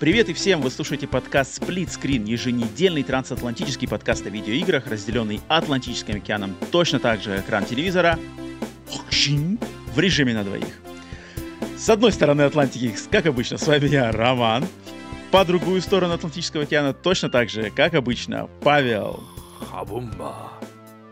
Привет и всем! Вы слушаете подкаст Split Screen, еженедельный трансатлантический подкаст о видеоиграх, разделенный Атлантическим океаном, точно так же экран телевизора в режиме на двоих. С одной стороны Атлантики, как обычно, с вами я, Роман. По другую сторону Атлантического океана, точно так же, как обычно, Павел. Хабумба.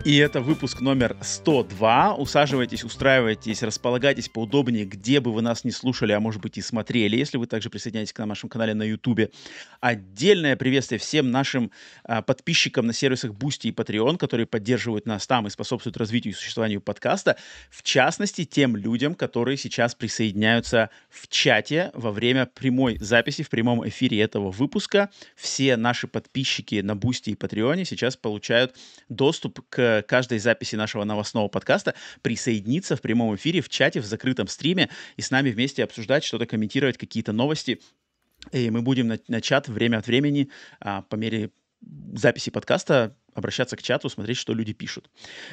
И это выпуск номер 102. Усаживайтесь, устраивайтесь, располагайтесь поудобнее, где бы вы нас не слушали, а может быть и смотрели, если вы также присоединяетесь к нашему канале на YouTube. Отдельное приветствие всем нашим а, подписчикам на сервисах Boosty и Patreon, которые поддерживают нас там и способствуют развитию и существованию подкаста. В частности, тем людям, которые сейчас присоединяются в чате во время прямой записи, в прямом эфире этого выпуска. Все наши подписчики на Boosty и Patreon сейчас получают доступ к каждой записи нашего новостного подкаста присоединиться в прямом эфире, в чате, в закрытом стриме и с нами вместе обсуждать, что-то комментировать, какие-то новости. И мы будем на, на чат время от времени а, по мере записи подкаста обращаться к чату, смотреть, что люди пишут.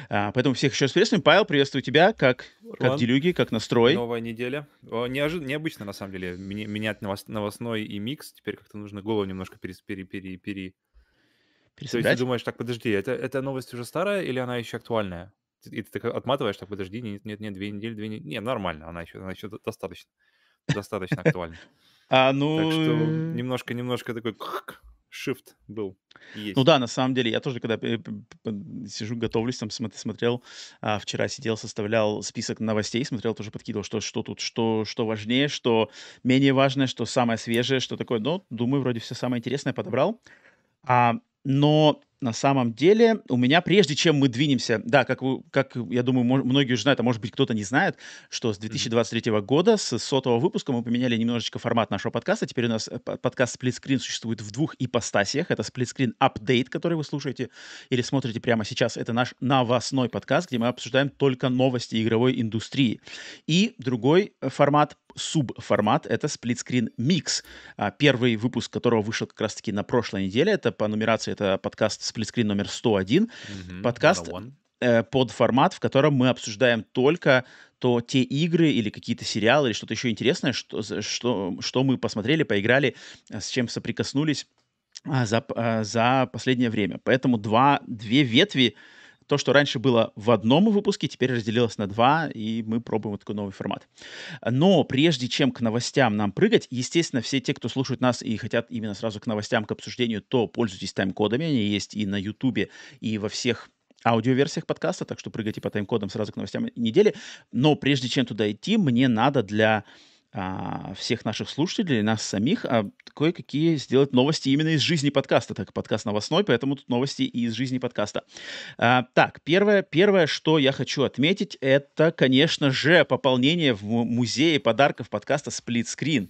А, поэтому всех еще раз приветствуем. Павел, приветствую тебя. Как, как делюги, как настрой? Новая неделя. Неожиданно, необычно, на самом деле, менять новостной и микс. Теперь как-то нужно голову немножко пере, пере, пере, пере, то есть ты думаешь, так, подожди, это, эта новость уже старая или она еще актуальная? И ты так отматываешь, так, подожди, нет, нет, нет, две недели, две недели. Не, нормально, она еще, она еще достаточно, достаточно актуальна. А, ну... Так что немножко-немножко такой shift был. Есть. Ну да, на самом деле, я тоже, когда сижу, готовлюсь, там смотрел, а, вчера сидел, составлял список новостей, смотрел, тоже подкидывал, что, что тут, что, что важнее, что менее важное, что самое свежее, что такое. Ну, думаю, вроде все самое интересное подобрал. А но на самом деле у меня, прежде чем мы двинемся, да, как, вы, как я думаю, многие уже знают, а может быть кто-то не знает, что с 2023 года, с сотого выпуска мы поменяли немножечко формат нашего подкаста. Теперь у нас э, подкаст Screen существует в двух ипостасиях. Это Screen Update, который вы слушаете или смотрите прямо сейчас. Это наш новостной подкаст, где мы обсуждаем только новости игровой индустрии. И другой формат субформат — это Screen Mix. А, первый выпуск которого вышел как раз-таки на прошлой неделе. Это по нумерации, это подкаст Screen номер 101. Mm-hmm. Подкаст э, под формат, в котором мы обсуждаем только то те игры или какие-то сериалы или что-то еще интересное, что, что, что мы посмотрели, поиграли, э, с чем соприкоснулись а, за, а, за последнее время. Поэтому два, две ветви то, что раньше было в одном выпуске, теперь разделилось на два, и мы пробуем вот такой новый формат. Но прежде чем к новостям нам прыгать, естественно, все те, кто слушают нас и хотят именно сразу к новостям, к обсуждению, то пользуйтесь тайм-кодами, они есть и на Ютубе, и во всех аудиоверсиях подкаста, так что прыгайте по тайм-кодам сразу к новостям недели. Но прежде чем туда идти, мне надо для а, всех наших слушателей, нас самих, а кое-какие сделать новости именно из жизни подкаста. Так, подкаст новостной, поэтому тут новости из жизни подкаста. А, так, первое, первое, что я хочу отметить, это, конечно же, пополнение в музее подарков подкаста Screen.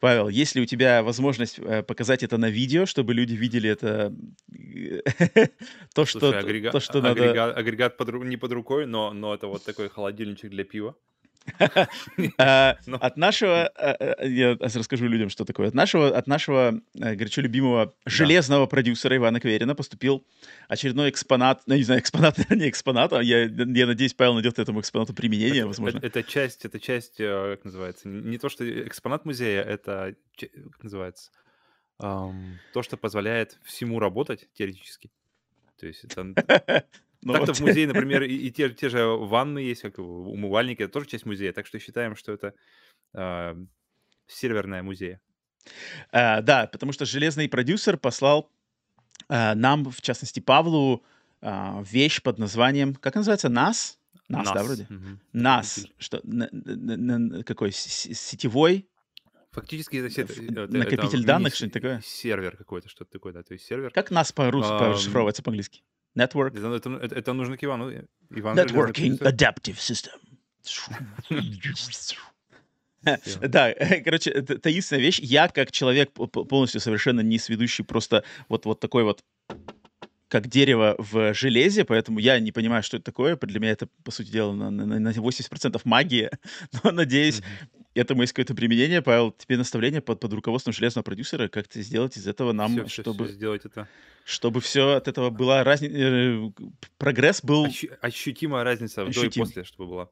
Павел, есть ли у тебя возможность э, показать это на видео, чтобы люди видели это, то, что, Слушай, агрега... то, что агрега... надо... Агрегат под... не под рукой, но, но это вот такой холодильничек для пива. А, ну. От нашего, а, а, я расскажу людям, что такое. От нашего, от нашего э, горячо любимого железного продюсера Ивана Кверина поступил очередной экспонат, ну, не знаю, экспонат, не экспонат, а я, я надеюсь, Павел найдет этому экспонату применение, возможно. Это часть, это часть, э, как называется, не то, что экспонат музея, это, как называется, то, что позволяет всему работать теоретически. То есть это ну, Так-то вот. в музее, например, и, и те, те же ванны есть, как умывальники, это тоже часть музея, так что считаем, что это э, серверная музея. А, да, потому что железный продюсер послал а, нам, в частности Павлу, а, вещь под названием, как называется, НАС? НАС, NAS. да, вроде? Угу. НАС, что, на, на, на, какой, сетевой? Фактически это, сет, накопитель это данных, что-нибудь такое? Сервер какой-то, что-то такое, да, то есть сервер. Как НАС по-русски, а, расшифровывается по-английски? Network. Это, это, это, нужно к Ивану. Иван Networking Adaptive System. Да, короче, таинственная вещь. Я, как человек полностью совершенно не сведущий, просто вот, вот такой вот как дерево в железе, поэтому я не понимаю, что это такое. Для меня это, по сути дела, на, на, на 80% магия. Но, надеюсь, mm-hmm. этому есть какое-то применение. Павел, тебе наставление под, под руководством железного продюсера, как это сделать из этого нам, все, чтобы... Все сделать это. Чтобы все от этого была разница... Э, прогресс был... Ощу... Ощутимая разница Ощутим. до и после, чтобы была.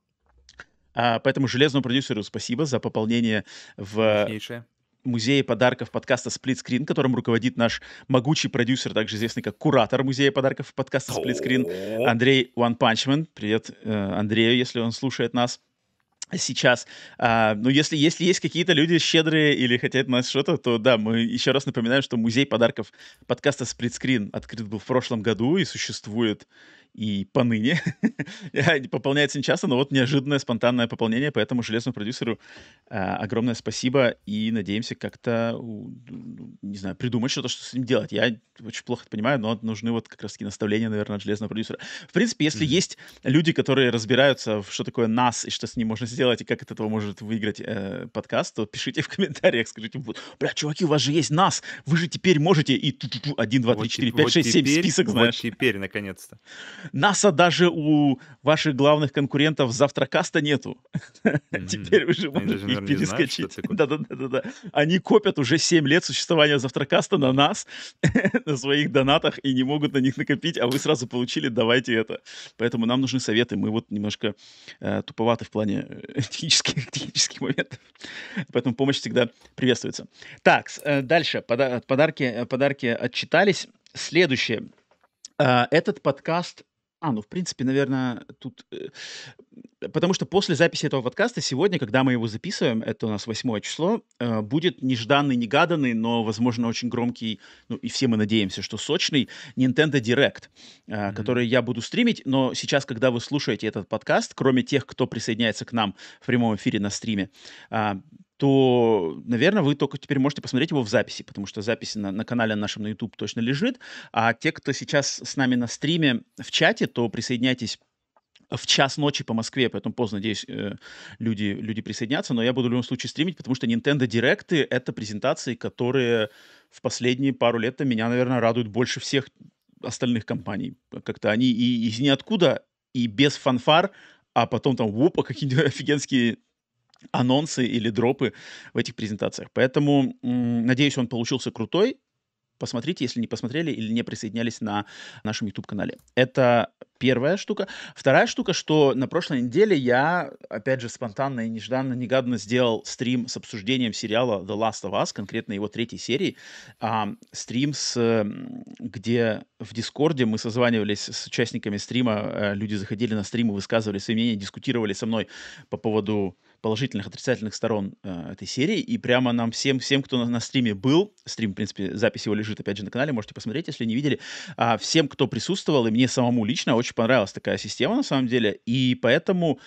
А, поэтому железному продюсеру спасибо за пополнение в... Мощнейшее музея подарков подкаста Split Screen, которым руководит наш могучий продюсер, также известный как куратор музея подарков подкаста Split Screen, Андрей One Punch Man. Привет э, Андрею, если он слушает нас сейчас. А, ну, если, если есть какие-то люди щедрые или хотят нас что-то, то да, мы еще раз напоминаем, что музей подарков подкаста Screen открыт был в прошлом году и существует и поныне. Пополняется не часто, но вот неожиданное, спонтанное пополнение, поэтому железному продюсеру э, огромное спасибо и надеемся как-то, не знаю, придумать что-то, что с ним делать. Я очень плохо это понимаю, но нужны вот как раз-таки наставления, наверное, от железного продюсера. В принципе, если mm-hmm. есть люди, которые разбираются, в что такое нас и что с ним можно сделать, и как от этого может выиграть э, подкаст, то пишите в комментариях, скажите, бля, чуваки, у вас же есть нас, вы же теперь можете и 1, 2, 3, 4, 5, 6, 7 список, знаешь. Вот теперь, наконец-то. НАСА даже у ваших главных конкурентов завтракаста нету. Теперь вы же можете их перескочить. Да-да-да. Они копят уже 7 лет существования завтракаста на нас, на своих донатах, и не могут на них накопить, а вы сразу получили, давайте это. Поэтому нам нужны советы. Мы вот немножко э, туповаты в плане э, технических, технических моментов. Поэтому помощь всегда приветствуется. Так, э, дальше. Подарки, подарки отчитались. Следующее. Этот подкаст а, ну, в принципе, наверное, тут... Э, потому что после записи этого подкаста сегодня, когда мы его записываем, это у нас восьмое число, э, будет нежданный, негаданный, но, возможно, очень громкий, ну, и все мы надеемся, что сочный, Nintendo Direct, mm-hmm. который я буду стримить. Но сейчас, когда вы слушаете этот подкаст, кроме тех, кто присоединяется к нам в прямом эфире на стриме, а, то, наверное, вы только теперь можете посмотреть его в записи, потому что запись на, на канале нашем на YouTube точно лежит. А те, кто сейчас с нами на стриме в чате, то присоединяйтесь в час ночи по Москве, поэтому поздно, надеюсь, э, люди, люди присоединятся, но я буду в любом случае стримить, потому что Nintendo Direct — это презентации, которые в последние пару лет меня, наверное, радуют больше всех остальных компаний. Как-то они и из ниоткуда, и без фанфар, а потом там, опа, какие-нибудь офигенские анонсы или дропы в этих презентациях. Поэтому, надеюсь, он получился крутой. Посмотрите, если не посмотрели или не присоединялись на нашем YouTube-канале. Это первая штука. Вторая штука, что на прошлой неделе я, опять же, спонтанно и нежданно, негаданно сделал стрим с обсуждением сериала The Last of Us, конкретно его третьей серии. А, стрим, с, где в Дискорде мы созванивались с участниками стрима, э, люди заходили на стрим и высказывали свои мнения, дискутировали со мной по поводу положительных, отрицательных сторон э, этой серии. И прямо нам всем, всем, кто на, на стриме был, стрим, в принципе, запись его лежит опять же на канале, можете посмотреть, если не видели, а всем, кто присутствовал, и мне самому лично очень понравилась такая система на самом деле. И поэтому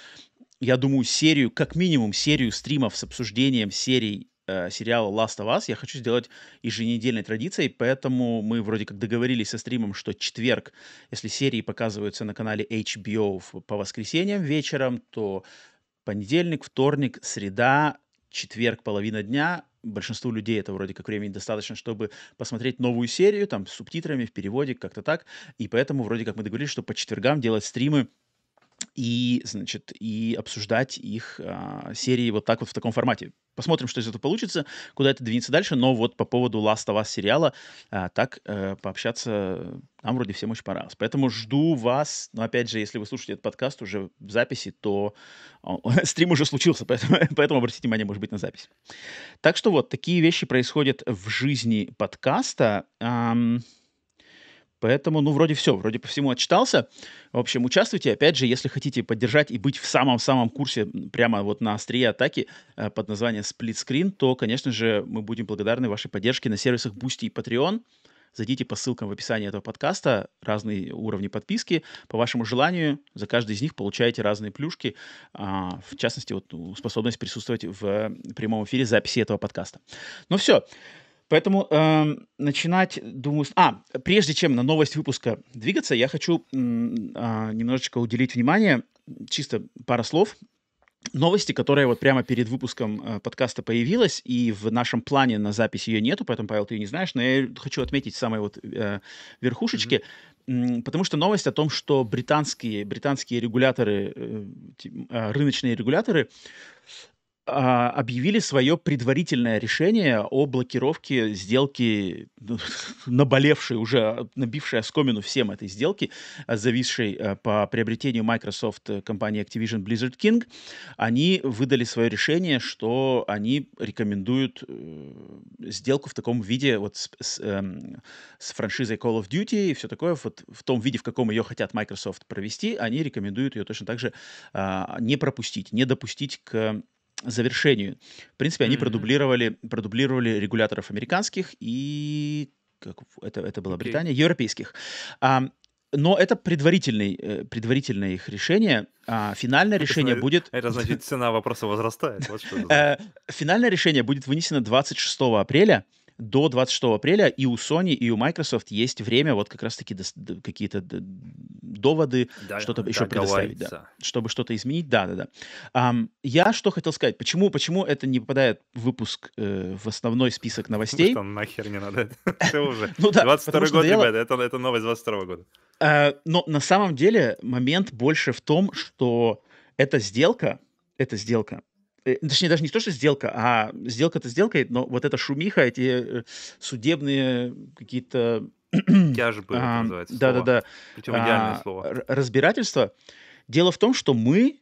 я думаю, серию, как минимум серию стримов с обсуждением серий э, сериала Last of Us я хочу сделать еженедельной традицией, поэтому мы вроде как договорились со стримом, что четверг, если серии показываются на канале HBO по воскресеньям вечером, то понедельник, вторник, среда, четверг, половина дня. Большинству людей это вроде как времени достаточно, чтобы посмотреть новую серию, там, с субтитрами, в переводе, как-то так. И поэтому вроде как мы договорились, что по четвергам делать стримы и, значит, и обсуждать их а, серии вот так вот в таком формате. Посмотрим, что из этого получится, куда это двинется дальше, но вот по поводу Last of Us сериала а, так а, пообщаться нам вроде всем очень понравилось. Поэтому жду вас, но опять же, если вы слушаете этот подкаст уже в записи, то стрим уже случился, поэтому, поэтому обратите внимание, может быть, на запись. Так что вот, такие вещи происходят в жизни подкаста. Ам... Поэтому, ну, вроде все, вроде по всему отчитался. В общем, участвуйте. Опять же, если хотите поддержать и быть в самом-самом курсе, прямо вот на острие атаки э, под названием Split Screen, то, конечно же, мы будем благодарны вашей поддержке на сервисах Boosty и Patreon. Зайдите по ссылкам в описании этого подкаста, разные уровни подписки. По вашему желанию, за каждый из них получаете разные плюшки. А, в частности, вот ну, способность присутствовать в прямом эфире записи этого подкаста. Ну все. Поэтому э, начинать, думаю... А, прежде чем на новость выпуска двигаться, я хочу э, немножечко уделить внимание, чисто пара слов, новости, которая вот прямо перед выпуском э, подкаста появилась, и в нашем плане на запись ее нету, поэтому, Павел, ты ее не знаешь, но я хочу отметить самые вот э, верхушечки. потому что новость о том, что британские, британские регуляторы, э, а, рыночные регуляторы объявили свое предварительное решение о блокировке сделки, ну, наболевшей уже, набившей оскомину всем этой сделки, а, зависшей а, по приобретению Microsoft э, компании Activision Blizzard King. Они выдали свое решение, что они рекомендуют э, сделку в таком виде вот с, с, эм, с франшизой Call of Duty и все такое, вот в том виде, в каком ее хотят Microsoft провести, они рекомендуют ее точно так же а, не пропустить, не допустить к завершению. В принципе, они mm-hmm. продублировали, продублировали регуляторов американских и как, это, это была Британия, европейских. А, но это предварительный, э, предварительное их решение. А финальное это решение значит, будет... Это значит, цена вопроса возрастает. Вот э, финальное решение будет вынесено 26 апреля до 26 апреля и у Sony, и у Microsoft есть время вот как раз-таки какие-то доводы, да, что-то еще предоставить, да, чтобы что-то изменить. Да, да, да. Um, я что хотел сказать, почему, почему это не попадает в выпуск э, в основной список новостей? Что нахер не надо, это уже. Ну да. 22 год, ребята, это новость 22 года. Э, но на самом деле момент больше в том, что эта сделка, эта сделка точнее, даже не то, что сделка, а сделка-то сделкой, но вот эта шумиха, эти э, судебные какие-то... Тяжбы, а, называется Да-да-да. Причем идеальное а, слово. Разбирательство. Дело в том, что мы,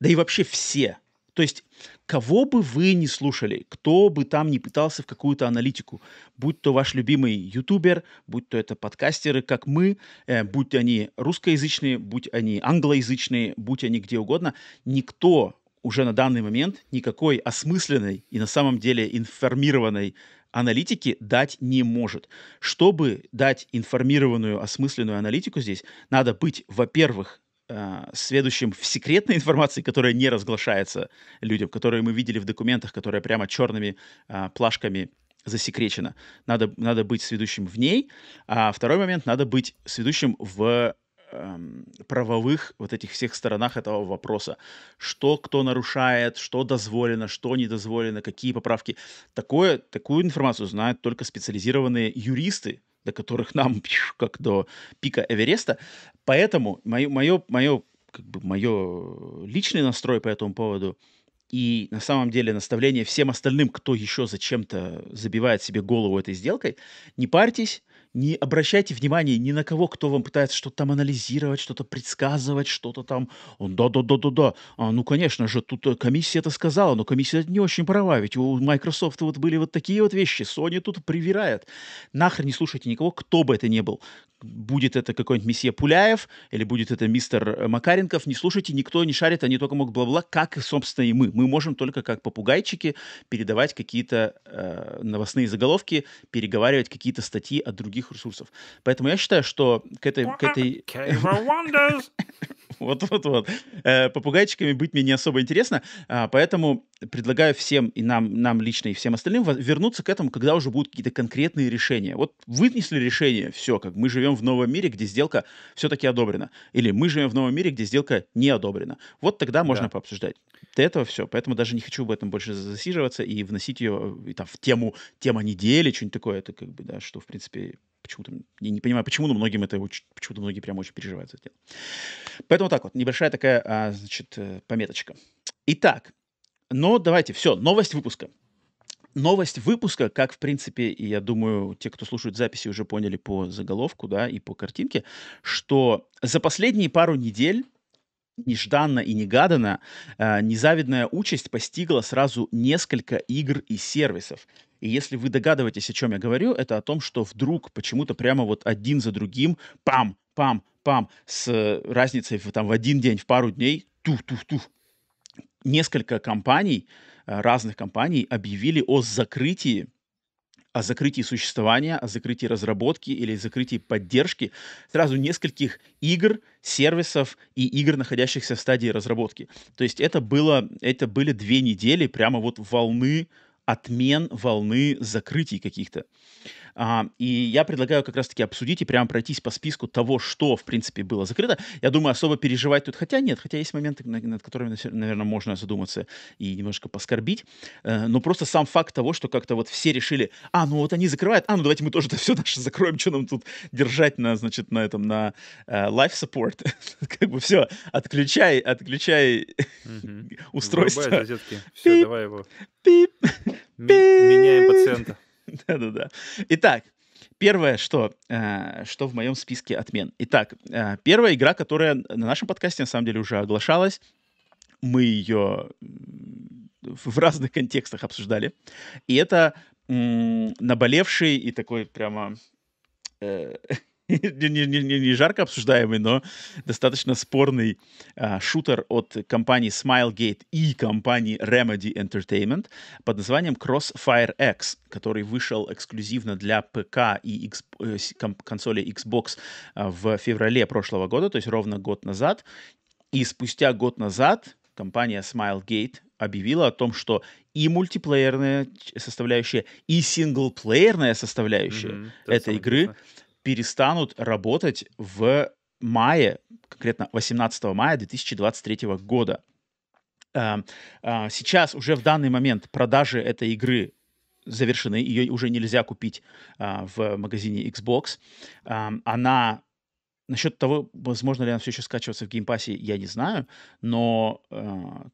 да и вообще все, то есть кого бы вы ни слушали, кто бы там ни пытался в какую-то аналитику, будь то ваш любимый ютубер, будь то это подкастеры, как мы, э, будь они русскоязычные, будь они англоязычные, будь они где угодно, никто уже на данный момент никакой осмысленной и на самом деле информированной аналитики дать не может. Чтобы дать информированную, осмысленную аналитику здесь, надо быть, во-первых, э, следующим в секретной информации, которая не разглашается людям, которые мы видели в документах, которая прямо черными э, плашками засекречена. Надо, надо быть сведущим в ней. А второй момент, надо быть сведущим в правовых вот этих всех сторонах этого вопроса. Что кто нарушает, что дозволено, что не дозволено, какие поправки. Такое, такую информацию знают только специализированные юристы, до которых нам как до пика Эвереста. Поэтому мое, мое, мое, как бы мое личный настрой по этому поводу и на самом деле наставление всем остальным, кто еще зачем-то забивает себе голову этой сделкой, не парьтесь, не обращайте внимания ни на кого, кто вам пытается что-то там анализировать, что-то предсказывать, что-то там. Он, да-да-да-да-да. А, ну, конечно же, тут э, комиссия это сказала, но комиссия не очень права, ведь у Microsoft вот были вот такие вот вещи, Sony тут привирает. Нахрен не слушайте никого, кто бы это ни был. Будет это какой-нибудь месье Пуляев или будет это мистер э, Макаренков, не слушайте, никто не шарит, они только могут бла-бла, как, собственно, и мы. Мы можем только как попугайчики передавать какие-то э, новостные заголовки, переговаривать какие-то статьи от других других ресурсов. Поэтому я считаю, что к этой... К этой... Вот-вот-вот. Э, попугайчиками быть мне не особо интересно, а, поэтому предлагаю всем, и нам, нам лично, и всем остальным вернуться к этому, когда уже будут какие-то конкретные решения. Вот вынесли решение, все, как мы живем в новом мире, где сделка все-таки одобрена. Или мы живем в новом мире, где сделка не одобрена. Вот тогда можно да. пообсуждать. До этого все. Поэтому даже не хочу в этом больше засиживаться и вносить ее и, там, в тему тема недели, что-нибудь такое. Это как бы, да, что, в принципе, почему-то, я не понимаю, почему, но многим это почему-то многие прям очень переживают за это дело. Поэтому так вот, небольшая такая, а, значит, э, пометочка. Итак, но давайте, все, новость выпуска. Новость выпуска, как, в принципе, и я думаю, те, кто слушает записи, уже поняли по заголовку, да, и по картинке, что за последние пару недель нежданно и негаданно э, незавидная участь постигла сразу несколько игр и сервисов. И если вы догадываетесь, о чем я говорю, это о том, что вдруг почему-то прямо вот один за другим, пам, пам, пам, с разницей в, там, в один день, в пару дней, тух-тух-тух, несколько компаний, э, разных компаний объявили о закрытии о закрытии существования, о закрытии разработки или закрытии поддержки сразу нескольких игр, сервисов и игр, находящихся в стадии разработки. То есть это, было, это были две недели прямо вот волны отмен, волны закрытий каких-то. А, и я предлагаю как раз-таки обсудить и прямо пройтись по списку того, что, в принципе, было закрыто. Я думаю, особо переживать тут, хотя нет, хотя есть моменты, над которыми, наверное, можно задуматься и немножко поскорбить. Э, но просто сам факт того, что как-то вот все решили, а, ну вот они закрывают, а, ну давайте мы тоже это все наше закроем, что нам тут держать на, значит, на этом, на uh, life support. как бы все, отключай, отключай устройство. Все, давай его. Меняем пациента. Да-да-да. Итак, первое, что, э, что в моем списке отмен. Итак, э, первая игра, которая на нашем подкасте на самом деле уже оглашалась, мы ее в разных контекстах обсуждали, и это наболевший и такой прямо э, не, не, не, не жарко обсуждаемый, но достаточно спорный а, шутер от компании Smilegate и компании Remedy Entertainment под названием Crossfire X, который вышел эксклюзивно для ПК и X, э, консоли Xbox а, в феврале прошлого года, то есть ровно год назад. И спустя год назад компания Smilegate объявила о том, что и мультиплеерная составляющая, и синглплеерная составляющая mm-hmm, этой игры интересно перестанут работать в мае, конкретно 18 мая 2023 года. Эм, а, сейчас уже в данный момент продажи этой игры завершены, ее уже нельзя купить а, в магазине Xbox. Эм, она Насчет того, возможно ли она все еще скачиваться в Game Pass е, я не знаю, но э,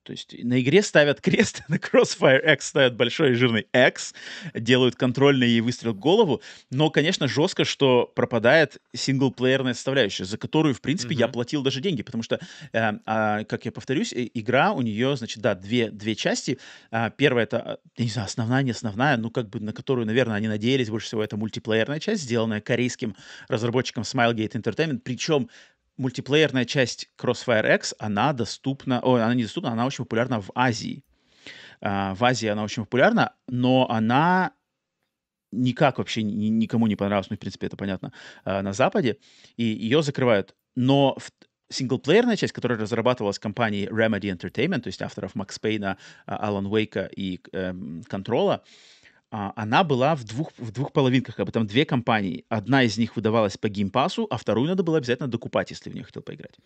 то есть на игре ставят крест, на Crossfire X ставят большой и жирный X, делают контрольный ей выстрел в голову, но, конечно, жестко, что пропадает синглплеерная составляющая, за которую, в принципе, mm-hmm. я платил даже деньги, потому что, э, э, как я повторюсь, игра у нее, значит, да, две, две части. Э, первая это, я не знаю, основная, не основная, ну, как бы на которую, наверное, они надеялись больше всего, это мультиплеерная часть, сделанная корейским разработчиком Smilegate Entertainment, причем мультиплеерная часть Crossfire X, она доступна, ой, она недоступна, она очень популярна в Азии. Uh, в Азии она очень популярна, но она никак вообще ни, никому не понравилась, ну, в принципе, это понятно, uh, на Западе, и ее закрывают. Но синглплеерная часть, которая разрабатывалась компанией Remedy Entertainment, то есть авторов Макс Пейна, Алан Уэйка и Контрола, uh, а, она была в двух, в двух половинках, как бы там две кампании. Одна из них выдавалась по Game Pass у, а вторую надо было обязательно докупать, если в нее хотел поиграть.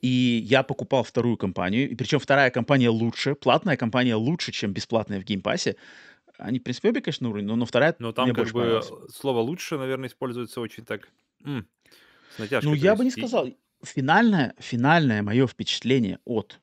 И я покупал вторую компанию, и причем вторая кампания лучше, платная кампания лучше, чем бесплатная в Game Pass е. Они, в принципе, обе, конечно, уровень, но, но вторая Но там как бы слово «лучше», наверное, используется очень так м, с натяжкой. Ну, я бы не сказал. Финальное, финальное мое впечатление от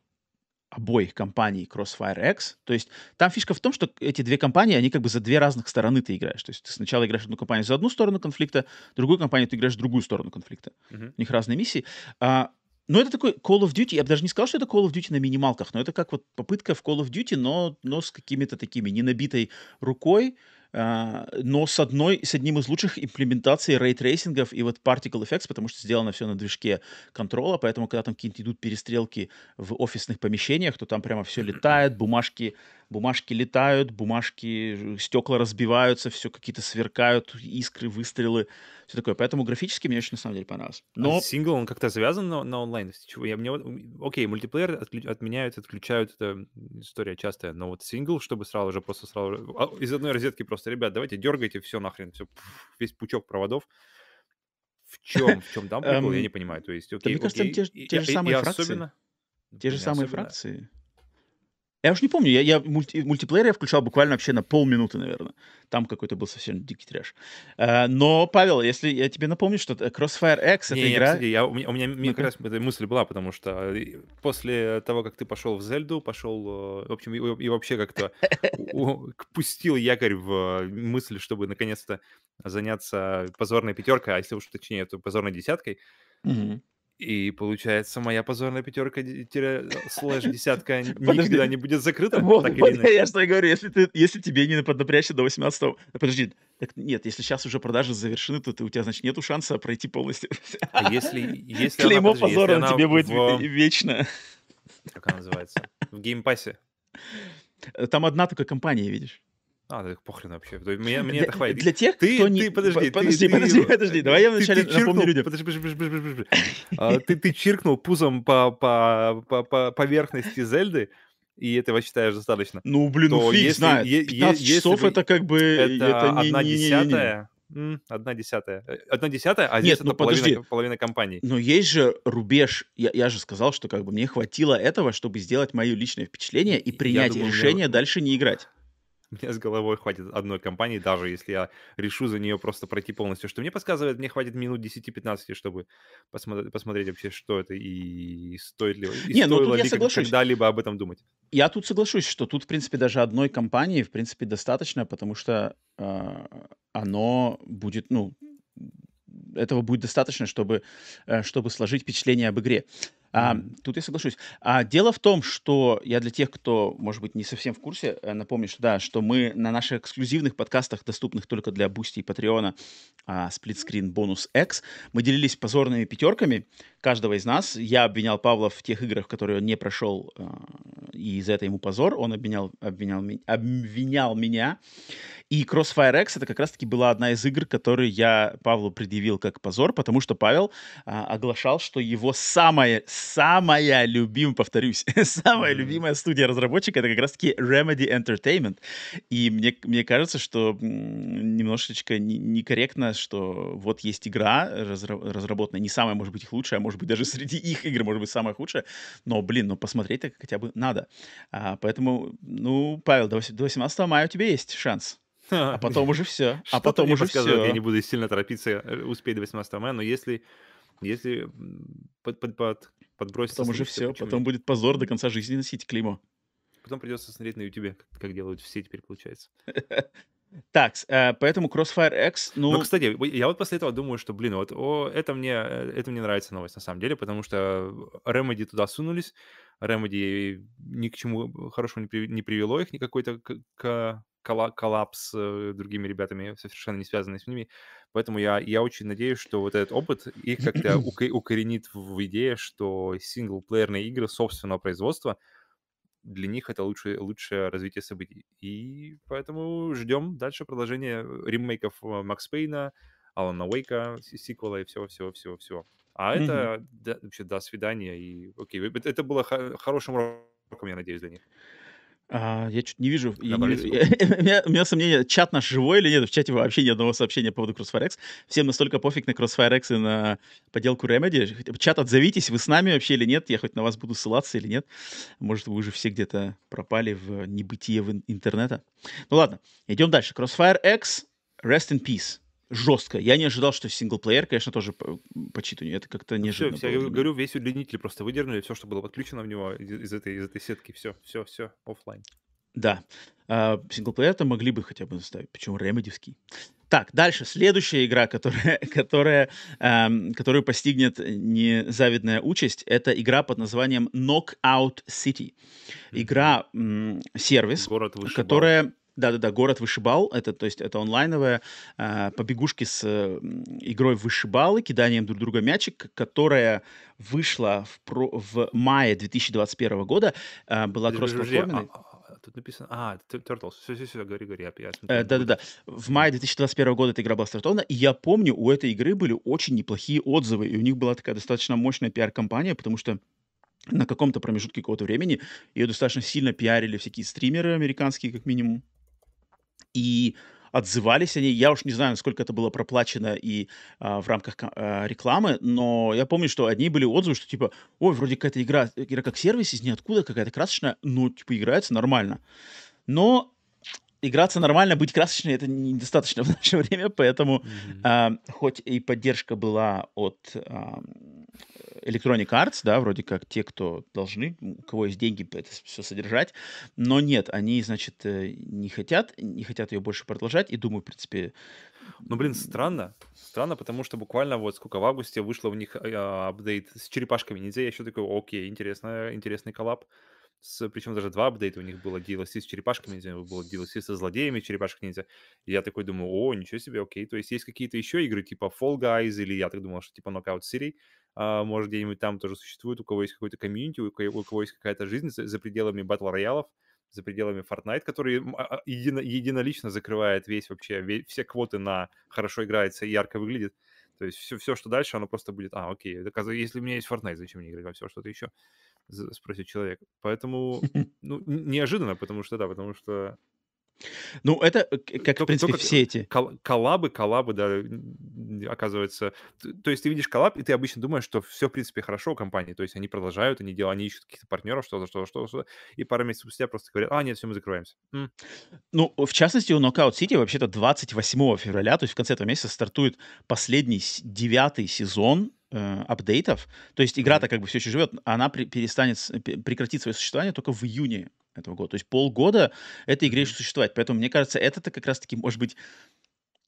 обоих кампаний Crossfire X. То есть там фишка в том, что эти две кампании, они как бы за две разных стороны ты играешь. То есть ты сначала играешь одну кампанию за одну сторону конфликта, другую кампанию ты играешь в другую сторону конфликта. Uh-huh. У них разные миссии. А, но это такой Call of Duty. Я бы даже не сказал, что это Call of Duty на минималках, но это как вот попытка в Call of Duty, но, но с какими-то такими ненабитой рукой, но с одной, с одним из лучших имплементаций ray tracing ов и вот particle effects, потому что сделано все на движке контрола, поэтому когда там какие-то идут перестрелки в офисных помещениях, то там прямо все летает, бумажки бумажки летают, бумажки, стекла разбиваются, все какие-то сверкают, искры, выстрелы, все такое. Поэтому графически мне очень на самом деле понравилось. А Но... А сингл, он как-то завязан на, на онлайн? Чего? Я, мне, окей, мультиплеер отклю, отменяют, отключают, это история частая, но вот сингл, чтобы сразу же, просто сразу а, из одной розетки просто, ребят, давайте дергайте все нахрен, все, весь пучок проводов. В чем, в чем там прикол, я не понимаю. То есть, окей, Мне кажется, те же самые фракции. Те же самые фракции. Я уж не помню, я, я мульти, мультиплеер я включал буквально вообще на полминуты, наверное. Там какой-то был совсем дикий трэш. А, но, Павел, если я тебе напомню, что Crossfire X — это не, игра... Не, я, у меня, у меня ну как раз эта мысль была, потому что э, после того, как ты пошел в Зельду, пошел, э, в общем, и, и вообще как-то пустил якорь в мысль, чтобы наконец-то заняться позорной пятеркой, а если уж точнее, то позорной десяткой. И получается, моя позорная пятерка слэш десятка никогда не будет закрыта. Вот, так вот я что говорю, если, ты, если тебе не поднапрячься до 18 -го... Подожди, так нет, если сейчас уже продажи завершены, то ты, у тебя, значит, нету шанса пройти полностью. А если, если Клеймо она, подожди, позора если тебе будет в... вечно. Как она называется? В Game Pass е. Там одна только кампания, видишь. А, да похрен вообще. Мне, мне это хватит. Для тех, ты, кто не... Ты, подожди, подожди, ты, подожди, ты, подожди. Давай я вначале ты, ты напомню людям. Подожди, подожди, подожди, подожди, подожди. а, ты, ты чиркнул пузом по, по, по, по поверхности Зельды, и этого считаешь достаточно. Ну, блин, ну фиг если, знает. 15 е- часов это как бы... Это, это не, одна не, десятая. Не, не, не. м, 1/10. Э, 1/10, а здесь Нет, ну это половина подожди. половина кампании. Но есть же рубеж. Я я же сказал, что как бы мне хватило этого, чтобы сделать моё личное впечатление и принять думаю, меня решение м дальше не играть. мне с головой хватит одной кампании, даже если я решу за неё просто пройти полностью. Что мне подсказывает, мне хватит минут 10-15, чтобы посмо посмотреть вообще, что это и стоит ли и Не, ну стоило я ли когда-либо об этом думать. Я тут соглашусь, что тут, в принципе, даже одной кампании, в принципе, достаточно, потому что, а, оно будет, ну, этого будет достаточно, чтобы, э, чтобы сложить впечатление об игре. А, тут я соглашусь. А, дело в том, что я для тех, кто, может быть, не совсем в курсе, э, напомню, что да, что мы на наших эксклюзивных подкастах, доступных только для Boosty и Patreon а, Screen Bonus X, мы делились позорными пятерками каждого из нас. Я обвинял Павла в тех играх, которые он не прошел, а, и за это ему позор. Он обвинял, обвинял, обвинял меня. И Crossfire X это как раз-таки была одна из игр, которые я Павлу предъявил как позор, потому что Павел а, оглашал, что его самая, самая любимая, повторюсь, самая Мгм. любимая студия разработчика это как раз-таки Remedy Entertainment. И мне, мне кажется, что немножечко не- некорректно, что вот есть игра, разра- разработанная не самая, может быть, их лучшая, а может быть, даже среди их игр, может быть, самая худшая, но, блин, ну посмотреть-то хотя бы надо. А, поэтому, ну, Павел, до 18 мая у тебя есть шанс. А потом уже все. А потом уже подсказывает, я не все. буду сильно торопиться, э, успеть до 18 мая, но если если, под под под подбросится Потом уже все. почему Потом будет позор до конца жизни носить клеймо. Потом придется смотреть на "Ютубе", как как делают все теперь, получается. Так, поэтому Crossfire X, Но, ну, кстати, я вот после этого думаю, что, блин, вот, о, это мне, э, это мне нравится новость на самом деле, потому что Remedy туда сунулись, Remedy ни к чему хорошему не при не привело их, ни какой-то к коллапс с э, другими ребятами, совершенно не связанный с ними. Поэтому я я очень надеюсь, что вот этот опыт их как-то уко укоренит в идее, что синглплеерные игры собственного производства для них это лучшее лучшее развитие событий. И поэтому ждем дальше продолжения э, ремейков э, Макс Пейна, Алана Уэйка, си- сиквела и всего-всего-всего-всего. А мгм. это да, вообще до свидания. И окей, это было хо- хорошим уроком, я надеюсь, для них. А, я чё-то не вижу, я не вижу. У меня у меня сомнения, чат наш живой или нет? В чате вообще ни одного сообщения по поводу Crossfire X. Всем настолько пофиг на Crossfire X и на поделку Remedy. Чат, отзовитесь, вы с нами вообще или нет? Я хоть на вас буду ссылаться или нет? Может, вы уже все где-то пропали в небытие в ин- интернета? Ну ладно, идем дальше. Crossfire X, Rest in Peace. Жестко. Я не ожидал, что синглплеер, конечно, тоже по-. Это как-то все, неожиданно все, было я говорю, весь удлинитель просто выдернули, все, что было подключено в него из, из этой, из этой сетки, все, все, все, оффлайн. Да. А, синглплеер-то могли бы хотя бы заставить, причем ремедевский. Так, дальше. Следующая игра, которая, которая, ам, которую постигнет незавидная участь, это игра под названием Knockout City. Игра, м, сервис, Город вышибал. которая... Да-да-да, город вышибал. Это, то есть, это онлайновая а, побегушки с э, игрой вышибалы, киданием друг друга мячик, которая вышла в, про- в мае 2021 года, а, была кроссплатформенной. а, тут написано, а, Turtles, все, все, все, говори, говори, Э, Да-да-да. В мае 2021 года эта игра была стартована, и я помню, у этой игры были очень неплохие отзывы, и у них была такая достаточно мощная пиар-компания, потому что на каком-то промежутке какого-то времени ее достаточно сильно пиарили всякие стримеры американские, как минимум, и отзывались они. Я уж не знаю, насколько это было проплачено и а, в рамках ка- а, рекламы, но я помню, что одни были отзывы, что типа, ой, вроде какая-то игра, игра как сервис из ниоткуда, какая-то красочная, ну, типа, играется нормально. Но играться нормально, быть красочной это недостаточно в наше время, поэтому Мгм. а, хоть и поддержка была от Electronic Arts, да, вроде как те, кто должны, у кого есть деньги это все содержать, но нет, они, значит, э, не хотят, не хотят ее больше продолжать, и думаю, в принципе, Ну, блин, странно. Странно, потому что буквально вот сколько в августе вышло у них э, апдейт с черепашками ниндзя. Я еще такой, окей, интересно, интересный collab. С, причем даже два апдейта у них было DLC с черепашками ниндзя, было DLC со злодеями черепашек ниндзя. И я такой думаю, о, ничего себе, окей. То есть есть какие-то еще игры типа Fall Guys, или я так думал, что типа Knockout City, может, где-нибудь там тоже существует, у кого есть какой-то комьюнити, у кого, есть какая-то жизнь за, пределами battle royale ов, за пределами Fortnite, который а, а, едино- единолично закрывает весь вообще, все квоты на хорошо играется и ярко выглядит. То есть все, все, что дальше, оно просто будет, а, окей, если у меня есть Fortnite, зачем мне играть во все что-то еще? Спросит человек. Поэтому, ну, неожиданно, потому что, да, потому что Ну, это, э, как, в Только принципе, только все эти кол коллабы коллабы, да, оказывается. То есть ты видишь коллаб, и ты обычно думаешь, что все в принципе, хорошо у компании. То есть они продолжают, они делают, они ищут каких-то партнеров, что-то, что-то, что-то, что-то, и пару месяцев спустя просто говорят: "А, нет, все, мы закрываемся". М. Ну, в частности, у Knockout City вообще-то 28 февраля, то есть в конце этого месяца стартует последний 9 сезон, э, апдейтов. То есть игра-то как бы все еще живет, она перестанет с пе прекратит свое существование только в июне этого года. То есть полгода этой игре еще существовать. Поэтому, мне кажется, это-то как раз таки может быть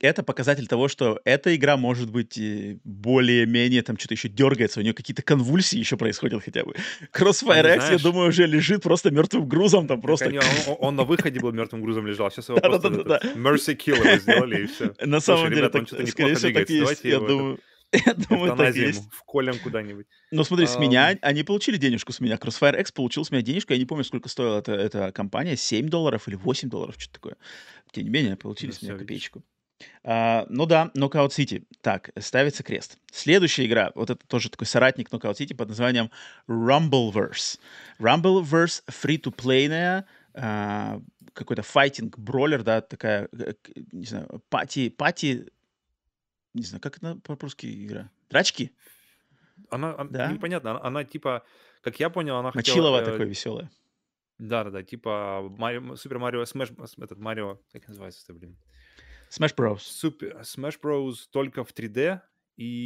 это показатель того, что эта игра может быть, э, более-менее там что то еще дергается, у нее какие-то конвульсии еще происходят хотя бы. Crossfire X, я знаешь думаю, уже лежит просто мертвым грузом, там просто они он он он на выходе был мертвым грузом лежал, сейчас его просто этот mercy kill его сделали, и все. На Слушай, самом деле, так, что-то скорее всего, так есть. Я думаю я думаю, ему есть. вколем куда-нибудь. Но смотри, с меня они получили денежку с меня. Crossfire X получил с меня денежку. Я не помню, сколько стоила эта эта компания, 7 долларов или 8 долларов, что то такое. Тем не менее, получили ну с меня копеечку. А, ну да, Knockout City. Так, ставится крест. Следующая игра, вот это тоже такой соратник Knockout City под названием Rumbleverse. Rumbleverse free-to-play ная, а, какой-то файтинг-brawler, да, такая, э, не знаю, party party не знаю, как это по-русски игра? Драчки? Она ан Да? непонятно, она она типа, как я понял, она хотела, Мочилово э, такое веселое. да-да-да, типа Марио Super Mario Smash этот Марио, как называется-то, блин? Smash Bros. Super Smash Bros только в 3D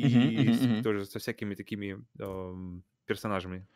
Мгм, и мгм, с мгм. тоже со всякими такими, ам, персонажами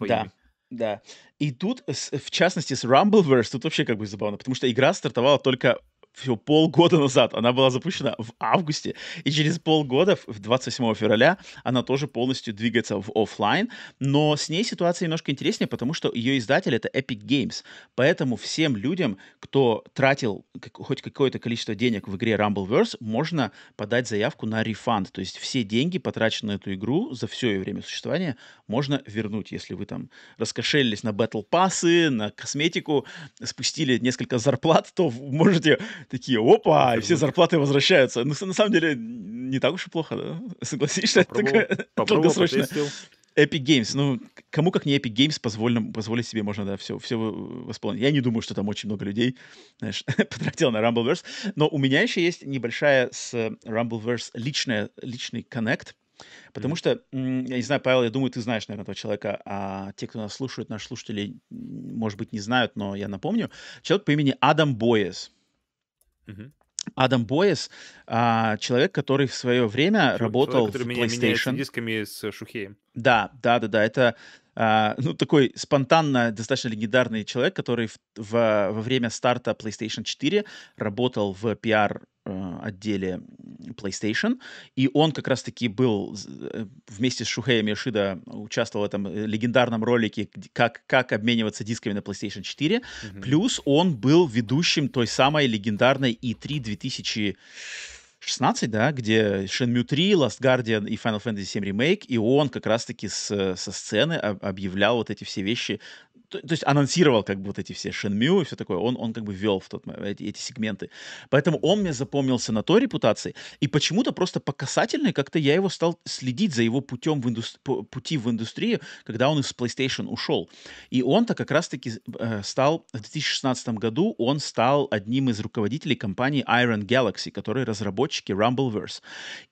Да, своими. да. И тут, в частности, с Rumbleverse, тут вообще как бы забавно, потому что игра стартовала только всего полгода назад. Она была запущена в августе, и через полгода, в в 28 февраля, она тоже полностью двигается в оффлайн. Но с ней ситуация немножко интереснее, потому что ее издатель- это Epic Games. Поэтому всем людям, кто тратил хоть какое-то количество денег в игре Rumbleverse, можно подать заявку на рефанд. То есть все деньги, потраченные на эту игру за все ее время существования, можно вернуть, если вы там раскошелились на батл пассы, на косметику, спустили несколько зарплат, то можете такие: "Опа!" И все зарплаты возвращаются. Ну, на самом деле, не так уж и плохо, да? Согласись, что это Попробовал такое попробовал, потестил. Epic Games. Ну, кому, как не Epic Games, позволено позволить себе можно, да, все всё в восполнить. Я не думаю, что там очень много людей, знаешь, потратило на Rumbleverse. Но у меня еще есть небольшая с Rumbleverse личная личный коннект. Потому Мгм. что, я не знаю, Павел, я думаю, ты знаешь, наверно, этого человека, а те, кто нас слушают, наши слушатели, может быть, не знают, но я напомню. Человек по имени Адам Боэс. Адам Боэс, а, человек, который в свое время человек, работал который в меня меняется PlayStation. дисками с Шухеем. Да, да-да-да, это, а, ну, такой спонтанно достаточно легендарный человек, который в в во время старта PlayStation 4 работал в пиар, э, отделе, PlayStation. И он как раз таки был э, вместе с Шухеем Йошида участвовал в этом, э, легендарном ролике, как как обмениваться дисками на PlayStation 4. Мгм. Плюс он был ведущим той самой легендарной E3 2016, да, где Shenmue 3, Last Guardian и Final Fantasy VII Remake, и он как раз таки с со сцены об объявлял вот эти все вещи. То то есть анонсировал как бы вот эти все Shenmue и всё такое. Он он как бы вел в тот эти эти сегменты. Поэтому он мне запомнился на той репутации. И почему-то просто по касательной как-то я его стал следить за его путем в индус пути в индустрию, когда он из PlayStation ушел. И он-то как раз таки з э, стал в 2016 году, он стал одним из руководителей компании Iron Galaxy, которые разработчики Rumbleverse.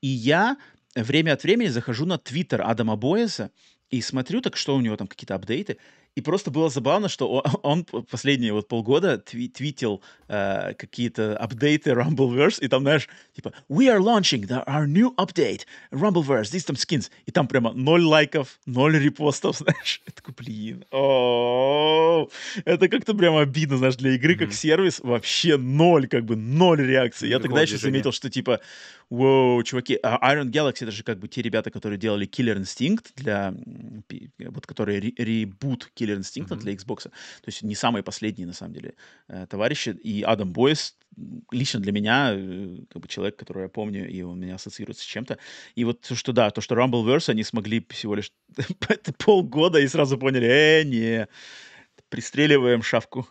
И я время от времени захожу на твиттер Адама Боэса и смотрю, так что у него там, какие-то апдейты. И просто было забавно, что он п последние вот полгода тви твитил, э, какие-то апдейты Rumbleverse, и там, знаешь, типа: "We are launching the our new update, Rumbleverse, these там skins". И там прямо ноль лайков, ноль репостов, знаешь. Я такой: "Блин, о". Это как-то прям обидно, знаешь, для игры как сервис вообще ноль, как бы ноль реакций. Я тогда еще движения. заметил, что типа, вау, чуваки, а Iron Galaxy- это же как бы те ребята, которые делали Killer Instinct для, вот который ре ребут Killer Instinct Мгм. для Xboкса. То есть не самые последние, на самом деле, э, товарищи. И Адам Боэс, м, лично для меня, э, как бы человек, которого я помню, и он меня ассоциируется с чем-то. И вот то, что да, то, что Rumbleverse они смогли всего лишь полгода и сразу поняли: "Э, не, пристреливаем шавку".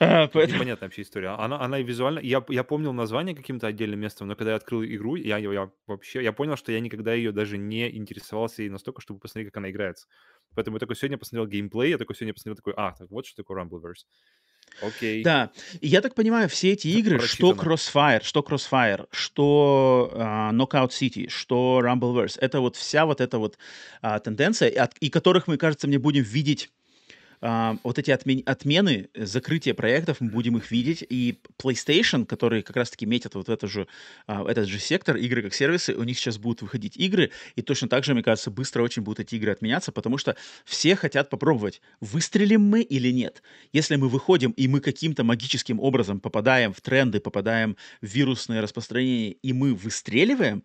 А, поэтому непонятная вообще история. Она она и визуально я я помнил название каким-то отдельным местом, но когда я открыл игру, я я вообще я понял, что я никогда ее даже не интересовался ей настолько, чтобы посмотреть, как она играется. Поэтому я только сегодня посмотрел геймплей, я только сегодня посмотрел такой: "А, так вот что такое Rumbleverse". Окей. Да, и я так понимаю, все эти игры, что. Crossfire, что Crossfire, что а, Knockout City, что Rumbleverse, это вот вся вот эта вот а, тенденция, и, от- и которых мы, кажется, мне будем видеть а, вот эти отмен- отмены, э, закрытие проектов, мы будем их видеть, и PlayStation, которые как раз-таки метят вот это же, а, этот же сектор, игры как сервисы, у них сейчас будут выходить игры, и точно так же, мне кажется, быстро очень будут эти игры отменяться, потому что все хотят попробовать, выстрелим мы или нет. Если мы выходим, и мы каким-то магическим образом попадаем в тренды, попадаем в вирусное распространение, и мы выстреливаем,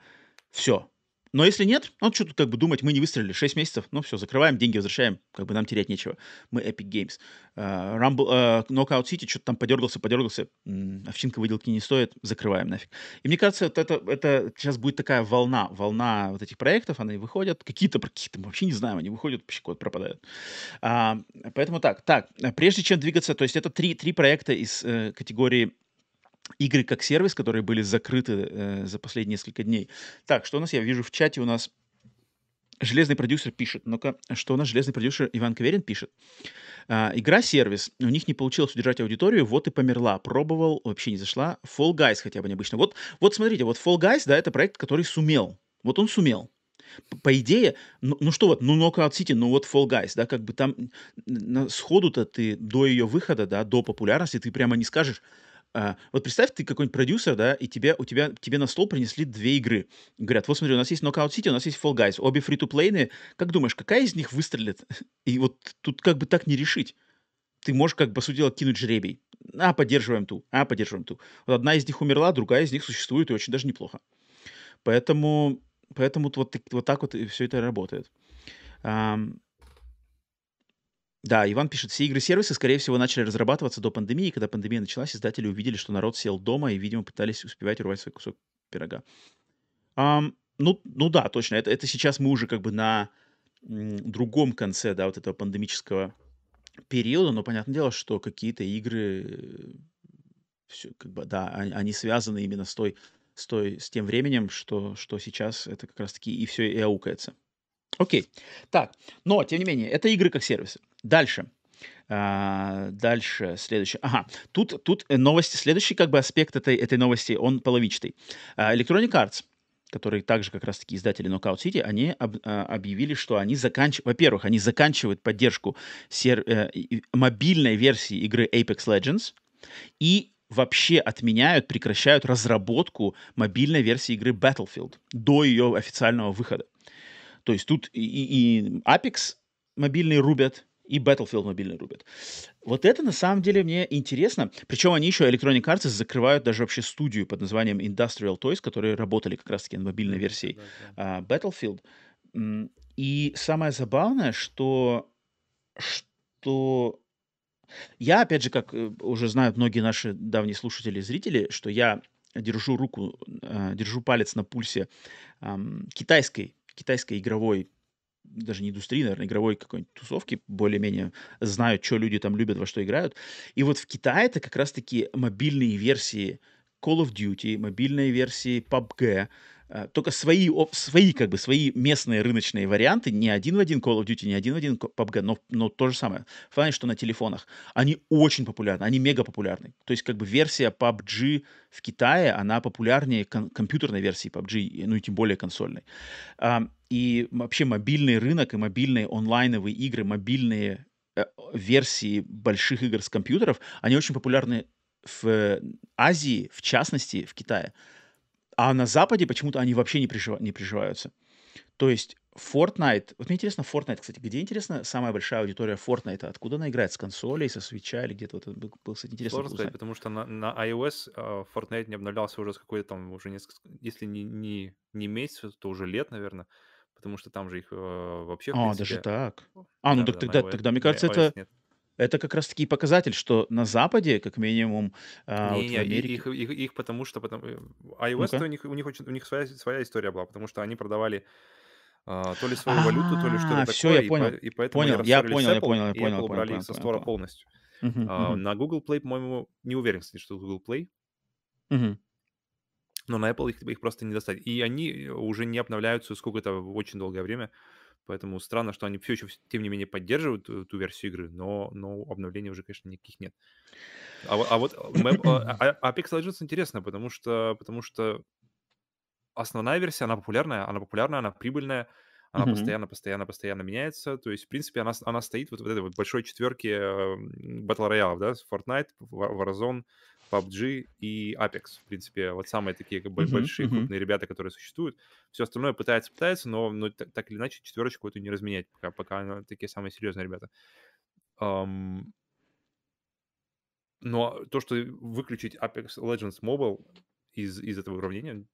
все, но если нет, ну, что тут как бы думать, мы не выстрелили 6 месяцев, ну, все, закрываем, деньги возвращаем, как бы нам терять нечего. Мы Epic Games. А, Rumble, а, Knockout City что-то там подергался, подергался, м, овчинка выделки не стоит, закрываем нафиг. И мне кажется, вот это, это сейчас будет такая волна, волна вот этих проектов, они выходят, какие-то, какие-то, мы вообще не знаем, они выходят, вообще куда пропадают. А, поэтому так, так, прежде чем двигаться, то есть это три, три проекта из э, категории игры как сервис, которые были закрыты э, за последние несколько дней. Так, что у нас? Я вижу в чате у нас железный продюсер пишет. Ну-ка, что у нас железный продюсер Иван Каверин пишет? А, игра-сервис. У них не получилось удержать аудиторию, вот и померла. Пробовал, вообще не зашла. Fall Guys хотя бы необычно. Вот, вот смотрите, вот Fall Guys, да, это проект, который сумел. Вот он сумел. По идее, ну, ну что вот, ну Knockout City, ну вот Fall Guys, да, как бы там сходу-то ты до ее выхода, да, до популярности, ты прямо не скажешь, а, вот представь, ты какой-нибудь продюсер, да, и тебе, у тебя, тебе на стол принесли две игры. Говорят, вот смотри, у нас есть Knockout City, у нас есть Fall Guys, обе фри то плейные Как думаешь, какая из них выстрелит? И вот тут как бы так не решить. Ты можешь, как бы, по сути дела, кинуть жребий. А, поддерживаем ту, а, поддерживаем ту. Вот одна из них умерла, другая из них существует и очень даже неплохо. Поэтому, поэтому вот, вот так вот все это работает. Да, Иван пишет, все игры-сервисы, скорее всего, начали разрабатываться до пандемии. Когда пандемия началась, издатели увидели, что народ сел дома и, видимо, пытались успевать урвать свой кусок пирога. Ам, ну, ну да, точно. Это, это сейчас мы уже как бы на другом конце, да, вот этого пандемического периода, но понятное дело, что какие-то игры, все, как бы, да, они, они связаны именно с той, с той, с тем временем, что, что сейчас это как раз-таки и все и аукается. Окей. Так, но, тем не менее, это игры как сервисы. Дальше. А, дальше, следующее. Ага, тут, тут э, новости, следующий как бы аспект этой, этой новости, он половичный. А, Electronic Arts, которые также как раз-таки издатели Knockout City, они об- а, объявили, что они заканчивают, во-первых, они заканчивают поддержку сер- э, мобильной версии игры Apex Legends и вообще отменяют, прекращают разработку мобильной версии игры Battlefield до ее официального выхода. То есть тут и, и- Apex мобильный рубят, и Battlefield мобильный рубят. Вот это на самом деле мне интересно. Причем они еще Electronic Arts закрывают даже вообще студию под названием Industrial Toys, которые работали как раз-таки над мобильной версией Да, да. Battlefield. И самое забавное, что, что я, опять же, как э, уже знают многие наши давние слушатели и зрители, что я держу руку, э, держу палец на пульсе китайской, китайской игровой, даже не индустрии, наверное, игровой какой-нибудь тусовки, более-менее знаю, что люди там любят, во что играют. И вот в Китае это как раз-таки мобильные версии Call of Duty, мобильные версии PUBG, только свои, свои, как бы, свои местные рыночные варианты, не один в один Call of Duty, не один в один PUBG, но, но то же самое. Плане, что на телефонах. Они очень популярны, они мега популярны. То есть, как бы, версия PUBG в Китае, она популярнее кон- компьютерной версии PUBG, ну и тем более консольной. Ам, И вообще мобильный рынок и мобильные онлайновые игры, мобильные э, версии больших игр с компьютеров, они очень популярны в Азии, в частности, в Китае. А на Западе почему-то они вообще не, прижива- не приживаются. То есть Fortnite... Вот мне интересно, Fortnite, кстати, где, интересно, самая большая аудитория Fortnite? Откуда она играет? С консолей, со свеча или где-то? Вот это был, было, кстати, интересно Сложно сказать, потому что на, на iOS а, Fortnite не обновлялся уже с какой-то там, уже несколько, если не, не, не месяц, то уже лет, наверное, потому что там же их э, вообще, А, даже принципе, так. А, ну да, так да, тогда, тогда, мне кажется, это, нет. Это как раз-таки показатель, что на Западе, как минимум, а, вот в Не-не, и- Америке... их, их, их потому что потом, э, iOS то у них, у них, очень, у них своя, своя история была, потому что они продавали а, то ли свою валюту, то ли что-то А, все, такое, я и, по- понял. и поэтому Понял, я понял, я Apple, понял, я и понял, Apple понял, брали понял, их со стора полностью. А, на Google Play, по-моему, не уверен, кстати, что Google Play, но на Apple их, их просто не достать. И они уже не обновляются сколько-то очень долгое время, Поэтому странно, что они все еще, тем не менее, поддерживают э, ту версию игры, но, но обновлений уже, конечно, никаких нет. А, а вот Map, а, а, Apex Legends интересно, потому что, потому что основная версия, она популярная, она популярная, она прибыльная, она Мгм. постоянно, постоянно, постоянно меняется. То есть, в принципе, она, она стоит вот в этой вот большой четверке батл роялов, да, Fortnite, Warzone, PUBG и Apex. В принципе, вот самые такие как бы Мгм. большие, Мгм. крупные ребята, которые существуют. Все остальное пытается, пытается, но, но так, так или иначе четверочку эту не разменять, пока, пока она- такие самые серьезные ребята. Ам, но то, что выключить Apex Legends Mobile из, из этого уравнения,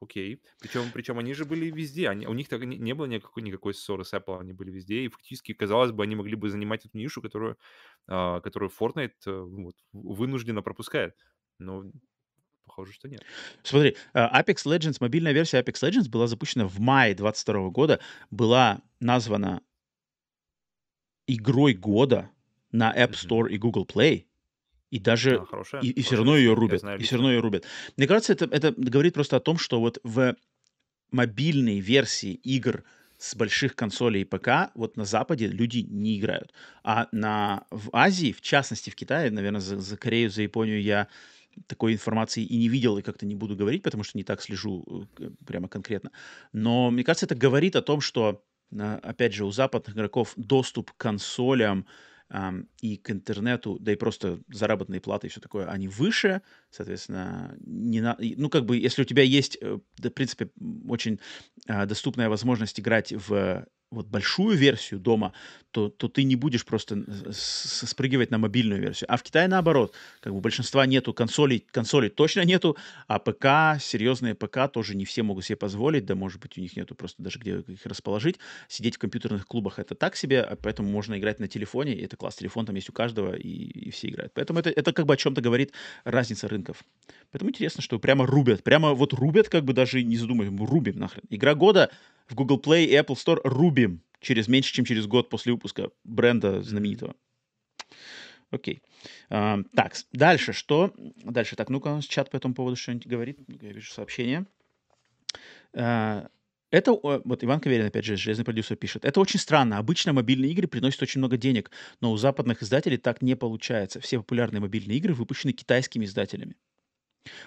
окей. Причем, причем они же были везде. Они, у них так не, не было никакой, никакой ссоры с Apple, они были везде. И фактически, казалось бы, они могли бы занимать эту нишу, которую, а, которую Fortnite э, вот, вынужденно пропускает. Но похоже, что нет. Смотри, а, Apex Legends, мобильная версия Apex Legends была запущена в мае 22 года, была названа игрой года на App. Store и Google Play, и даже А, хорошая, и, и все равно ее рубят, знаю и все равно ее рубят. Мне кажется, это, это говорит просто о том, что вот в мобильной версии игр с больших консолей и ПК вот на Западе люди не играют. А на, в Азии, в частности в Китае, наверное, за, за Корею, за Японию я такой информации и не видел, и как-то не буду говорить, потому что не так слежу э, прямо конкретно. Но мне кажется, это говорит о том, что, а, опять же, у западных игроков доступ к консолям и к интернету, да и просто заработные платы и все такое, они выше, соответственно, не на... ну, как бы, если у тебя есть, э, да, в принципе, очень а, доступная возможность играть в вот большую версию дома, то, то ты не будешь просто э, спрыгивать на мобильную версию. А в Китае наоборот, как бы большинства нету консолей, консолей точно нету, а ПК, серьезные ПК тоже не все могут себе позволить, да, может быть, у них нету просто даже где их расположить. Сидеть в компьютерных клубах это так себе, а поэтому можно играть на телефоне, и это класс. Телефон там есть у каждого, и, и все играют. Поэтому это, это как бы о чем-то говорит разница рынков. Поэтому интересно, что прямо рубят, прямо вот рубят, как бы даже не задумываясь, рубим нахрен. Игра года в Google Play и Apple Store рубим через меньше, чем через год после выпуска бренда знаменитого. Окей. А, так, с- дальше что? Дальше, так, ну-ка, у нас чат по этому поводу что-нибудь говорит. Я вижу сообщение. А, Это, вот Иван Каверин, опять же, железный продюсер, пишет. Это очень странно. Обычно мобильные игры приносят очень много денег, но у западных издателей так не получается. Все популярные мобильные игры выпущены китайскими издателями.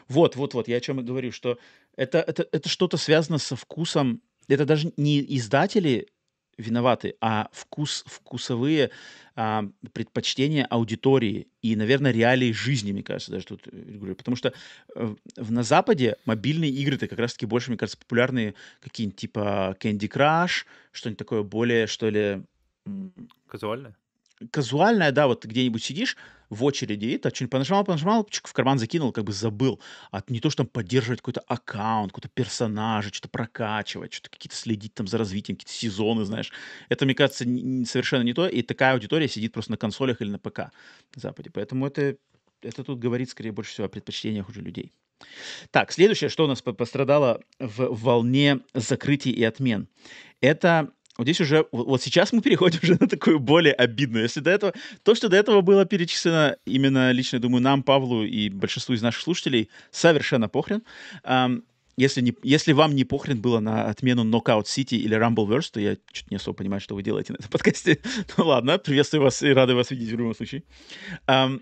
Вот, вот, вот, я о чем и говорю, что это, это, это что-то связано со вкусом. Это даже не издатели виноваты, а вкус, вкусовые а, предпочтения аудитории и, наверное, реалии жизни, мне кажется, даже тут э, говорю. Потому что э, на Западе мобильные игры-то как раз-таки больше, мне кажется, популярные какие-нибудь типа Candy Crush, что-нибудь такое более, что ли, м, Казуально? казуальная, да, вот где-нибудь сидишь в очереди, и так что-нибудь понажимал, понажимал, в карман закинул, как бы забыл. А не то, что там поддерживать какой-то аккаунт, какой-то персонажа, что-то прокачивать, что-то какие-то следить там за развитием, какие-то сезоны, знаешь. Это, мне кажется, совершенно не то, и такая аудитория сидит просто на консолях или на ПК на Западе. Поэтому это, это тут говорит, скорее, больше всего о предпочтениях уже людей. Так, следующее, что у нас по- пострадало в волне закрытий и отмен. Это вот здесь уже, вот сейчас мы переходим уже на такую более обидную. Если до этого, то, что до этого было перечислено именно лично, думаю, нам, Павлу и большинству из наших слушателей, совершенно похрен. Ам, если, не, если вам не похрен было на отмену Knockout City или Rumbleverse, то я чуть не особо понимаю, что вы делаете на этом подкасте. ну ладно, приветствую вас и рады вас видеть в любом случае. Ам,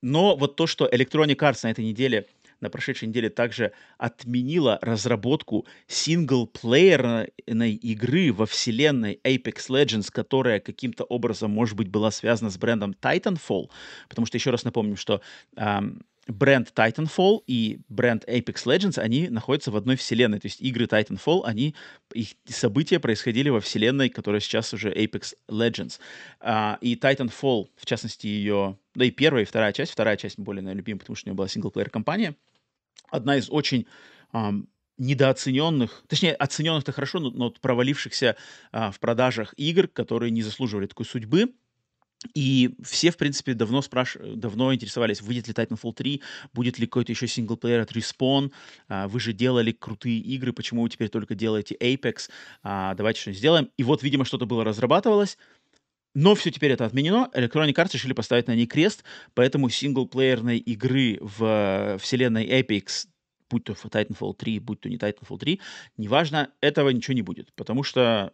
но вот то, что Electronic Arts на этой неделе, на прошедшей неделе также отменила разработку синглплеерной игры во вселенной Apex Legends, которая каким-то образом, может быть, была связана с брендом Titanfall, потому что еще раз напомним, что ам, бренд Titanfall и бренд Apex Legends, они находятся в одной вселенной, то есть игры Titanfall, они, их события происходили во вселенной, которая сейчас уже Apex Legends. А, и Titanfall, в частности, ее, да и первая, и вторая часть, вторая часть более, наверное, любима, потому что у нее была синглплеер-компания, одна из очень ам, недооцененных, точнее, оцененных-то хорошо, но, но провалившихся а, в продажах игр, которые не заслуживали такой судьбы. И все, в принципе, давно спраш... давно интересовались, выйдет ли Titanfall 3, будет ли какой-то еще синглплеер от Respawn, а, вы же делали крутые игры, почему вы теперь только делаете Apex, А, давайте что-нибудь сделаем. И вот, видимо, что-то было разрабатывалось, но все теперь это отменено. Electronic Arts решили поставить на ней крест, поэтому синглплеерной игры в э, вселенной Apex, будь то Titanfall 3, будь то не Titanfall 3, неважно, этого ничего не будет, потому что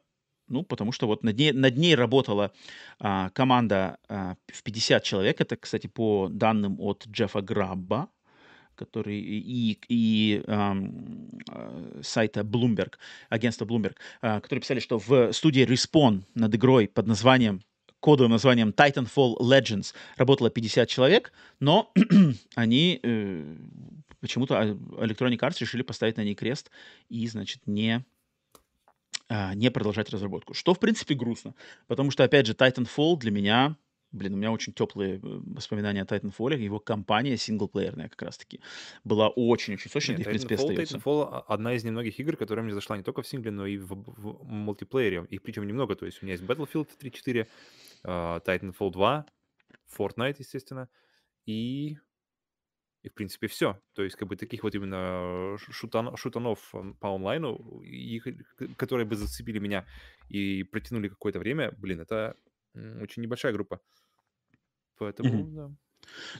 Ну, потому что вот над ней, над ней работала а, команда а, в 50 человек. Это, кстати, по данным от Джеффа Грабба, который и, и э, сайта Bloomberg, агентства Bloomberg, э, которые писали, что в студии Respawn над игрой под названием кодовым названием Titanfall Legends работало 50 человек, но они э, почему-то Electronic Arts решили поставить на ней крест и, значит, не а, не продолжать разработку. Что, в принципе, грустно. Потому что, опять же, Titanfall для меня... Блин, у меня очень теплые э, воспоминания о Titanfall. Его компания синглплеерная как раз-таки была очень-очень сочная. и, в принципе, Titanfall, остается. Titanfall одна из немногих игр, которая мне зашла не только в сингле, но и в, в мультиплеере. Их причем немного. То есть у меня есть Battlefield 3.4, uh, Titanfall 2, Fortnite, естественно, и и, в принципе, все. То есть, как бы, таких вот именно шутан, шутанов по онлайну, их, которые бы зацепили меня и протянули какое-то время, блин, это очень небольшая группа. Поэтому, Мгм. да.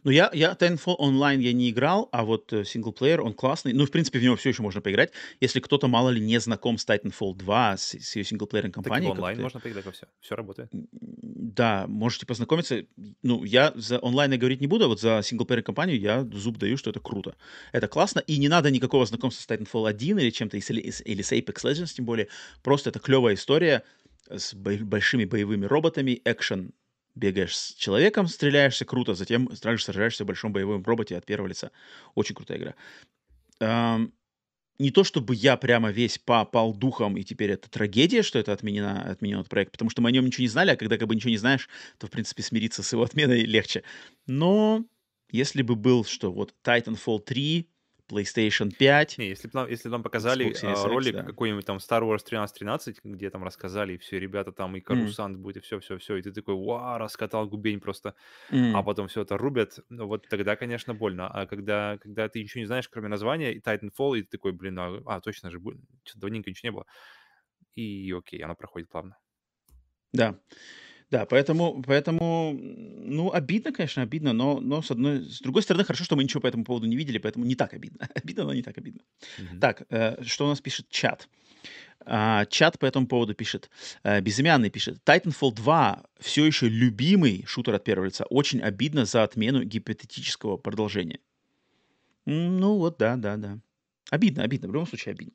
Ну, я, я Titanfall онлайн я не играл, а вот э, синглплеер, он классный. Ну, в принципе, в него все еще можно поиграть. Если кто-то, мало ли, не знаком с Titanfall 2, с, с ее синглплеерной Так компанией, онлайн как-то, можно поиграть во все. Все работает. да, можете познакомиться. Ну, я за онлайн я говорить не буду, а вот за синглплеер компанию я зуб даю, что это круто. Это классно, и не надо никакого знакомства с Titanfall 1 или чем-то, или, или с Apex Legends, тем более. Просто это клевая история с бо- большими боевыми роботами, экшен бегаешь с человеком, стреляешься круто, затем также сражаешься в большом боевом роботе от первого лица. Очень крутая игра. Ам, не то чтобы я прямо весь попал духом, и теперь это трагедия, что это отменено, отменен этот проект, потому что мы о нем ничего не знали, а когда как бы ничего не знаешь, то, в принципе, смириться с его отменой легче. Но если бы был, что вот Titanfall 3, PlayStation 5, Не, если бы нам, если нам показали Xbox а, ролик да. какой-нибудь там Star Wars 1313, где там рассказали, и все, ребята там, и Карусант будет, и все-все-все, и ты такой, вау, раскатал губень просто, а м, потом все это рубят, ну вот тогда, конечно, больно. А когда, когда ты ничего не знаешь, кроме названия, и Titanfall, и ты такой, блин, а, а, точно же, что-то давненько ничего не было. И окей, она проходит плавно. Да. Да, поэтому, поэтому, ну, обидно, конечно, обидно, но, но с одной, с другой стороны, хорошо, что мы ничего по этому поводу не видели, поэтому не так обидно. Обидно, но не так обидно. Мгм. Так, э, что у нас пишет чат? А, чат по этому поводу пишет, э, безымянный пишет, Titanfall 2 все еще любимый шутер от первого лица. Очень обидно за отмену гипотетического продолжения. Ну вот, да, да, да. Обидно, обидно, в любом случае обидно.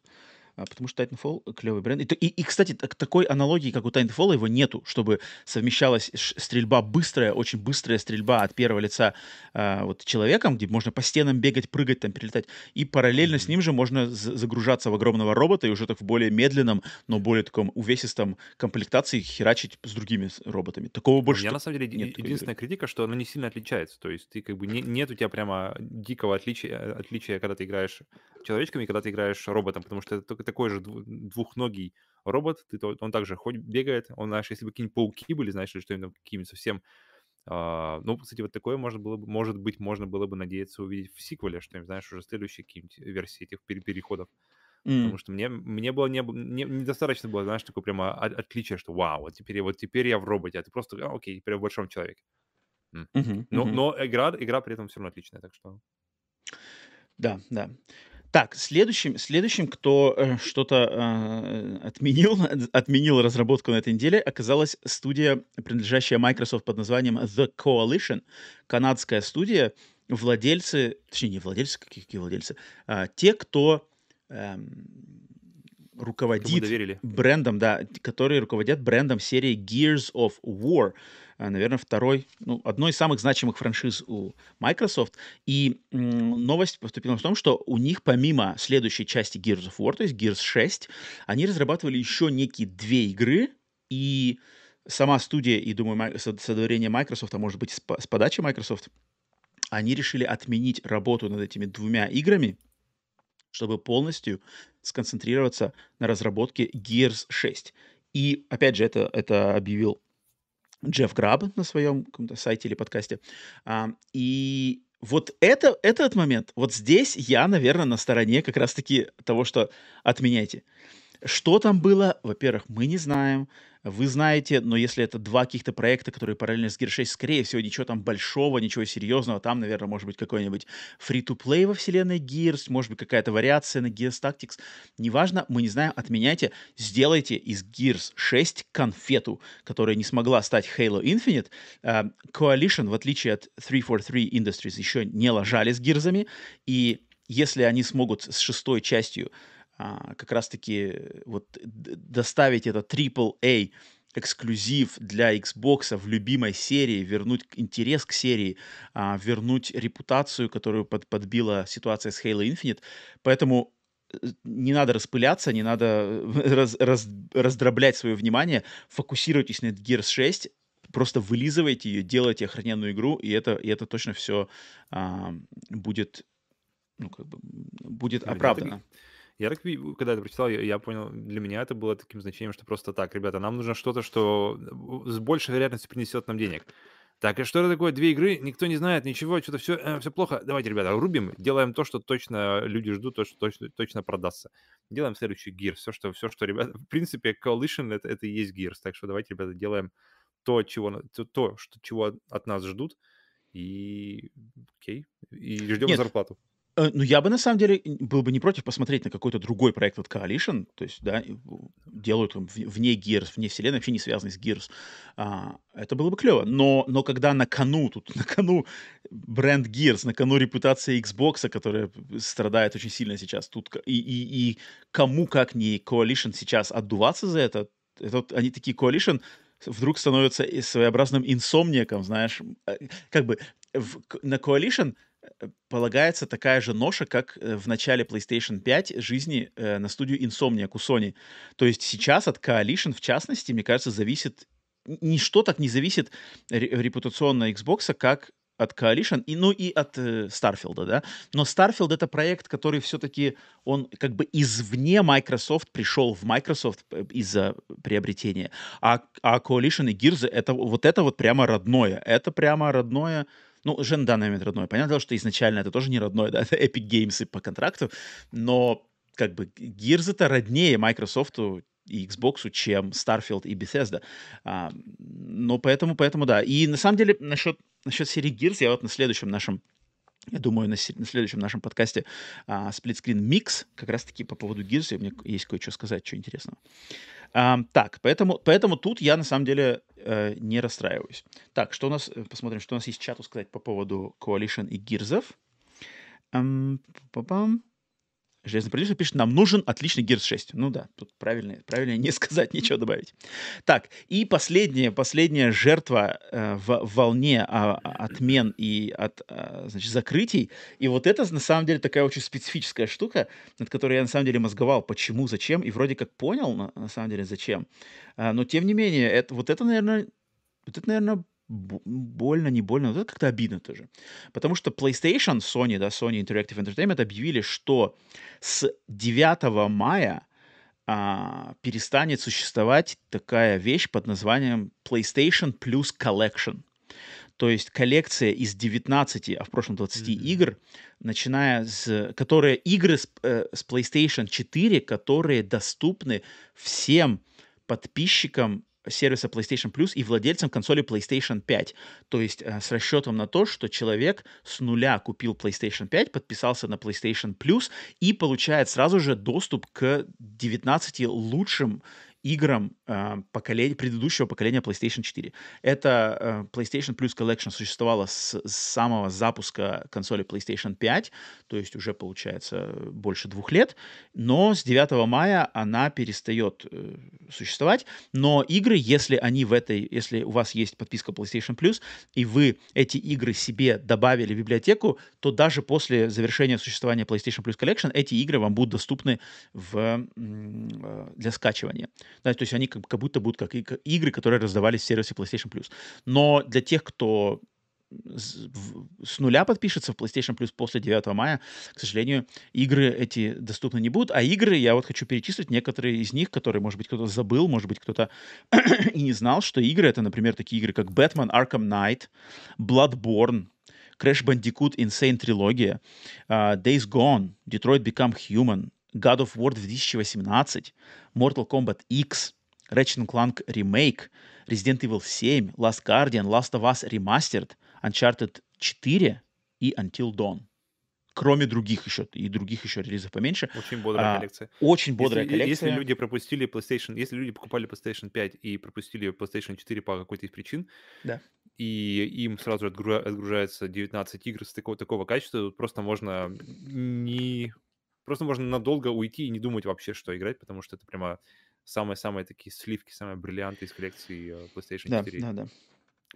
А, потому что Titanfall клевый бренд. И, и, и, кстати, так- такой аналогии, как у Titanfall, его нету, чтобы совмещалась стрельба быстрая, очень быстрая стрельба от первого лица а, вот человеком, где можно по стенам бегать, прыгать, там, перелетать, и параллельно с ним же можно загружаться в огромного робота и уже так в более медленном, но более таком увесистом комплектации херачить с другими роботами. Такого У больше меня тут на самом деле нет единственная критика, что она не сильно отличается. То есть ты как бы не, нет у тебя прямо дикого отличия, э, отличия, когда ты играешь человечками и когда ты играешь роботом, потому что это только такой же дву- двухногий робот, ты, он также ходит, бегает, он, знаешь, если бы какие-нибудь пауки были, знаешь, или что-нибудь какие-нибудь совсем... а, ну, кстати, вот такое можно было бы, может быть, можно было бы надеяться увидеть в сиквеле, что-нибудь, знаешь, уже следующие какие-нибудь версии этих пере- переходов. Потому М, что мне, мне было не, не- недостаточно было, знаешь, такое прямо от- отличие, что вау, вот теперь, вот теперь я в роботе, а ты просто, а, окей, теперь я в большом человеке. М. мгм, Но, мгм. но игра, игра при этом все равно отличная, так что... Да, да. Так, следующим, следующим, кто э, что-то э, отменил, отменил разработку на этой неделе, оказалась студия, принадлежащая Microsoft под названием The Coalition, канадская студия, владельцы, точнее, не владельцы, какие, какие владельцы, а, те, кто эм, руководит доверили. брендом, да, которые руководят брендом серии Gears of War. А, Наверное, второй, ну, одной из самых значимых франшиз у Microsoft. И м, новость поступила в том, что у них помимо следующей части Gears of War, то есть Gears 6, они разрабатывали еще некие две игры, и сама студия, и, думаю, со- сотворение Microsoft, а может быть, с, с подачи Microsoft, они решили отменить работу над этими двумя играми, чтобы полностью сконцентрироваться на разработке Gears 6. И, опять же, это, это объявил Джефф Граб на своем каком-то сайте или подкасте. А, и вот это, этот момент, вот здесь я, наверное, на стороне как раз-таки того, что отменяйте. Что там было, во-первых, мы не знаем. Вы знаете, но если это два каких-то проекта, которые параллельно с Gear 6, скорее всего, ничего там большого, ничего серьезного. Там, наверное, может быть какой-нибудь free-to-play во вселенной Gears, может быть какая-то вариация на Gears Tactics. Неважно, мы не знаем, отменяйте. Сделайте из Gears 6 конфету, которая не смогла стать Halo Infinite. Uh, Coalition, в отличие от 343 Industries, еще не ложали с Гирзами, и если они смогут с шестой частью а, как раз-таки вот доставить этот AAA эксклюзив для Xbox в любимой серии, вернуть интерес к серии, а, вернуть репутацию, которую под, подбила ситуация с Halo Infinite. Поэтому э, не надо распыляться, не надо э, раз, раз, раздроблять свое внимание, фокусируйтесь на Gears 6, просто вылизывайте ее, делайте охраненную игру, и это, и это точно все а, будет, ну, как бы, будет оправдано. Я так, когда это прочитал, я, я понял, для меня это было таким значением, что просто так, ребята, нам нужно что-то, что с большей вероятностью принесет нам денег. Так, и что это такое? Две игры, никто не знает, ничего, что-то все, э, все плохо. Давайте, ребята, рубим, делаем то, что точно люди ждут, то, что точно, точно продастся. Делаем следующий Gears. Все, что, все, что, ребята, в принципе, Coalition это, это и есть Gears. Так что давайте, ребята, делаем то, чего, то, то что, чего от нас ждут. И окей. И ждем Нет, зарплату. Э, ну, я бы на самом деле был бы не против посмотреть на какой-то другой проект от Coalition, то есть, да, делают там вне Gears, вне вселенной, вообще не связанный с Gears. А, это было бы клево. Но, но когда на кону, тут на кону бренд Gears, на кону репутация Xbox, которая страдает очень сильно сейчас, тут и, и, и кому как не Coalition сейчас отдуваться за это, это они такие Coalition вдруг становятся своеобразным инсомником, знаешь, э, как бы в, на Coalition полагается такая же ноша, как э, в начале PlayStation 5 жизни э, на студию Insomniac у Sony. То есть сейчас от Coalition, в частности, мне кажется, зависит... Ничто так не зависит репутационно Xbox, как от Coalition, и, ну и от э, да. Но Starfield это проект, который все-таки, он как бы извне Microsoft пришел в Microsoft из-за приобретения. А, а Coalition и Gears, это вот это вот прямо родное. Это прямо родное ну, уже на данный момент родной. Понятно, что изначально это тоже не родной, да, это Epic Games по контракту, но как бы Gears это роднее Microsoft и Xbox, чем Starfield и Bethesda. А, ну, поэтому, поэтому да. И на самом деле насчет, насчет серии Gears я вот на следующем нашем я думаю, на, на следующем нашем подкасте а, сплитскрин микс, как раз-таки по поводу у меня есть кое-что сказать, что интересного. А, так, поэтому, поэтому тут я на самом деле э, не расстраиваюсь. Так, что у нас, э, посмотрим, что у нас есть чату сказать по поводу Coalition и Гирзов. Um, Железный продюсер пишет, нам нужен отличный Gears 6. Ну да, тут правильно, правильно не сказать, ничего добавить. Так, и последняя, последняя жертва э, в волне а, отмен и от, а, значит, закрытий. И вот это, на самом деле, такая очень специфическая штука, над которой я, на самом деле, мозговал, почему, зачем, и вроде как понял, на, на самом деле, зачем. А, но, тем не менее, это, вот это, наверное, вот это, наверное, больно, не больно, вот это как-то обидно тоже. Потому что PlayStation, Sony, да, Sony Interactive Entertainment объявили, что с 9 мая а, перестанет существовать такая вещь под названием PlayStation Plus Collection. То есть коллекция из 19, а в прошлом 20 mm-hmm. игр, начиная с... Которые игры с, э, с PlayStation 4, которые доступны всем подписчикам сервиса PlayStation Plus и владельцам консоли PlayStation 5. То есть э, с расчетом на то, что человек с нуля купил PlayStation 5, подписался на PlayStation Plus и получает сразу же доступ к 19 лучшим играм э, поколения, предыдущего поколения PlayStation 4. Это э, PlayStation Plus Collection существовала с, с самого запуска консоли PlayStation 5, то есть уже получается больше двух лет, но с 9 мая она перестает э, существовать, но игры, если они в этой, если у вас есть подписка PlayStation Plus, и вы эти игры себе добавили в библиотеку, то даже после завершения существования PlayStation Plus Collection эти игры вам будут доступны в, э, для скачивания. Да, то есть они как, как будто будут как игры, которые раздавались в сервисе PlayStation Plus. Но для тех, кто с, нуля подпишется в PlayStation Plus после 9 мая, к сожалению, игры эти доступны не будут. А игры, я вот хочу перечислить некоторые из них, которые, может быть, кто-то забыл, может быть, кто-то и не знал, что игры, это, например, такие игры, как Batman Arkham Knight, Bloodborne, Crash Bandicoot Insane Trilogy, uh, Days Gone, Detroit Become Human, God of War 2018, Mortal Kombat X, Ratchet Clank Remake, Resident Evil 7, Last Guardian, Last of Us Remastered, Uncharted 4 и Until Dawn. Кроме других еще, и других еще релизов поменьше. Очень бодрая А, коллекция. Очень бодрая Если, если коллекция. люди пропустили PlayStation, если люди покупали PlayStation 5 и пропустили PlayStation 4 по какой-то из причин, Да. и им сразу отгружается 19 игр с такого, такого качества, тут просто можно не... Просто можно надолго уйти и не думать вообще, что играть, потому что это прямо самые-самые такие сливки, самые бриллианты из коллекции э, PlayStation Да, 4. да, да.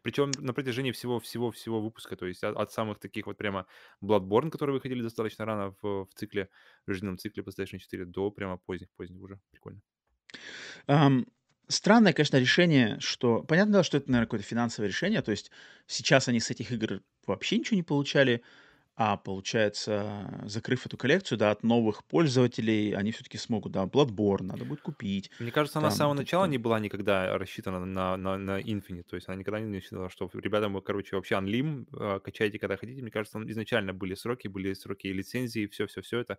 Причем на протяжении всего-всего-всего выпуска, то есть от, от самых таких вот прямо Bloodborne, которые выходили достаточно рано в, в цикле, в жизненном цикле PlayStation 4, до прямо поздних-поздних уже. Прикольно. Ам, странное, конечно, решение, что... Понятно, что это, наверное, какое-то финансовое решение. То есть сейчас они с этих игр вообще ничего не получали, а получается, закрыв эту коллекцию, да, от новых пользователей, они все-таки смогут, да, Bloodborne надо будет купить. Мне кажется, она с самого начала не была никогда рассчитана на, на, на Infinite. То есть она никогда не считала, что ребята, мы, короче, вообще э, качайте, когда хотите. Мне кажется, изначально были сроки, были сроки лицензии, все-все-все это.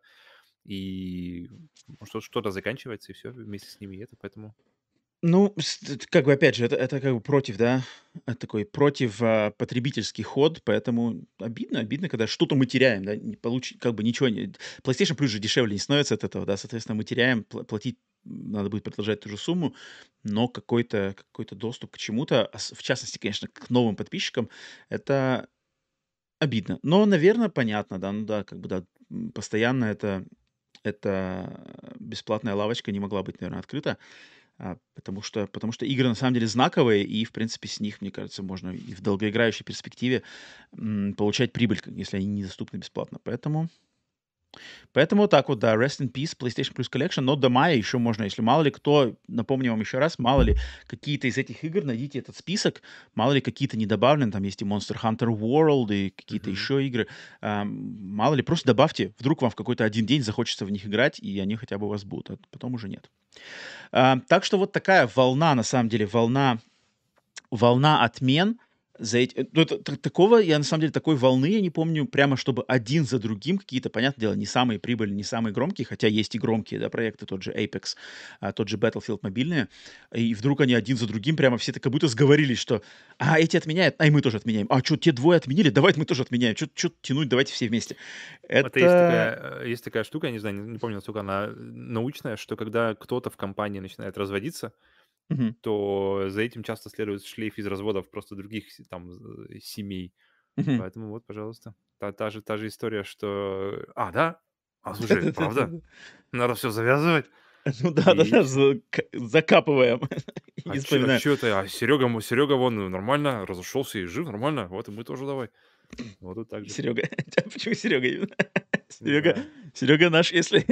И что- что-то заканчивается, и все вместе с ними это, поэтому... Ну, как бы опять же, это, это как бы против, да, это такой против а, потребительский ход, поэтому обидно, обидно, когда что-то мы теряем, да, не получ... как бы ничего не... PlayStation Plus же дешевле не становится от этого, да, соответственно, мы теряем, пла- платить надо будет продолжать ту же сумму, но какой-то какой доступ к чему-то, ос- в частности, конечно, к новым подписчикам, это обидно. Но, наверное, понятно, да, ну да, как бы, да, постоянно это, эта бесплатная лавочка не могла быть, наверное, открыта. А, потому что, потому что игры на самом деле знаковые, и, в принципе, с них, мне кажется, можно и в долгоиграющей перспективе м, получать прибыль, если они недоступны бесплатно. Поэтому, поэтому вот так вот, да, Rest in Peace, PlayStation Plus Collection, но до мая еще можно, если мало ли кто, напомню вам еще раз, мало ли какие-то из этих игр, найдите этот список, мало ли какие-то не добавлены, там есть и Monster Hunter World, и какие-то Мгм. еще игры, Ам, мало ли, просто добавьте, вдруг вам в какой-то один день захочется в них играть, и они хотя бы у вас будут, а потом уже нет. А, так что вот такая волна, на самом деле, волна, волна отмен. За эти, э, ну, это такого, я на самом деле такой волны я не помню, прямо чтобы один за другим какие-то, понятное дело, не самые прибыльные, не самые громкие, хотя есть и громкие, да, проекты, тот же Apex, а, тот же Battlefield мобильные, и вдруг они один за другим прямо все так как будто сговорились, что, а, эти отменяют, а и мы тоже отменяем, а, что, те двое отменили, давайте мы тоже отменяем, что тянуть, давайте все вместе. Это есть Это... такая, э, есть такая штука, я не знаю, не, не помню, насколько она э, научная, что когда кто-то в компании начинает разводиться, Мгм, то за этим часто следует шлейф из разводов просто других там э, семей. мгм. Поэтому вот, пожалуйста, та, та же, та же история, что... А, да? А, слушай, правда? Надо все завязывать? Ну да, да, да, зака- закапываем А чё, а чё это? А Серега, Серега вон нормально разошелся и жив нормально. Вот и мы тоже давай. Вот и так же. Серега. Почему Серега именно? Серега. Серега наш, если...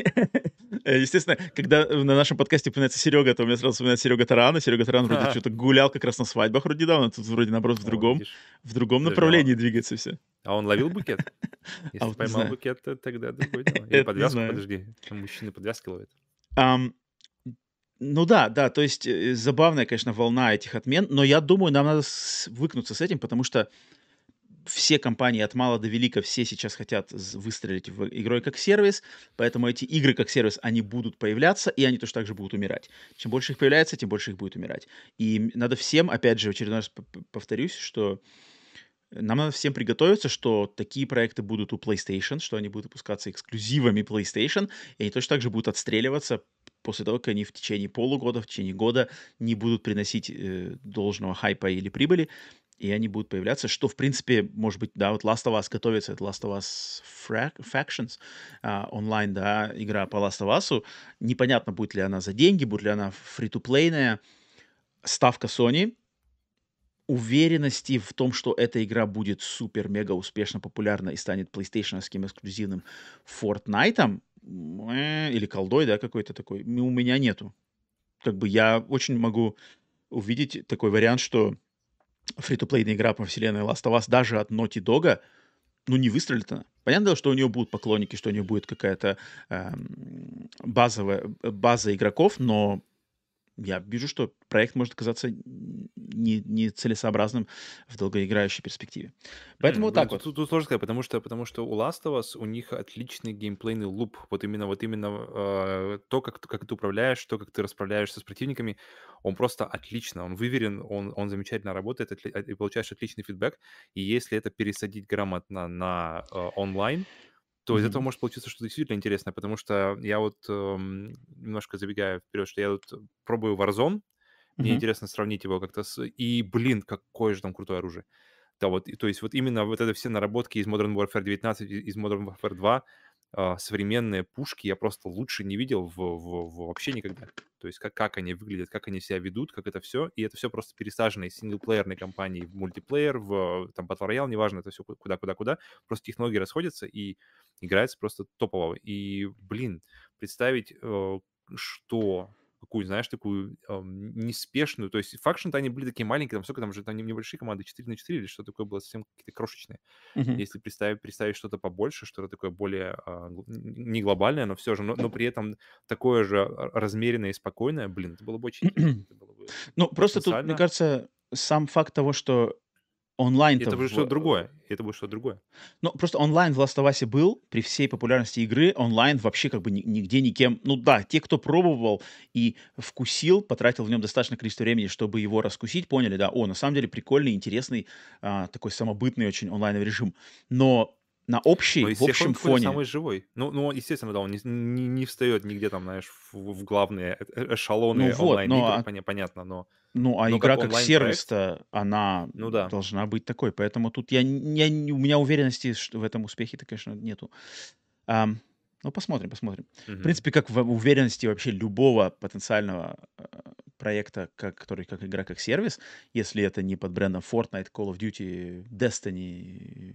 Э, Естественно, когда на нашем подкасте упоминается Серега, то у меня сразу вспоминается Серега Тарана. Серега Таран вроде Ага. что-то гулял как раз на свадьбах вроде недавно, тут вроде наоборот в другом, в другом а направлении он, двигается все. а он ловил букет? Если вот не поймал букет, то тогда другое дело. Или подвязку, подожди. Там мужчины подвязки ловят. Ам, ну да, да, то есть э, забавная, конечно, волна этих отмен, но я думаю, нам надо свыкнуться с этим, потому что все компании от мала до велика, все сейчас хотят выстрелить в игрой как сервис, поэтому эти игры как сервис, они будут появляться, и они точно так же будут умирать. Чем больше их появляется, тем больше их будет умирать. И надо всем, опять же, в очередной раз повторюсь, что нам надо всем приготовиться, что такие проекты будут у PlayStation, что они будут выпускаться эксклюзивами PlayStation, и они точно так же будут отстреливаться после того, как они в течение полугода, в течение года не будут приносить э, должного хайпа или прибыли, и они будут появляться, что, в принципе, может быть, да, вот Last of Us готовится, это Last of Us Factions, а, онлайн, да, игра по Last of Us, непонятно, будет ли она за деньги, будет ли она фри-то-плейная, ставка Sony, уверенности в том, что эта игра будет супер-мега успешно популярна и станет PlayStation эксклюзивным Fortnite или колдой, да, какой-то такой, у меня нету. Как бы я очень могу увидеть такой вариант, что фри-то-плейная игра по вселенной Last of Us даже от Naughty Dog, ну, не выстрелит она. Понятно, что у нее будут поклонники, что у нее будет какая-то эм, базовая база игроков, но я вижу, что проект может оказаться не, не целесообразным в долгоиграющей перспективе. Поэтому М, вот блин, так тут, вот. тут, тут сложно сказать, потому что, потому что у Last of Us у них отличный геймплейный луп. Вот именно, вот именно э, то, как, ты- как ты управляешь, то, как ты расправляешься с противниками, он просто отлично, он выверен, он, он замечательно работает, отли- и получаешь отличный фидбэк. И если это пересадить грамотно на э, онлайн, то из этого может получиться что-то действительно интересное, потому что я вот эм, немножко забегаю вперед, что я вот пробую Warzone, мне Мгм. интересно сравнить его как-то с... И, блин, какое же там крутое оружие. Да, вот, и, то есть вот именно вот это все наработки из Modern Warfare 19, и- из Modern Warfare 2, а, современные пушки я просто лучше не видел в, в- в- вообще никогда. То есть как, как они выглядят, как они себя ведут, как это все. И это все просто пересажено из синглплеерной кампании в мультиплеер, в там Battle Royale, неважно, это все куда-куда-куда. Просто технологии расходятся, и играется просто топово. И, блин, представить, э, что какую, знаешь, такую ам, неспешную, то есть факшн-то они были такие маленькие, там сколько там же, там не- небольшие команды, 4 на 4 или что такое было, совсем какие-то крошечные. Мгм. Если представить, представить что-то побольше, что-то такое более н- не глобальное, но все же, но, но при этом такое же а, размеренное и спокойное, блин, это было бы очень было бы Ну, просто тут, мне кажется, сам факт того, что онлайн-то это будет в что-то другое, это будет что-то другое. Ну, просто онлайн в Last of Us был, при всей популярности игры, онлайн вообще как бы ни- нигде никем... Ну да, те, кто пробовал и вкусил, потратил в нем достаточное количество времени, чтобы его раскусить, поняли, да, о, на самом деле прикольный, интересный, а, такой самобытный очень онлайновый режим. Но на общий, Но из в общем фоне... самый живой. Ну, ну, естественно, да, он не, не, не встает нигде там, знаешь, в, в главные э- э- эшелоны Ну вот, но, онлайн-игр, а, поня- понятно, но, ну, а но игра как как сервис-то, она ну да. должна быть такой. Поэтому тут я, я, у меня уверенности что в этом успехе-то, конечно, нету. Ам, ну, посмотрим, посмотрим. В Мгм. принципе, как в уверенности вообще любого потенциального э, проекта, как, который как игра, как сервис, если это не под брендом Fortnite, Call of Duty, Destiny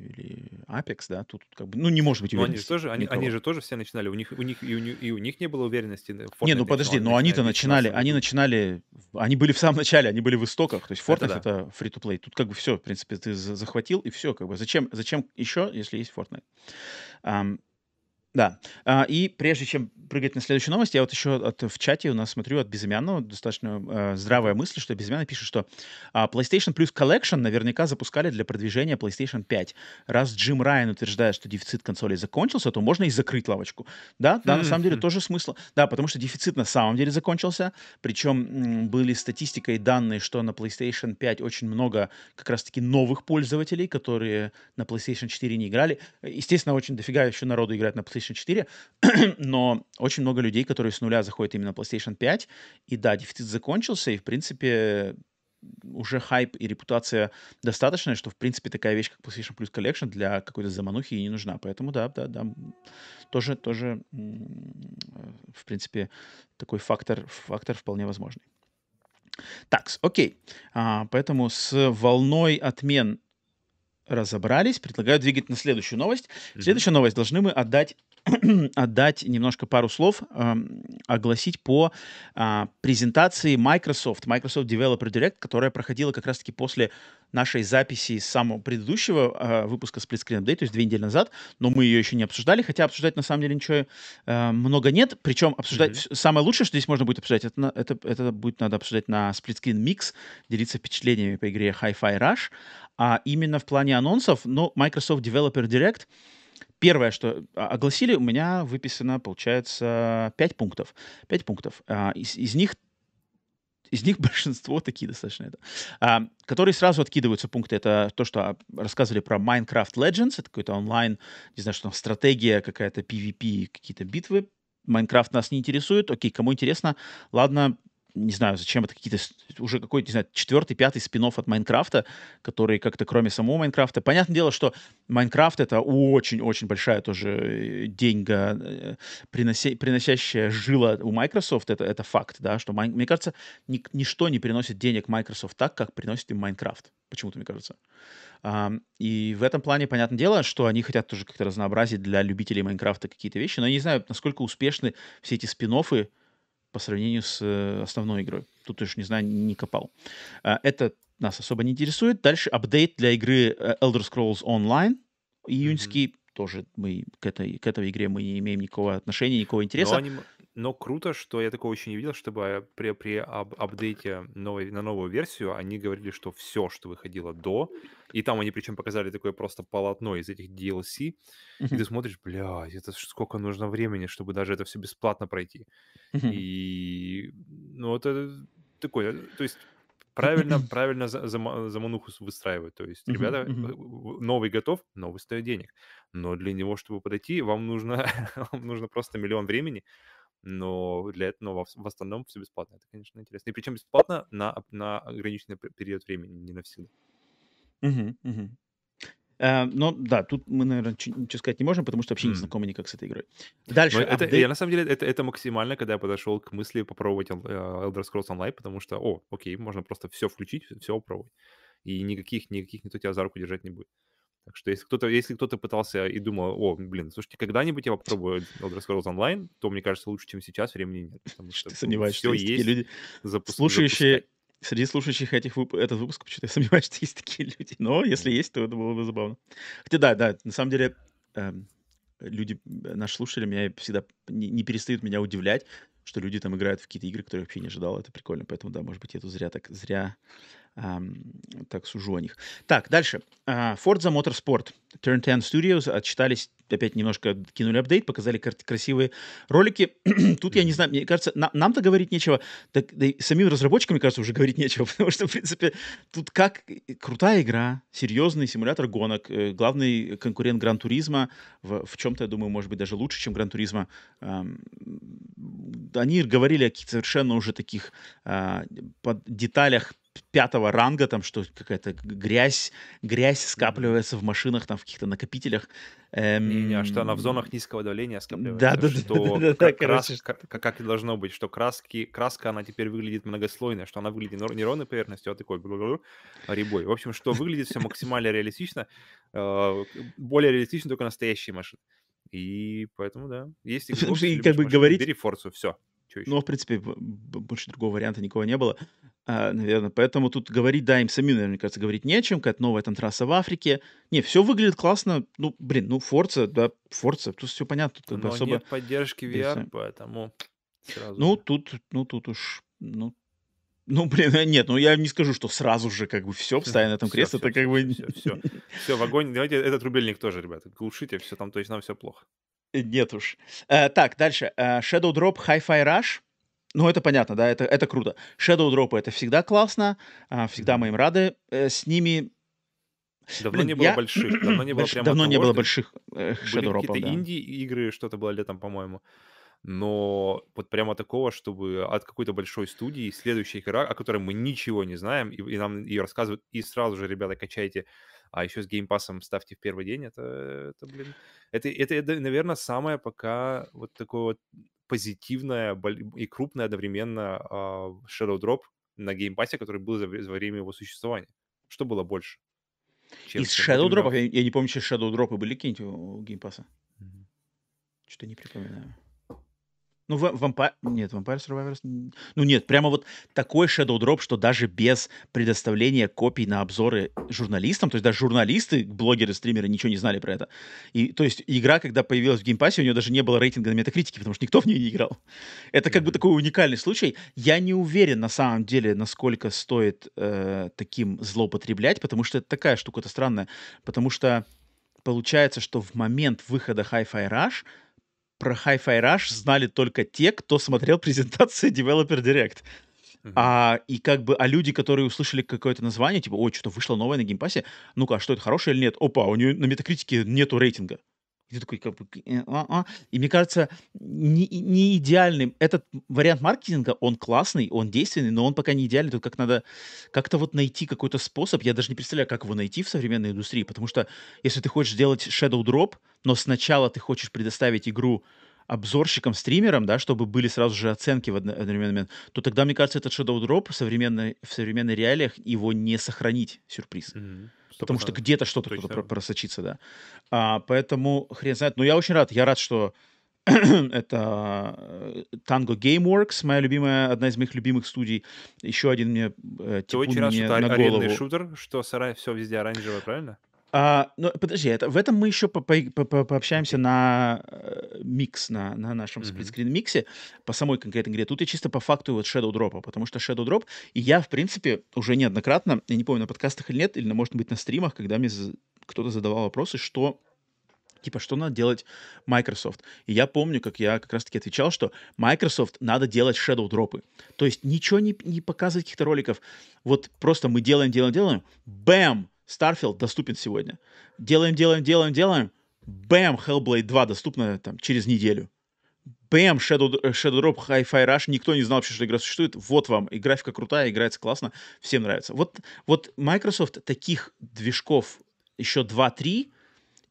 или Apex, да, тут как бы, ну, не может быть Но они же уверенности тоже, они, они же тоже все начинали, у них, у них, и у, них, и у них не было уверенности, да, Не, Fortnite ну подожди, но они-то в начинали, 2017 они начинали, в- они были в самом начале, они были в истоках. То есть Это Fortnite да. это free-to-play. Тут как бы все, в принципе, ты за- захватил и все, как бы. Зачем, зачем еще, если есть Fortnite? Ам, Да. А, И прежде чем прыгать на следующую новость, я вот еще от, в чате у нас смотрю от Безымянного достаточно э, здравая мысль, что Безымянный пишет, что а, PlayStation Plus Collection наверняка запускали для продвижения PlayStation 5. Раз Джим Райан утверждает, что дефицит консолей закончился, то можно и закрыть лавочку. Да, да, на самом деле тоже смысл. Да, потому что дефицит на самом деле закончился. Причем были статистика и данные, что на PlayStation 5 очень много как раз-таки новых пользователей, которые на PlayStation 4 не играли. Естественно, очень дофига еще народу играет на PlayStation 4, но очень много людей, которые с нуля заходят именно PlayStation 5. И да, дефицит закончился, и, в принципе, уже хайп и репутация достаточная, что, в принципе, такая вещь, как PlayStation Plus Collection для какой-то заманухи и не нужна. Поэтому, да, да, да, тоже, тоже, э, в принципе, такой фактор, фактор вполне возможный. Так, окей. А, поэтому с волной отмен разобрались. Предлагаю двигать на следующую новость. Мгм. Следующая новость. Должны мы отдать, отдать немножко пару слов, ам, огласить по а, презентации Microsoft, Microsoft Developer Direct, которая проходила как раз-таки после нашей записи самого предыдущего а, выпуска Split Screen Update, то есть две недели назад, но мы ее еще не обсуждали, хотя обсуждать на самом деле ничего э, много нет. Причем обсуждать вс- самое лучшее, что здесь можно будет обсуждать, это, это, это будет надо обсуждать на Split Screen Mix, делиться впечатлениями по игре Hi-Fi Rush. А именно в плане анонсов, ну, Microsoft Developer Direct, первое, что а, огласили, у меня выписано, получается, 5 пунктов. 5 пунктов. А, из, из них из них большинство такие достаточно это. А, которые сразу откидываются пункты. Это то, что а, рассказывали про Minecraft Legends. Это какой-то онлайн, не знаю, что там, стратегия какая-то, PvP, какие-то битвы. Майнкрафт нас не интересует. Окей, кому интересно, ладно, не знаю, зачем это какие-то уже какой-то, не знаю, четвертый, пятый спин от Майнкрафта, который как-то кроме самого Майнкрафта. Понятное дело, что Майнкрафт это очень-очень большая тоже э, деньга, э, принося- приносящая жила у Microsoft, это, это факт, да, что, Майн- мне кажется, ни- ничто не приносит денег Microsoft так, как приносит им Майнкрафт, почему-то, мне кажется. И в этом плане, понятное дело, что они хотят тоже как-то разнообразить для любителей Майнкрафта какие-то вещи, но я не знаю, насколько успешны все эти спин по сравнению с э, основной игрой. Тут уж, не знаю, не копал. А, Это нас особо не интересует. Дальше апдейт для игры э, Elder Scrolls Online июньский. Тоже мы к этой, к этой игре мы не имеем никакого отношения, никакого Но интереса. они, м- но круто, что я такого еще не видел, чтобы при, при ап- апдейте новой, на новую версию они говорили, что все, что выходило до, и там они причем показали такое просто полотно из этих DLC, и ты смотришь, блядь, это сколько нужно времени, чтобы даже это все бесплатно пройти. И, ну, это такое, то есть правильно, правильно за- зама- замануху выстраивают. То есть, ребята, э, новый готов, новый стоит денег. Но для него, чтобы подойти, вам нужно, вам нужно просто миллион времени, но для этого но в остальном все бесплатно. Это, конечно, интересно. И причем бесплатно на на ограниченный период времени, не навсегда. Мгм. Мгм. Э, но да, тут мы, наверное, ничего сказать не можем, потому что вообще не М. знакомы никак с этой игрой. Но Дальше это я апдейт. на самом деле, это это максимально, когда я подошел к мысли попробовать э, Elder Scrolls Online, потому что, о, окей, можно просто все включить, все попробовать. И никаких никаких никто тебя за руку держать не будет. Так что если кто-то если кто-то пытался и думал: "О, блин, слушайте, когда-нибудь я попробую Elder Scrolls Online", то, мне кажется, лучше, чем сейчас, времени нет, потому Что ты ну, сомневаешься, всё есть такие есть, люди, запус слушающие запускай. среди слушающих этих вып этот выпуск, почему-то я сомневаюсь, что есть такие люди. Но если есть, то это было бы забавно. Хотя да, да, на самом деле, эм, люди, э, наши слушатели меня всегда не не перестают меня удивлять, что люди там играют в какие-то игры, которые я вообще не ожидал. Это прикольно. Поэтому да, может быть, я тут зря так зря, ам, так сужу о них. Так, дальше. А, Forza Motorsport. Turn 10 Studios отчитались, опять немножко кинули апдейт, показали кар- красивые ролики. Тут я не знаю, мне кажется, на- нам-то говорить нечего, так, да и самим разработчикам, мне кажется, уже говорить нечего, потому что, в принципе, тут как э, крутая игра, серьезный симулятор гонок, э, главный конкурент Гран Туризма, в, в чем-то, я думаю, может быть, даже лучше, чем Гран Туризма. Ам, Они говорили о каких-то совершенно уже таких а, под деталях пятого ранга, там что какая-то грязь, грязь скапливается в машинах, там в каких-то накопителях. Не-не, а что она в Эм, зонах низкого давления Да, скапливается, да, да, да, да, что да, ка да, короче, крас ка как и должно быть, что краски краска, она теперь выглядит многослойной, что она выглядит не не ровной поверхностью, а такой рябой. В общем, что выглядит все максимально реалистично, э, более реалистично только настоящие машины. И поэтому да, есть что и как любишь бы говорить, бери "Форцу". Чё ну, еще? в принципе, больше другого варианта никого не было, наверное. Поэтому тут говорить, да, им самим, наверное, мне кажется, говорить не о чем. Какая-то новая там трасса в Африке. Не, все выглядит классно. Ну, блин, ну, Форца, да, Форца, тут все понятно, тут как бы Но особо... нет поддержки VR, всё. поэтому сразу Ну, же. тут, ну, тут уж, ну, ну, блин, э, нет, ну, я не скажу, что сразу же как бы все, вставай на этом Все, кресле, все, это как все, бы... все, все, все, в огонь. Давайте этот рубильник тоже, ребята, глушите, все там точно все плохо. Нет уж. Э, так, дальше. Э, Shadow Drop Hi-Fi Rush. Ну, это понятно, да, это, это круто. Shadow Drop это всегда классно, а, всегда мы им рады. Э, с ними, Давно блин, не было я... больших, давно не было прямо давно не было больших э, были Shadow какие-то Drop'ов, да. инди-игры, что-то было летом, по-моему. Но вот прямо такого, чтобы от какой-то большой студии следующая игра, о которой мы ничего не знаем, и, и нам ее рассказывают, и сразу же, ребята, качайте, а еще с геймпасом ставьте в первый день, это, это блин, это, это, наверное, самое пока вот такое вот позитивное боль- и крупное одновременно а, Shadow Drop на геймпассе, который был за, вре- за время его существования. Что было больше, Из Shadow. Drop'ов, я, я не помню, что Shadow Drop'ы были какие-нибудь у. Мгм. Что-то не припоминаю. Ну, Vampire... Нет, Vampire Survivors... Ну, нет, прямо вот такой Shadow Drop, что даже без предоставления копий на обзоры журналистам, то есть даже журналисты, блогеры, стримеры ничего не знали про это. И, то есть игра, когда появилась в геймпассе, у нее даже не было рейтинга на метакритике, потому что никто в нее не играл. Это как бы такой уникальный случай. Я не уверен на самом деле, насколько стоит э, таким злоупотреблять, потому что это такая штука-то странная. Потому что получается, что в момент выхода Hi-Fi Rush про Hi-Fi Rush знали только те, кто смотрел презентации Developer Direct. Мгм. А, и как бы, а люди, которые услышали какое-то название, типа, ой, что-то вышло новое на геймпассе, ну-ка, а что это, хорошее или нет? Опа, у нее на метакритике нету рейтинга. И такой, как бы, э, а, а. И мне кажется, не, не идеальным. Этот вариант маркетинга, он классный, он действенный, но он пока не идеальный. Тут как надо как-то вот найти какой-то способ. Я даже не представляю, как его найти в современной индустрии, потому что если ты хочешь сделать Shadow Drop, но сначала ты хочешь предоставить игру обзорщикам, стримерам, да, чтобы были сразу же оценки в одно- одновременный момент, то тогда, мне кажется, этот Shadow Drop в современной, в современной реалиях его не сохранить, сюрприз. Мгм. Потому что 100%. где-то что-то кто-то про- просочится, да. А, поэтому хрен знает. Но я очень рад. Я рад, что это э, Tango Gameworks, моя любимая, одна из моих любимых студий. Еще один мне э, Ты очень рад, что на голову. шутер, что все везде оранжевое, правильно? А, ну, подожди, это в этом мы еще по по по по пообщаемся на, э, микс, на на нашем Мгм. сплитскрин-миксе по самой конкретной игре. Тут я чисто по факту вот Shadow Drop, потому что Shadow Drop и я, в принципе, уже неоднократно, я не помню, на подкастах или нет, или, может быть, на стримах, когда мне кто-то задавал вопросы, что типа, что надо делать Microsoft. И я помню, как я как раз таки отвечал, что Microsoft надо делать Shadow дропы. То есть ничего не не показывать каких-то роликов. Вот просто мы делаем, делаем, делаем, бэм! Starfield доступен сегодня. Делаем, делаем, делаем, делаем. Бэм! Hellblade 2 доступно там через неделю. Бэм! Shadow, э, Shadow Drop, Hi-Fi Rush. Никто не знал вообще, что игра существует. Вот вам. И графика крутая, играется классно. Всем нравится. Вот, вот Microsoft таких движков еще 2-3,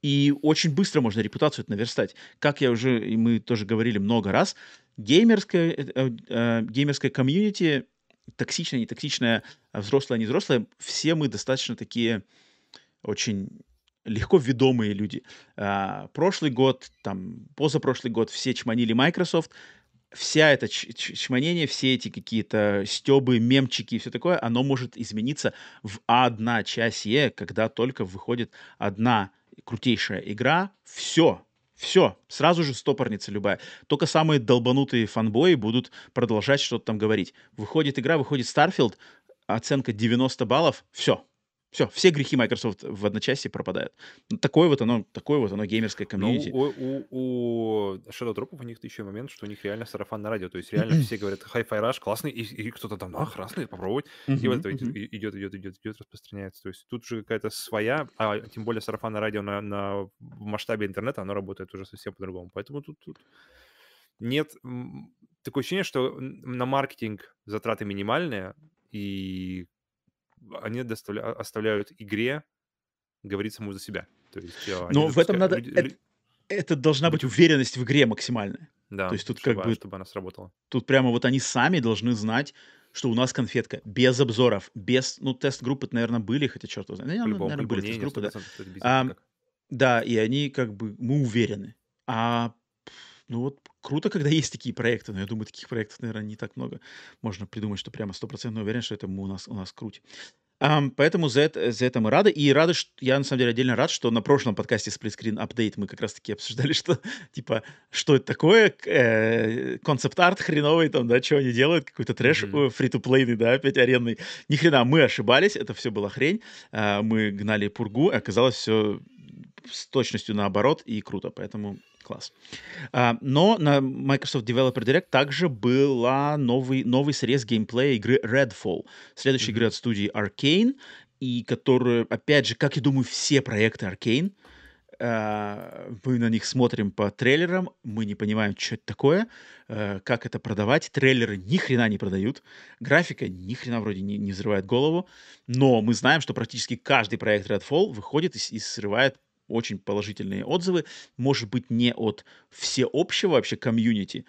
и очень быстро можно репутацию наверстать. Как я уже, и мы тоже говорили много раз, геймерская, э, э, э, геймерская комьюнити токсичная, не токсичная, а взрослая, не взрослая, все мы достаточно такие очень легко ведомые люди. А, прошлый год, там, позапрошлый год все чманили Microsoft, вся это чманение, все эти какие-то стебы, мемчики и все такое, оно может измениться в одночасье, когда только выходит одна крутейшая игра, все, все, сразу же стопорница любая. Только самые долбанутые фанбои будут продолжать что-то там говорить. Выходит игра, выходит Starfield, оценка 90 баллов, все, все, все грехи Microsoft в одночасье пропадают. Ну, такое вот оно, такое вот оно геймерское Ну, комьюнити. у, у, у Shadow Drop у них еще момент, что у них реально сарафан на радио. То есть реально все говорят, Hi-Fi Rush классный, и, и кто-то там, а, классный, попробовать. И вот это идет, идет, идет, идет, распространяется. То есть тут же какая-то своя, а тем более сарафан на радио на, на масштабе интернета, оно работает уже совсем по-другому. Поэтому тут, тут нет... Такое ощущение, что на маркетинг затраты минимальные, и они доставля- оставляют игре говорить саму за себя. То есть они Но в этом надо... люди- эт- лю- Это должна быть уверенность в игре максимальная. То Да, есть тут как чтобы, бы чтобы она сработала. Тут прямо вот они сами должны знать, что у нас конфетка без обзоров, без, ну, тест-группы, наверное, были, хотя черт его знает. Ну, По-любому, наверное, по-любому. были тест-группы, да. 100% это без них Ам, никак. да, и они как бы, мы уверены. А, ну вот, круто, когда есть такие проекты, но я думаю, таких проектов, наверное, не так много. Можно придумать, что прямо стопроцентно уверен, что это у нас, у нас круть. Ам, поэтому за это, за это мы рады. И рады, что, я на самом деле отдельно рад, что на прошлом подкасте Split Screen Update мы как раз-таки обсуждали, что, типа, что это такое, э, концепт-арт хреновый, там, да, что они делают, какой-то трэш Мгм. фри-то-плейный, да, опять арендный. Ни хрена, мы ошибались, это все была хрень. А, мы гнали пургу, оказалось все с точностью наоборот и круто, поэтому класс. А, но на Microsoft Developer Direct также была новый, новый срез геймплея игры Redfall, следующей игры Мгм. от студии Arkane, и которую, опять же, как я думаю, все проекты Arkane, а, мы на них смотрим по трейлерам, мы не понимаем, что это такое, э, как это продавать. Трейлеры ни хрена не продают, графика ни хрена вроде не, не взрывает голову, но мы знаем, что практически каждый проект Redfall выходит и, и срывает очень положительные отзывы, может быть, не от всеобщего вообще комьюнити,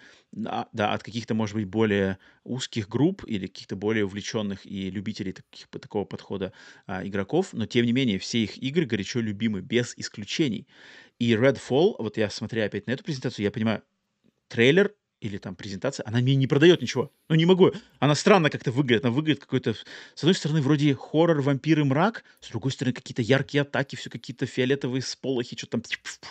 а, да, от каких-то, может быть, более узких групп или каких-то более увлеченных и любителей таких, такого подхода а, игроков, но тем не менее все их игры горячо любимы, без исключений. И Redfall, вот я смотря опять на эту презентацию, я понимаю, трейлер или там презентация, она мне не продает ничего. Ну, не могу. Она странно как-то выглядит. Она выглядит какой-то... С одной стороны, вроде хоррор, вампир и мрак. С другой стороны, какие-то яркие атаки, все какие-то фиолетовые сполохи, что там...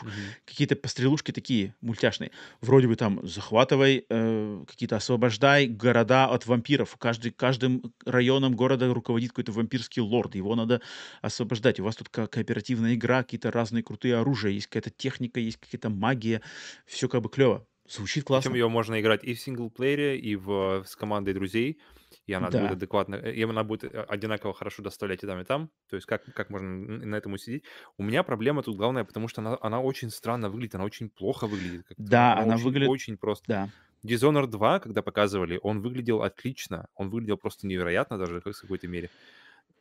Мгм. Какие-то пострелушки такие мультяшные. Вроде бы там захватывай, э, какие-то освобождай города от вампиров. Каждый, каждым районом города руководит какой-то вампирский лорд. Его надо освобождать. У вас тут ко- кооперативная игра, какие-то разные крутые оружия, есть какая-то техника, есть какая-то магия. Все как бы клево. Звучит Причем классно. ее можно играть и в синглплеере, и в, с командой друзей, и она будет Да. адекватно, э, и она будет э, одинаково хорошо доставлять и там, и там. То есть как, как можно на этом усидеть. У меня проблема тут главная, потому что она, она очень странно выглядит, она очень плохо выглядит. Да, она она очень, выглядит... очень просто. Да. Dishonored 2, когда показывали, он выглядел отлично, он выглядел просто невероятно даже как в какой-то мере.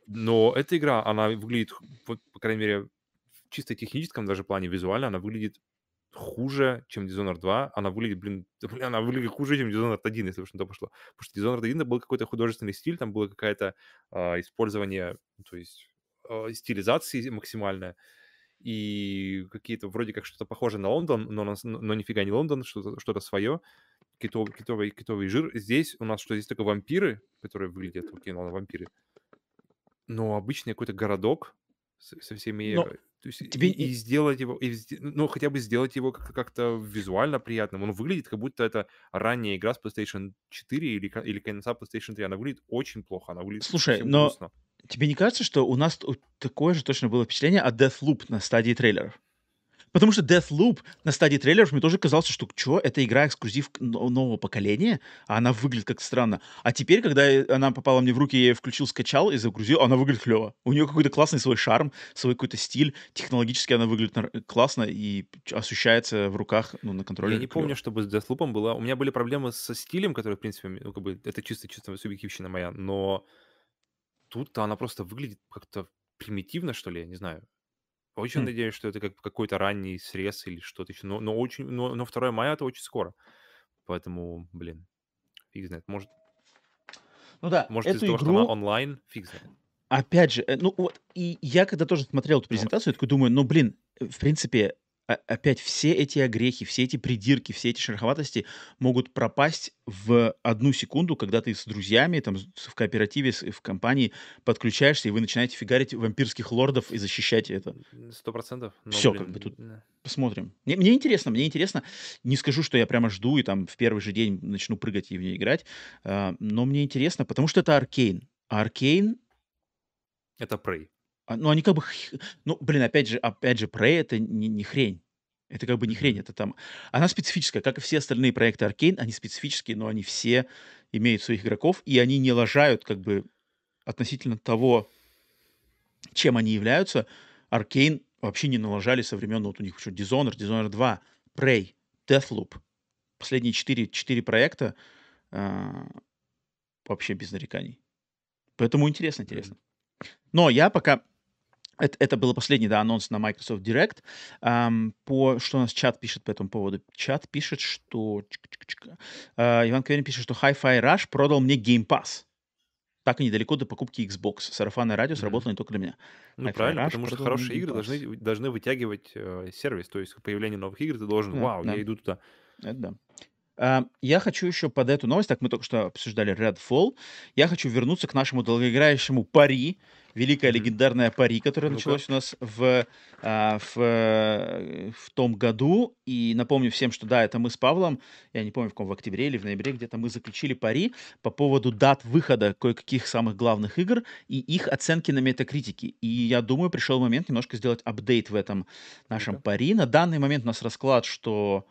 Но эта игра, она выглядит, по крайней мере, в чисто техническом даже плане, визуально, она выглядит хуже, чем Dishonored 2. Она выглядит, блин, блин, она выглядит хуже, чем Dishonored 1, если уж на то пошло. Потому что Dishonored 1 был какой-то художественный стиль, там было какое-то а, использование, то есть а, стилизации максимальная. И какие-то, вроде как что-то похоже на Лондон, но, на но нифига не Лондон, что-то что свое. Китовый, китовый, китовый жир. Здесь у нас что, здесь только вампиры, которые выглядят, окей, ну вампиры. Но обычный какой-то городок со со всеми, Но э, то есть и тебе и не сделать его, и сде ну, хотя бы сделать его как как-то визуально приятным. Он выглядит, как будто это ранняя игра с PlayStation 4 или или конца PlayStation 3. Она выглядит очень плохо, она выглядит Слушай, но грустно. тебе не кажется, что у нас такое же точно было впечатление от Deathloop на стадии трейлеров? Потому что Deathloop на стадии трейлеров мне тоже казалось, что чё, это игра эксклюзив нового поколения, а она выглядит как-то странно. А теперь, когда, она попала мне в руки, я её включил, скачал и загрузил, она выглядит клёво. У неё какой-то классный свой шарм, свой какой-то стиль. Технологически она выглядит классно и ощущается в руках, ну, на Я контроллере не помню, клёво. чтобы с Deathloop'ом была у меня были проблемы со стилем, который, в принципе, ну, как бы это чисто чисто субъективщина моя, но тут она просто выглядит как-то примитивно, что ли, я не знаю. Очень Хм. надеюсь, что это как какой-то ранний срез или что-то еще, но но очень но но 2 мая- это очень скоро. Поэтому, блин, фиг знает. Может Ну да, может, из-за эту того, что она игру онлайн, фиг знает. Опять же, э, ну вот, и я когда тоже смотрел эту Вот. презентацию, я такой думаю: "Ну, блин, э, в принципе, опять все эти огрехи, все эти придирки, все эти шероховатости могут пропасть в одну секунду, когда ты с друзьями, там, в кооперативе, в компании подключаешься, и вы начинаете фигарить вампирских лордов и защищать это. М, 100 Но, Всё, как бы блин, тут э посмотрим. Мне мне интересно мне интересно. Не скажу, что я прямо жду и там в первый же день начну прыгать и в неё играть, а, но мне интересно, потому что это Arcane. А Arcane Это Prey. А, ну, они как бы ну, блин, опять же опять же, Prey- это не не хрень. Это как бы не хрень, это там она специфическая, как и все остальные проекты Arcane, они специфические, но они все имеют своих игроков, и они не лажают как бы относительно того чем они являются. Arcane вообще не налажали со времен, вот у них что, Dishonored, Dishonored 2, Prey, Deathloop. Последние 4 4 проекта, а, вообще без нареканий. Поэтому интересно интересно. Но я пока эт это был последний, да, анонс на Microsoft Direct. Ам, по что у нас чат пишет по этому поводу? Чат пишет, что чик чик чик а, Иван Каверин пишет, что Hi-Fi Rush продал мне Game Pass. Так и недалеко до покупки Xbox. Сарафанное радио сработало не только для меня. Ну, Hi-Fi правильно, Rush потому что хорошие игры должны должны вытягивать, э, сервис. То есть появление новых игр ты должен: Да, "Вау, да. я иду туда". Это да. А, я хочу еще под эту новость, так мы только что обсуждали Redfall, я хочу вернуться к нашему долгоиграющему пари, великое Мгм. легендарное пари, которое Ну-ка. началось у нас в, а, в, э, в том году. И напомню всем, что да, это мы с Павлом, я не помню, в каком, в октябре или в ноябре где-то мы заключили пари по поводу дат выхода кое-каких самых главных игр и их оценки на "Метакритике". И я думаю, пришел момент немножко сделать апдейт в этом нашем пари. На данный момент у нас расклад, что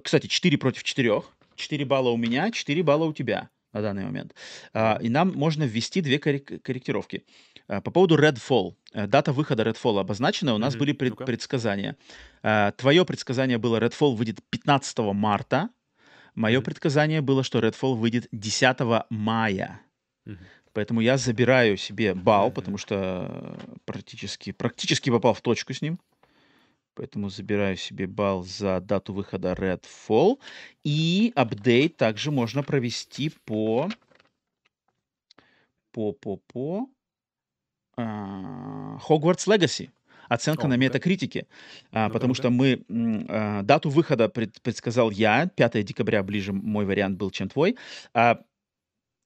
кстати, 4 против 4. 4 балла у меня, 4 балла у тебя на данный момент. А, и нам можно ввести 2 коррек корректировки. А, по поводу Redfall. Э, дата выхода Redfall обозначена, у нас Мгм. были пред предсказания. А, твое предсказание было: Redfall выйдет 15 марта. Мое Мгм. предсказание было, что Redfall выйдет 10 мая. Мгм. Поэтому я забираю себе балл, потому что практически практически попал в точку с ним. Поэтому забираю себе балл за дату выхода Redfall. И апдейт также можно провести по по по по а, Hogwarts Legacy. Оценка О, на. "Метакритике". А, Ну-ка, потому ну-ка. что мы, а, дату выхода пред предсказал я. 5 декабря ближе мой вариант был, чем твой. А,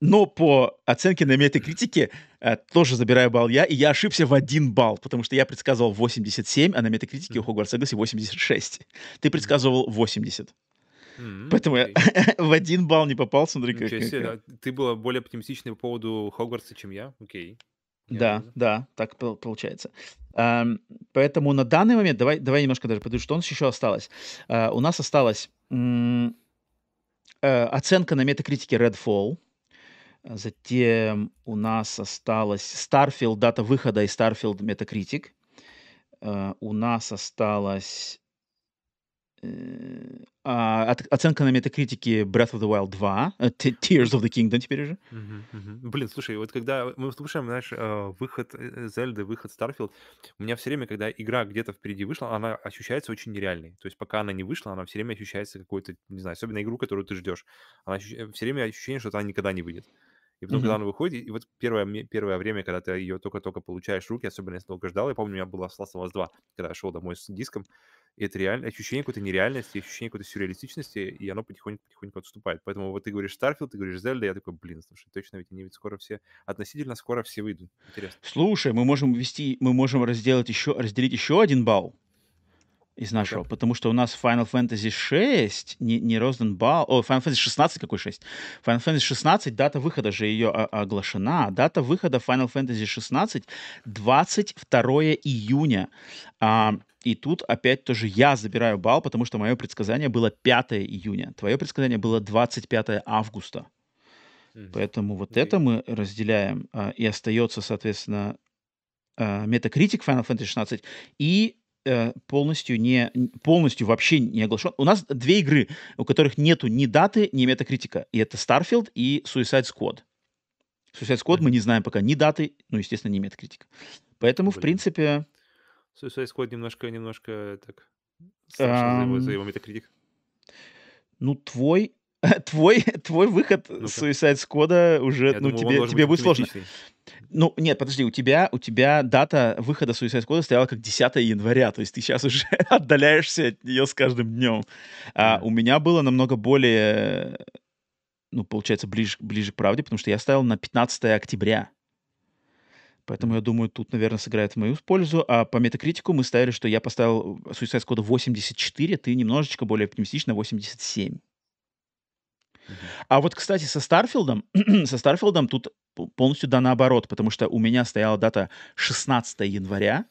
но по оценке на "Метакритике", а, тоже забираю балл я, и я ошибся в 1 балл, потому что я предсказывал 87, а на "Метакритике" у. Hogwarts Legacy 86. Ты предсказывал 80. М, Поэтому я окей. в 1 балл не попал. Смотри, как себе, да. Ты была более оптимистичной по поводу Хогвартса, чем я. Окей. Да, Неожиданно. да, так пол получается. Ам, поэтому на данный момент давай давай немножко даже подожди, что у нас еще осталось? А, у нас осталось, м, э, оценка на "Метакритике" Redfall. Затем у нас осталось Starfield, дата выхода и Starfield Metacritic. А, у нас осталось э, а, оц оценка на "Метакритике" Breath of the Wild 2, э, Te Tears of the Kingdom теперь уже. Мгм, мгм. Блин, слушай, вот когда мы слушаем, знаешь, э, выход, э, "Зельды", выход Starfield, у меня всё время, когда игра где-то впереди вышла, она ощущается очень нереальной. То есть пока она не вышла, она всё время ощущается какой-то, не знаю, особенно игру, которую ты ждешь. Она ощущ всё время ощущение, что она никогда не выйдет. И потом, когда Мгм. она выходит, и вот первое первое время, когда ты ее только-только получаешь в руки, особенно если долго ждал. Я помню, у меня было Last of Us 2, когда я шел домой с диском, И это реально ощущение какой-то нереальности, ощущение какой-то сюрреалистичности, и оно потихоньку-потихоньку отступает. Поэтому вот ты говоришь Starfield, ты говоришь Zelda, я такой, блин, слушай, точно ведь они ведь скоро все, относительно скоро все выйдут. Интересно. Слушай, мы можем ввести, мы можем разделать еще, разделить еще один балл из нашего, Ну-ка. потому что у нас Final Fantasy 6 не, не роздан балл, о, Final Fantasy 16 какой 6? Final Fantasy 16, дата выхода же ее о- оглашена, дата выхода Final Fantasy 16 22 июня. А, и тут опять тоже я забираю балл, потому что мое предсказание было 5 июня, твое предсказание было 25 августа. Мгм. Поэтому вот Окей. это мы разделяем, а, и остается, соответственно, а, Metacritic Final Fantasy 16 и полностью не полностью вообще не оглашен. У нас две игры, у которых нету ни даты, ни метакритика. И это Starfield и Suicide Squad. Suicide Squad мы не знаем пока ни даты, ну, естественно, ни метакритика. Поэтому, в Блин. принципе, Suicide Squad немножко, немножко так страшно за его, за ам, его метакритик. ну, твой твой, твой выход Ну-ка. Suicide Squad уже, Я ну, думаю, он тебе, тебе будет сложно. Ну, нет, подожди, у тебя, у тебя дата выхода Suicide Squad стояла как 10 января, то есть ты сейчас уже отдаляешься от нее с каждым днем. А у меня было намного более, ну, получается, ближе, ближе к правде, потому что я ставил на 15 октября. Поэтому я думаю, тут, наверное, сыграет в мою пользу. А по метакритику мы ставили, что я поставил Suicide Squad 84, ты немножечко более оптимистично 87. Мгм. А вот, кстати, со Старфилдом, со Старфилдом тут полностью да наоборот, потому что у меня стояла дата 16 января,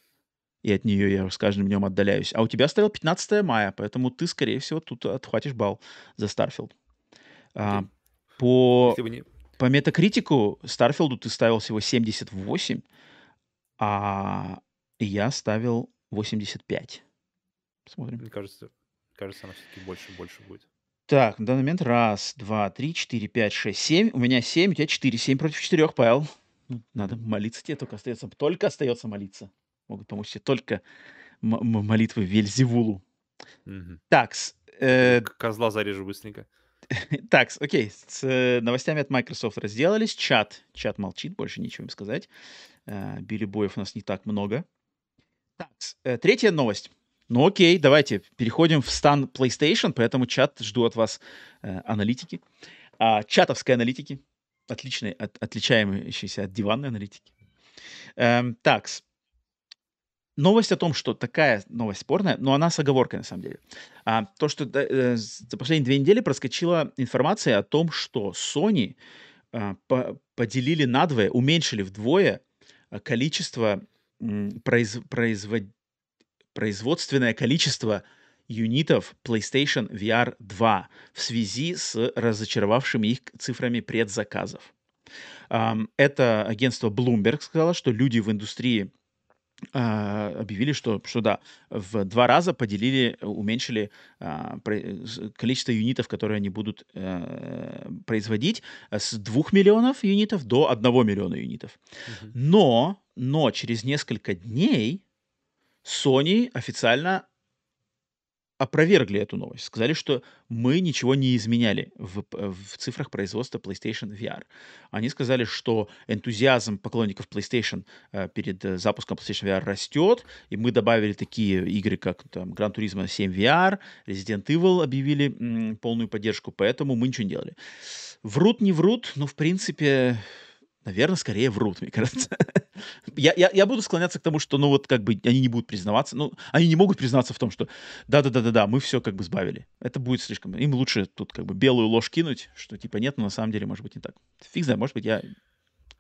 и от нее я с каждым днем отдаляюсь. А у тебя стоял 15 мая, поэтому ты, скорее всего, тут отхватишь балл за Старфилд. А, по, не... по метакритику Старфилду ты ставил всего 78, а я ставил 85. Посмотрим. Мне кажется, кажется, она все-таки больше больше будет. Так, на данный момент раз, два, три, четыре, пять, шесть, семь. У меня семь, у тебя четыре. Семь против четырех, Павел. Ну, Надо молиться тебе, только остается, только остается молиться. Могут помочь тебе только м- м- молитвы Вельзевулу. Мгм. Такс, э, Козла зарежу быстренько. такс, окей, с э, новостями от Microsoft разделались. Чат, чат молчит, больше ничего им сказать. Э, Билли Боев у нас не так много. Такс, э, третья новость. Ну окей, давайте переходим в стан PlayStation, поэтому чат жду от вас э, аналитики. А, чатовской аналитики, отличной, от- отличающейся от диванной аналитики. Эм, такс. Новость о том, что такая новость спорная, но она с оговоркой на самом деле. А, то, что э, за последние две недели проскочила информация о том, что Sony а, по- поделили надвое, уменьшили вдвое а, количество произ- производ- производственное количество юнитов PlayStation VR 2 в связи с разочаровавшими их цифрами предзаказов. Это агентство Bloomberg сказало, что люди в индустрии а, объявили, что, что да, в два раза поделили, уменьшили а, количество юнитов, которые они будут э, производить с 2 миллионов юнитов до 1 миллиона юнитов. Но, но через несколько дней Sony официально опровергли эту новость. Сказали, что мы ничего не изменяли в, в цифрах производства PlayStation VR. Они сказали, что энтузиазм поклонников PlayStation э, перед э, запуском PlayStation VR растет, и мы добавили такие игры, как там Gran Turismo 7 VR, Resident Evil объявили м, полную поддержку, поэтому мы ничего не делали. Врут, не врут, но в принципе, наверное, скорее врут, мне кажется. Я, я, я буду склоняться к тому, что, ну, вот, как бы, они не будут признаваться, ну, они не могут признаться в том, что да-да-да-да-да, мы все, как бы, сбавили. Это будет слишком... Им лучше тут, как бы, белую ложь кинуть, что, типа, нет, но на самом деле, может быть, не так. Фиг знает, может быть, я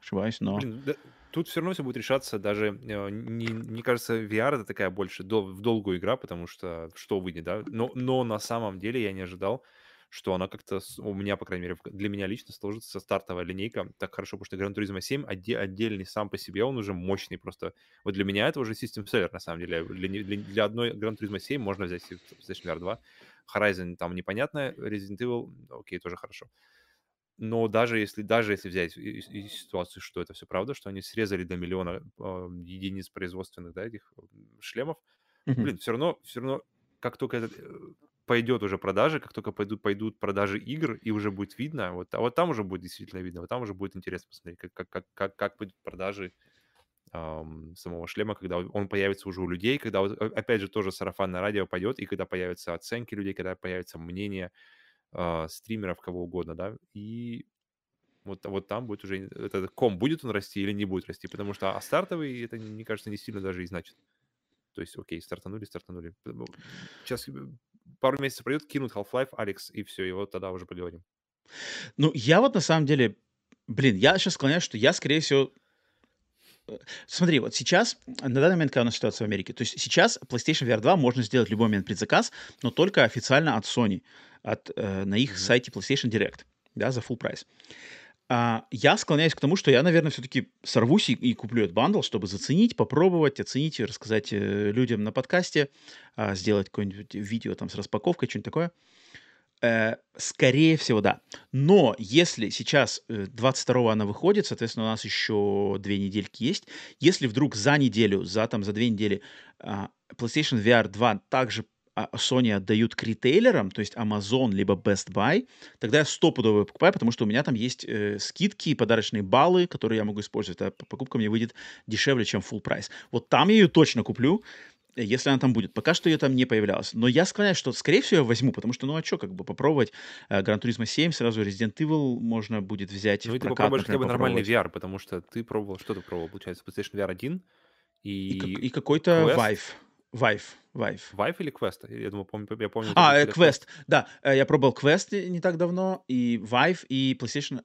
ошибаюсь, но... Блин, да, тут все равно все будет решаться даже, э, не, мне кажется, VR это такая больше дол- в долгую игра, потому что что выйдет, да? Но, но на самом деле я не ожидал, что она как-то, у меня, по крайней мере, для меня лично сложится стартовая линейка так хорошо, потому что Gran Turismo 7 отде- отдельный сам по себе, он уже мощный просто. Вот для меня это уже system seller, на самом деле. Для, для- для одной Gran Turismo 7 можно взять PlayStation VR 2. Horizon там непонятно, Resident Evil, окей, тоже хорошо. Но даже если, даже если взять и- и- ситуацию, что это все правда, что они срезали до миллиона э, единиц производственных, да, этих шлемов, Мгм. блин, все равно, все равно, как только это э, пойдет уже продажи, как только пойдут, пойдут продажи игр, и уже будет видно, вот, а вот там уже будет действительно видно, вот там уже будет интересно посмотреть, как, как, как, как, как будут продажи ам, самого шлема, когда он появится уже у людей, когда вот, о опять же, тоже сарафанное радио пойдет, и когда появятся оценки людей, когда появится мнение, а, стримеров, кого угодно, да. И вот вот там будет уже этот ком, будет он расти или не будет расти. Потому что, а стартовый, это, мне кажется, не сильно даже и значит. То есть, окей, стартанули, стартанули. Сейчас пару месяцев пройдет, кинут Half-Life, Alyx, и все, вот тогда уже поговорим. Ну, я вот на самом деле, блин, я сейчас склоняюсь, что я, скорее всего, э, Смотри, вот сейчас, на данный момент, какая у нас ситуация в Америке, то есть сейчас PlayStation VR 2 можно сделать в любой момент предзаказ, но только официально от Sony, от, э, на их Мгм. сайте PlayStation Direct, да, за full price. А, я склоняюсь к тому, что я, наверное, все-таки сорвусь и, и куплю этот бандл, чтобы заценить, попробовать, оценить и рассказать э, людям на подкасте, а, сделать какое-нибудь видео там с распаковкой, что-нибудь такое. Э, скорее всего, да. Но если сейчас э, 22 она выходит, соответственно, у нас еще две недельки есть. Если вдруг за неделю, за там за две недели а, PlayStation VR 2 также Sony отдают к ритейлерам, то есть Amazon либо Best Buy, тогда я стопудово покупаю, потому что у меня там есть э, скидки и подарочные баллы, которые я могу использовать. А покупка мне выйдет дешевле, чем full прайс. Вот там я ее точно куплю, э, если она там будет. Пока что ее там не появлялась. Но я склоняюсь, что, скорее всего, я возьму, потому что, ну а что, как бы попробовать э, Gran Turismo 7, сразу Resident Evil можно будет взять Ну и ты попробуешь хотя бы нормальный. VR, потому что ты пробовал, что ты пробовал, получается, PlayStation VR 1 И, как, и и какой-то Vive. Vive. Vive. Vive или Quest? Я думаю, помню, я помню, А, э. Quest. Да, э, я пробовал Quest не так давно, и Vive, и PlayStation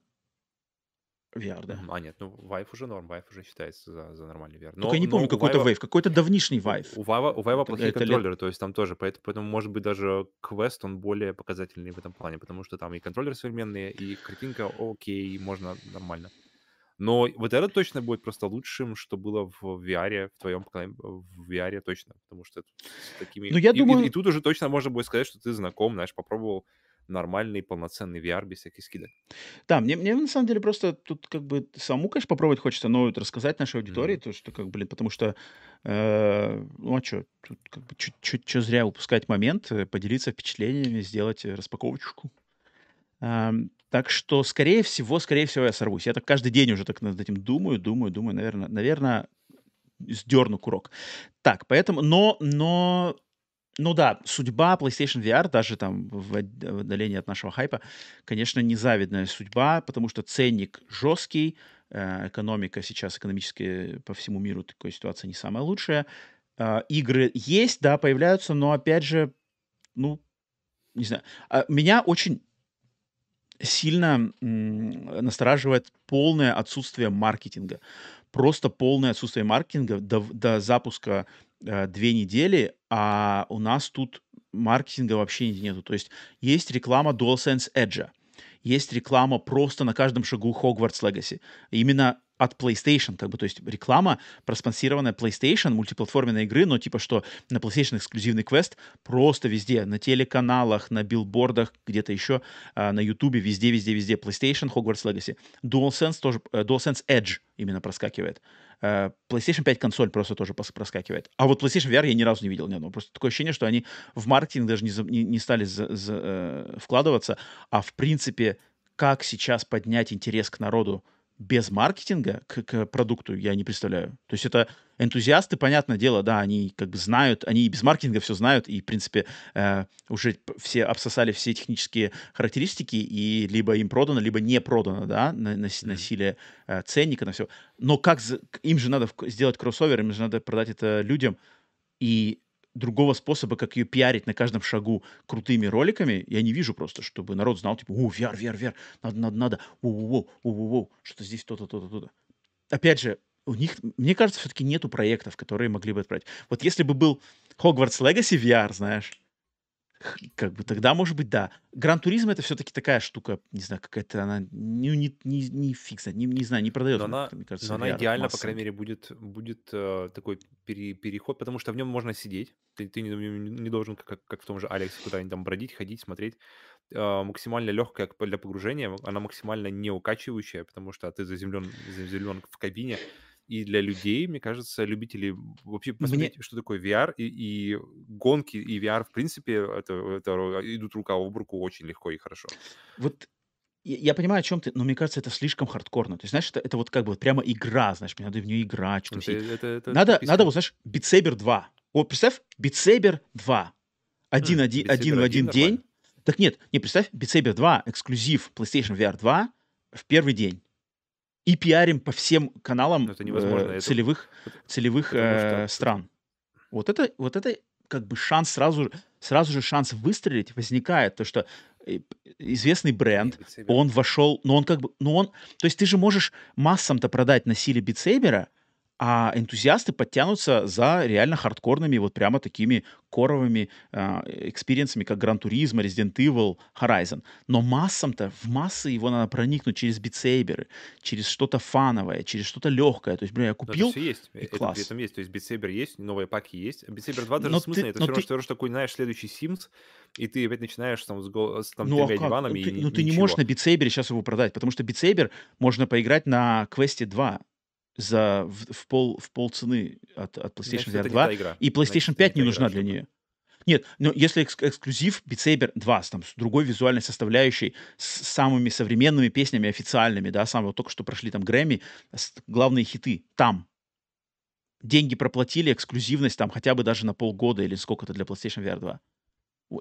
VR, да. А, нет, ну Vive уже норм, Vive уже считается за, за нормальный VR. Только я Но, не но помню, какой-то Vive, какой-то давнишний Vive. у Vive, у Vive плохие это лет... контроллеры, то есть там тоже, поэтому, поэтому, может быть, даже Quest, он более показательный в этом плане, потому что там и контроллеры современные, и картинка окей, можно нормально. Но вот это точно будет просто лучшим, что было в VR, в твоем поколении, в VR точно, потому что с такими... Ну, я И, и- и думаю, тут уже точно можно будет сказать, что ты знаком, знаешь, попробовал нормальный полноценный VR без всяких скидок. да, мне, мне на самом деле просто тут как бы саму, конечно, попробовать хочется, но вот рассказать нашей аудитории, Мгм. то, что как, блин, потому что, э, ну а что, тут как бы чуть-чуть зря упускать момент, э, поделиться впечатлениями, сделать э, распаковочку. Так что, скорее всего, скорее всего, я сорвусь. Я так каждый день уже так над этим думаю, думаю, думаю, наверное, наверное, сдерну курок. Так, поэтому, но, но, ну да, судьба PlayStation VR, даже там в от- в отдалении от нашего хайпа, конечно, незавидная судьба, потому что ценник жесткий, э, экономика сейчас экономически по всему миру такой ситуация не самая лучшая. А, Игры есть, да, появляются, но опять же, ну, не знаю. А, Меня очень сильно настораживает полное отсутствие маркетинга. Просто полное отсутствие маркетинга до, до запуска э, две недели, а у нас тут маркетинга вообще нету. То есть есть реклама DualSense Edge, есть реклама просто на каждом шагу Hogwarts Legacy. Именно от PlayStation, как бы, то есть реклама, проспонсированная PlayStation, мультиплатформенной игры, но типа что на PlayStation эксклюзивный квест просто везде, на телеканалах, на билбордах, где-то еще, а, на YouTube, везде, везде, везде PlayStation, Hogwarts Legacy. DualSense тоже, э, DualSense Edge именно проскакивает. Э, PlayStation 5 консоль просто тоже проскакивает. А вот PlayStation VR я ни разу не видел ни одного. Просто такое ощущение, что они в маркетинг даже не, не, не стали за- за, э, вкладываться, а в принципе, как сейчас поднять интерес к народу без маркетинга к, к продукту, я не представляю. То есть это энтузиасты, понятное дело, да, они как бы знают, они и без маркетинга все знают, и, в принципе, э, уже все обсосали все технические характеристики, и либо им продано, либо не продано, да, на, на, на силе э, ценника, на все. Но как за- им же надо сделать кроссовер, им же надо продать это людям, и другого способа, как ее пиарить на каждом шагу крутыми роликами, я не вижу просто, чтобы народ знал, типа, о, VR, VR, VR, надо, надо, надо, воу-воу-воу, воу-воу-воу, что здесь то-то, то-то, то-то. Опять же, у них, мне кажется, все-таки нету проектов, которые могли бы отправить. Вот если бы был Hogwarts Legacy VR, знаешь, как бы тогда, может быть, да. Гран Туризм это все-таки такая штука, не знаю, какая-то она, не, не, не, не фиг знает, не, не знаю, не продает, Но она, мне кажется, но она идеально, по массово. крайней мере, будет, будет э, такой пере- переход, потому что в нем можно сидеть. Ты, ты не, не должен, как, как в том же Алексе, куда-нибудь там бродить, ходить, смотреть. Э, максимально легкая для погружения, она максимально не укачивающая, потому что ты заземлен, заземлен в кабине. И для людей, мне кажется, любителей вообще Мне, посмотреть, что такое VR, и, и гонки, и VR, в принципе, это, это идут рука об руку очень легко и хорошо. вот Я понимаю, о чём ты, но мне кажется, это слишком хардкорно. То есть, знаешь, это это вот как бы прямо игра, знаешь, мне надо в неё играть, что-то Это это это Надо надо вот, знаешь, Saber 2. Вот представь, Saber 2. Один Beat один Saber в 1 один день. нормально. Так нет, не, представь, Beat Saber 2 эксклюзив PlayStation VR 2 в 1 день. И пиарим по всем каналам, Но это невозможно. э, Это целевых пот целевых, что э, пот стран. Вот это вот это как бы шанс сразу сразу же шанс выстрелить возникает. То, что, э, известный бренд, он вошёл, но он как бы, ну он то есть ты же можешь массам-то продать на силе Saber, а энтузиасты подтянутся за реально хардкорными, вот прямо такими коровыми, а, экспириенсами, как Gran Turismo, Resident Evil, Horizon. Но массам-то, в массы его надо проникнуть через Saber, через что-то фановое, через что-то лёгкое. То есть, бля, я Но это купил всё есть. и Э, это при класс. этом есть. То есть Saber есть, новые паки есть. Saber 2 даже смысленнее. Это всё равно, ты что что такой, знаешь, следующий Sims, и ты опять начинаешь там с с там Ну, а 3 как? Ну диванами ты и ну ты не можешь на Saber щас его продать, потому что Saber можно поиграть на Quest 2 за в в пол в полцены от от PlayStation Значит, VR это не 2, та игра. и Значит, PlayStation не 5 не та игра, нужна для неё. Нет, ну если экс эксклюзив Beat Saber 2 с там с другой визуальной составляющей, с самыми современными песнями официальными, да, самые вот только что прошли там Грэмми, с главные хиты там. Деньги проплатили, эксклюзивность там хотя бы даже на полгода или сколько-то для PlayStation VR 2.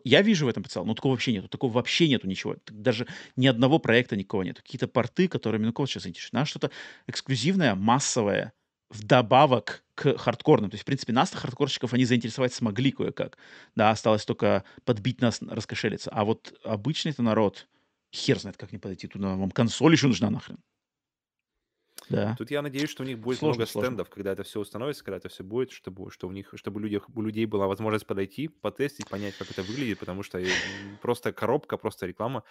Я вижу в этом потенциал, но такого вообще нету. Такого вообще нету ничего. Даже ни одного проекта никакого нету. Какие-то порты, которыми, ну кого щас заинтересует? Надо что-то эксклюзивное, массовое, вдобавок к хардкорным. То есть, в принципе, нас-то, хардкорщиков, они заинтересовать смогли кое-как. Да, осталось только подбить нас, раскошелиться. А вот обычный-то народ, хер знает, как ним подойти. Туда вам консоль еще нужна нахрен. Да. Тут я надеюсь, что у них будет Сложно много сложно. стендов, когда это всё установится, когда это всё будет, чтобы что у них чтобы у людях у людей была возможность подойти, потестить, понять, как это выглядит, потому что, э, просто коробка, просто реклама.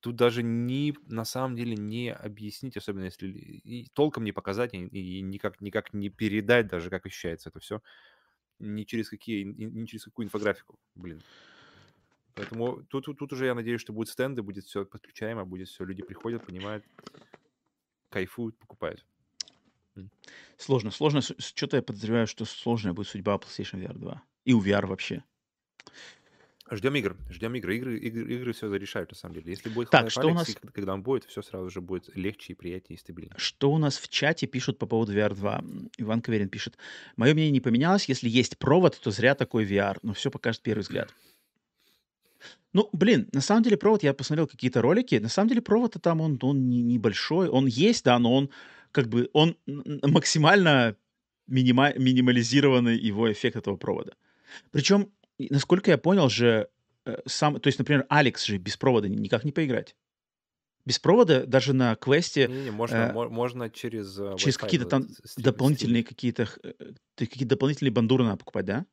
Тут даже ни на самом деле не объяснить, особенно если ли и толком не показать, и и никак никак не передать даже, как ощущается это всё. Ни через какие ни через какую инфографику, блин. Поэтому тут тут тут уже я надеюсь, что будут стенды, будет всё подключаемо, будет всё, люди приходят, понимают, кайфуют, покупают. Сложно сложно, чё-то я подозреваю, что сложная будет судьба PlayStation VR 2. И у VR вообще. Ждем игр, ждем игры. Игры игры игры всё зарешают, на самом деле. Если будет Так, что у Alyx, нас и когда он будет, всё сразу же будет легче и приятнее, и стабильнее. Что у нас в чате пишут по поводу VR 2? М, Иван Каверин пишет: "Мое мнение не поменялось. Если есть провод, то зря такой VR, но всё покажет первый взгляд". Ну, блин, на самом деле провод, я посмотрел какие-то ролики, на самом деле провод-то там он он не небольшой. Он есть, да, но он как бы он н н максимально минима минимализированный его эффект этого провода. Причем, и насколько я понял же, э, сам то есть, например, Alyx же без провода никак не поиграть. Без провода даже на квесте, Не не, можно э мо можно через, э, через Wi-Fi какие-то там в с стрим дополнительные стримить. какие-то х э, какие-то дополнительные бандуры надо покупать, да?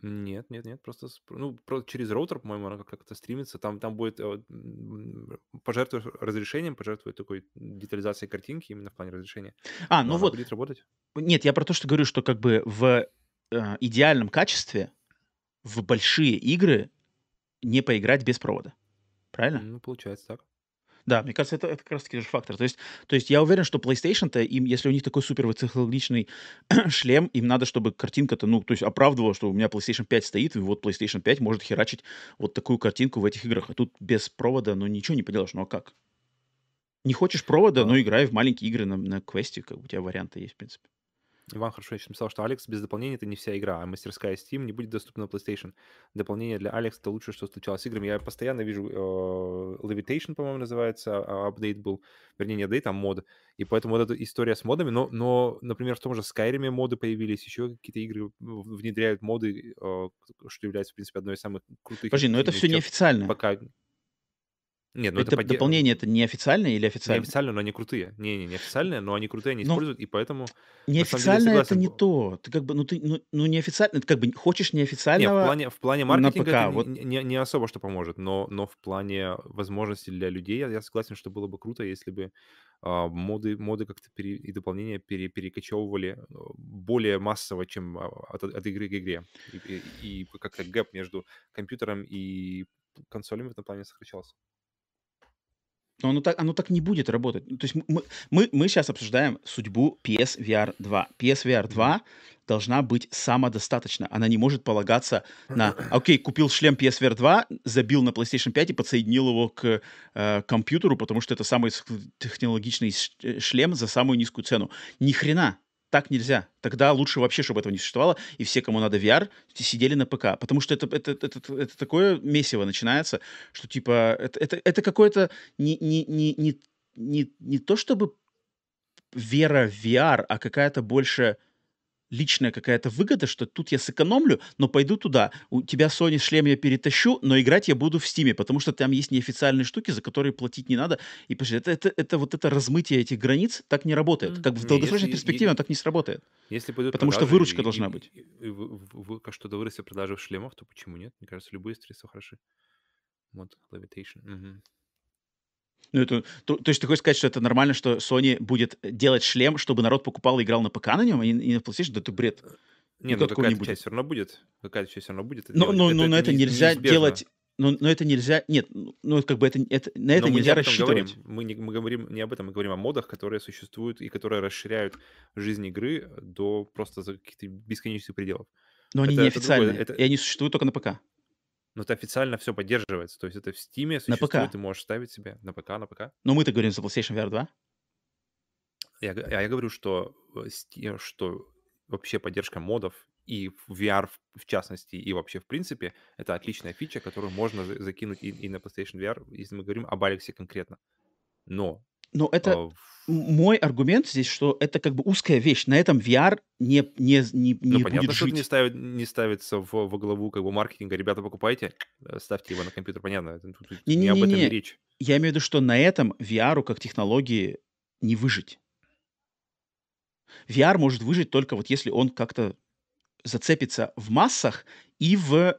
Нет нет нет, просто с ну, про через роутер, по-моему, оно как-то стримится. Там там будет, э, м, пожертвуешь разрешением, пожертвуй такой детализацией картинки именно в плане разрешения, А, но ну она вот. будет работать. Нет, я про то, что говорю, что как бы в, э, идеальном качестве в большие игры не поиграть без провода. Правильно? Ну, получается так. Да, мне кажется, это это как раз таки же фактор. То есть то есть я уверен, что PlayStation-то, им, если у них такой супер высокотехнологичный шлем, им надо, чтобы картинка-то, ну, то есть оправдывала, что у меня PlayStation 5 стоит, и вот PlayStation 5 может херачить вот такую картинку в этих играх. А тут без провода, ну, ничего не поделаешь. Ну, а как? Не хочешь провода, А ну, играй в маленькие игры на на квесте, как у тебя варианты есть, в принципе. Иван хорошо еще написал, что Alyx без дополнения- это не вся игра, а мастерская Steam не будет доступна на PlayStation. Дополнение для Alyx- это лучшее, что случалось с играми. Я постоянно вижу, э, Levitation, по-моему, называется, а, апдейт был. Вернее, не апдейт, а мод. И поэтому вот эта история с модами. Но но, например, в том же Skyrim'е моды появились, еще какие-то игры внедряют моды, э, что является, в принципе, одной из самых крутых Подожди, но это фичер неофициально. пока. Нет, ну это Это дополнение- это неофициальное или официальное? Неофициально, но они крутые. Не не, неофициальные, но они крутые, они Ну используют, и поэтому, на деле, неофициальное- это не то. Ты как бы, ну, ты, ну ну, неофициально, ты как бы хочешь Не, в неофициального плане в плане на маркетинга это ПК. не Вот не не особо что поможет, но но в плане возможностей для людей я я согласен, что было бы круто, если бы, а, моды моды как-то пере и дополнения пере перекочевывали, э, более массово, чем, а, от от игры к игре. И и и как-то гэп между компьютером и консолями в этом плане сокращался. Но оно так, оно так не будет работать. То есть мы, мы, мы сейчас обсуждаем судьбу PSVR 2. PSVR 2 должна быть самодостаточна. Она не может полагаться на, окей, купил шлем PSVR 2, забил на PlayStation 5 и подсоединил его к э, компьютеру, потому что это самый технологичный э, шлем за самую низкую цену. Ни хрена так нельзя. Тогда лучше вообще, чтобы этого не существовало, и все, кому надо VR, сидели на ПК. Потому что это, это, это, это такое месиво начинается, что типа это, это, это какое-то не, не, не, не, не, не то чтобы вера в VR, а какая-то больше личная какая-то выгода, что тут я сэкономлю, но пойду туда. У тебя Sony шлем я перетащу, но играть я буду в Стиме, потому что там есть неофициальные штуки, за которые платить не надо. И это, это, это вот это размытие этих границ так не работает. Как в долгосрочной перспективе оно так не сработает. Если пойдут потому что выручка и, должна и, быть. И, и, и, что-то вырастет продажи шлемов, то почему нет? Мне кажется, любые средства хороши. Вот, Levitation. Угу. Ну, это, то, то есть ты хочешь сказать, что это нормально, что Sony будет делать шлем, чтобы народ покупал и играл на ПК на нем, и, и на PlayStation? Да это бред. Не, ну, ну какая-то часть все равно будет. Какая-то часть все равно будет. Но, но, но, но это нельзя неизбежно. делать... Но, но это нельзя... Нет, ну, как бы это, это на это но нельзя мы не рассчитывать. Говорим. Мы, не, мы говорим не об этом, мы говорим о модах, которые существуют и которые расширяют жизнь игры до просто каких-то бесконечных пределов. Но это, они неофициальные, это... и они существуют только на ПК. Но это официально все поддерживается. То есть это в Steam На ПК. ты можешь ставить себе на ПК, на ПК. Но мы-то говорим за PlayStation VR 2. Я, я, я говорю, что, э, что вообще поддержка модов и VR в, в частности, и вообще в принципе, это отличная фича, которую можно закинуть и, и на PlayStation VR, если мы говорим об Алексе конкретно. Но но это а, мой аргумент здесь, что это как бы узкая вещь. На этом VR не, не, не, не ну, понятно, будет что жить. не, ставит, не ставится в, во главу как бы маркетинга. Ребята, покупайте, э, ставьте его на компьютер, понятно. Тут, тут не, не, не об этом не. речь. Я имею в виду, что на этом VR как технологии не выжить. VR может выжить только вот если он как-то зацепится в массах и в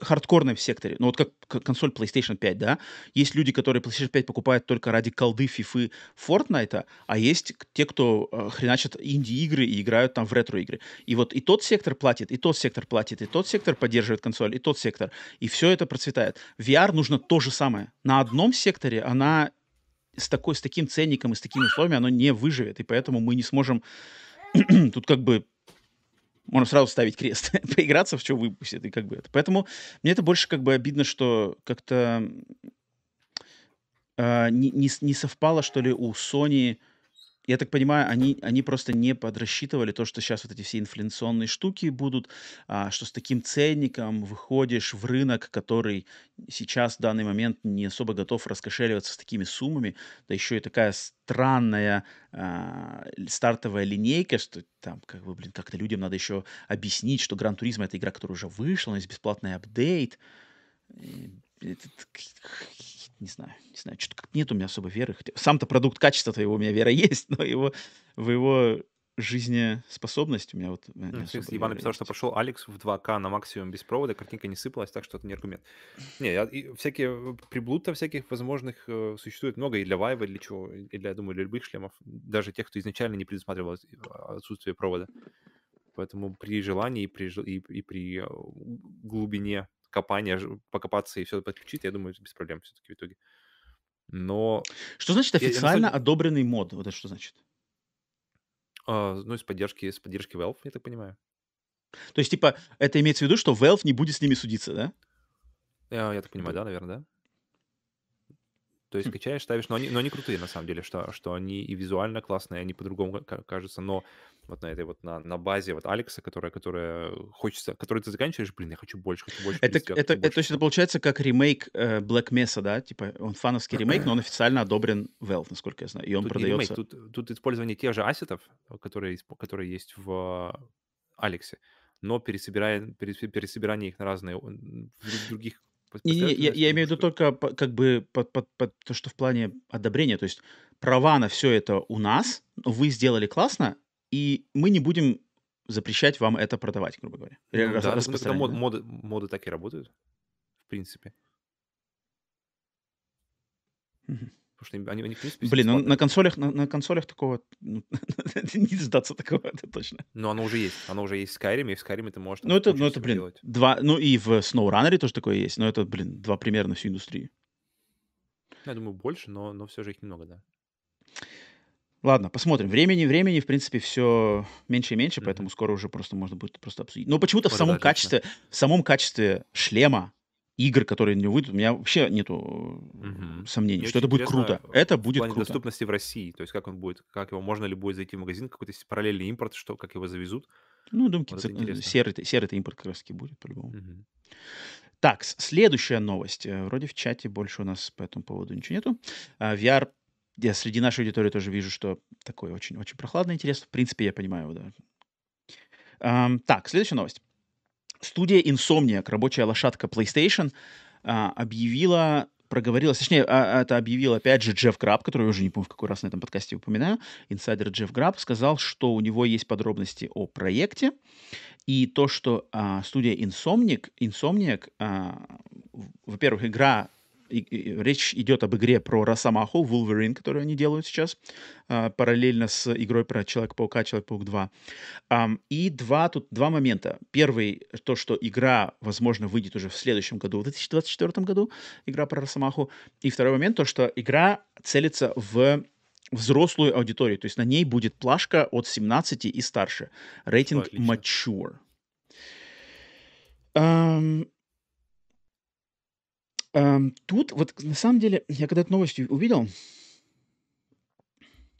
хардкорном секторе, ну вот как консоль PlayStation 5, да, есть люди, которые PlayStation 5 покупают только ради колды, фифы, Fortnite, а есть те, кто э, хреначат инди-игры и играют там в ретро-игры. И вот и тот сектор платит, и тот сектор платит, и тот сектор поддерживает консоль, и тот сектор. И все это процветает. VR нужно то же самое. На одном секторе она с, такой, с таким ценником и с такими условиями оно не выживет, и поэтому мы не сможем тут как бы можно сразу ставить крест, поиграться в что выпустят, и как бы это. Поэтому мне это больше как бы обидно, что как-то э, не, не, не совпало, что ли, у Sony я так понимаю, они, они просто не подрасчитывали то, что сейчас вот эти все инфляционные штуки будут, а, что с таким ценником выходишь в рынок, который сейчас в данный момент не особо готов раскошеливаться с такими суммами, да еще и такая странная а, стартовая линейка, что там, как бы, блин, как-то людям надо еще объяснить, что Гран Туризм это игра, которая уже вышла, у нас бесплатный апдейт. Это, не знаю, не знаю, что-то как нет у меня особо веры. Сам-то продукт качества твоего у меня вера есть, но его, в его жизнеспособность у меня вот... Ну, Иван написал, что прошел Алекс в 2К на максимум без провода, картинка не сыпалась, так что это не аргумент. Не, я, и всякие приблуд всяких возможных э, существует много и для Vive, и для чего, и для, я думаю, для любых шлемов, даже тех, кто изначально не предусматривал отсутствие провода. Поэтому при желании и при, и, и при э, глубине копания, покопаться и все подключить, я думаю, без проблем все-таки в итоге. Но... Что значит официально я, я одобренный мод? Вот это что значит? А, ну, из поддержки, из поддержки Valve, я так понимаю. То есть, типа, это имеется в виду, что Valve не будет с ними судиться, да? Я, я так понимаю, да, наверное, да. То есть хм. качаешь, ставишь, но они, но они крутые на самом деле, что, что они и визуально классные, они по-другому кажутся, но вот на этой вот на, на базе вот Алекса, которая, которая хочется, которую ты заканчиваешь, блин, я хочу больше, хочу больше. Это, это, это, больше. то есть это получается как ремейк э, Black Mesa, да? Типа он фановский ремейк, но он официально одобрен Valve, насколько я знаю, и он тут продается... ремейк, тут, тут использование тех же ассетов, которые, которые есть в Алексе, но пересобирание, пересобирание их на разные, в других не, не, я, я имею в виду только как бы под, под, под то, что в плане одобрения. То есть права на все это у нас, вы сделали классно, и мы не будем запрещать вам это продавать, грубо говоря. Ну, Рас, да, распространять, мод, да? моды, моды так и работают, в принципе. Угу. Потому что они, они в принципе, Блин, ну, на консолях, на, на консолях такого ну, не сдаться такого, это точно. Но оно уже есть. Оно уже есть в Skyrim, и в Skyrim ты можешь Ну, это, ну, это блин, два... Ну, и в SnowRunner тоже такое есть, но это, блин, два примера на всю индустрию. Я думаю, больше, но, но все же их немного, да. Ладно, посмотрим. Времени, времени, в принципе, все меньше и меньше, Мгм. поэтому скоро уже просто можно будет просто обсудить. Но почему-то в это самом качестве, в самом качестве шлема, игр, которые на него выйдут, у меня вообще нету э, сомнений, Мне что это будет круто. Это в будет плане круто. доступности в России, то есть как он будет, как его, можно ли будет зайти в магазин, какой-то параллельный импорт, что, как его завезут. Ну, я думаю, Вот интересно. серый, серый импорт как раз таки будет, по-любому. Мгм. Так, следующая новость. Э, Вроде в чате больше у нас по этому поводу ничего нету. А, VR, я среди нашей аудитории тоже вижу, что такой очень-очень прохладный интерес. В принципе, я понимаю его, да. Ам, так, следующая новость. Студия Insomniac, рабочая лошадка PlayStation, а, объявила, проговорилась, точнее, а, это объявил опять же Джефф Граб, который я уже не помню, в какой раз на этом подкасте упоминаю, инсайдер Джефф Граб, сказал, что у него есть подробности о проекте, и то, что а, студия Insomniac, Insomniac во-первых, игра, и- и- речь идет об игре про Росомаху, Wolverine, которую они делают сейчас, а, параллельно с игрой про Человека-паука, Человек-паук 2. Ам, и два, тут два момента. Первый, то, что игра, возможно, выйдет уже в следующем году, в 2024 году, игра про Росомаху. И второй момент, то, что игра целится в взрослую аудиторию, то есть на ней будет плашка от 17 и старше. Рейтинг отлично. mature. Ам, ам, тут вот на самом деле, я когда эту новость увидел,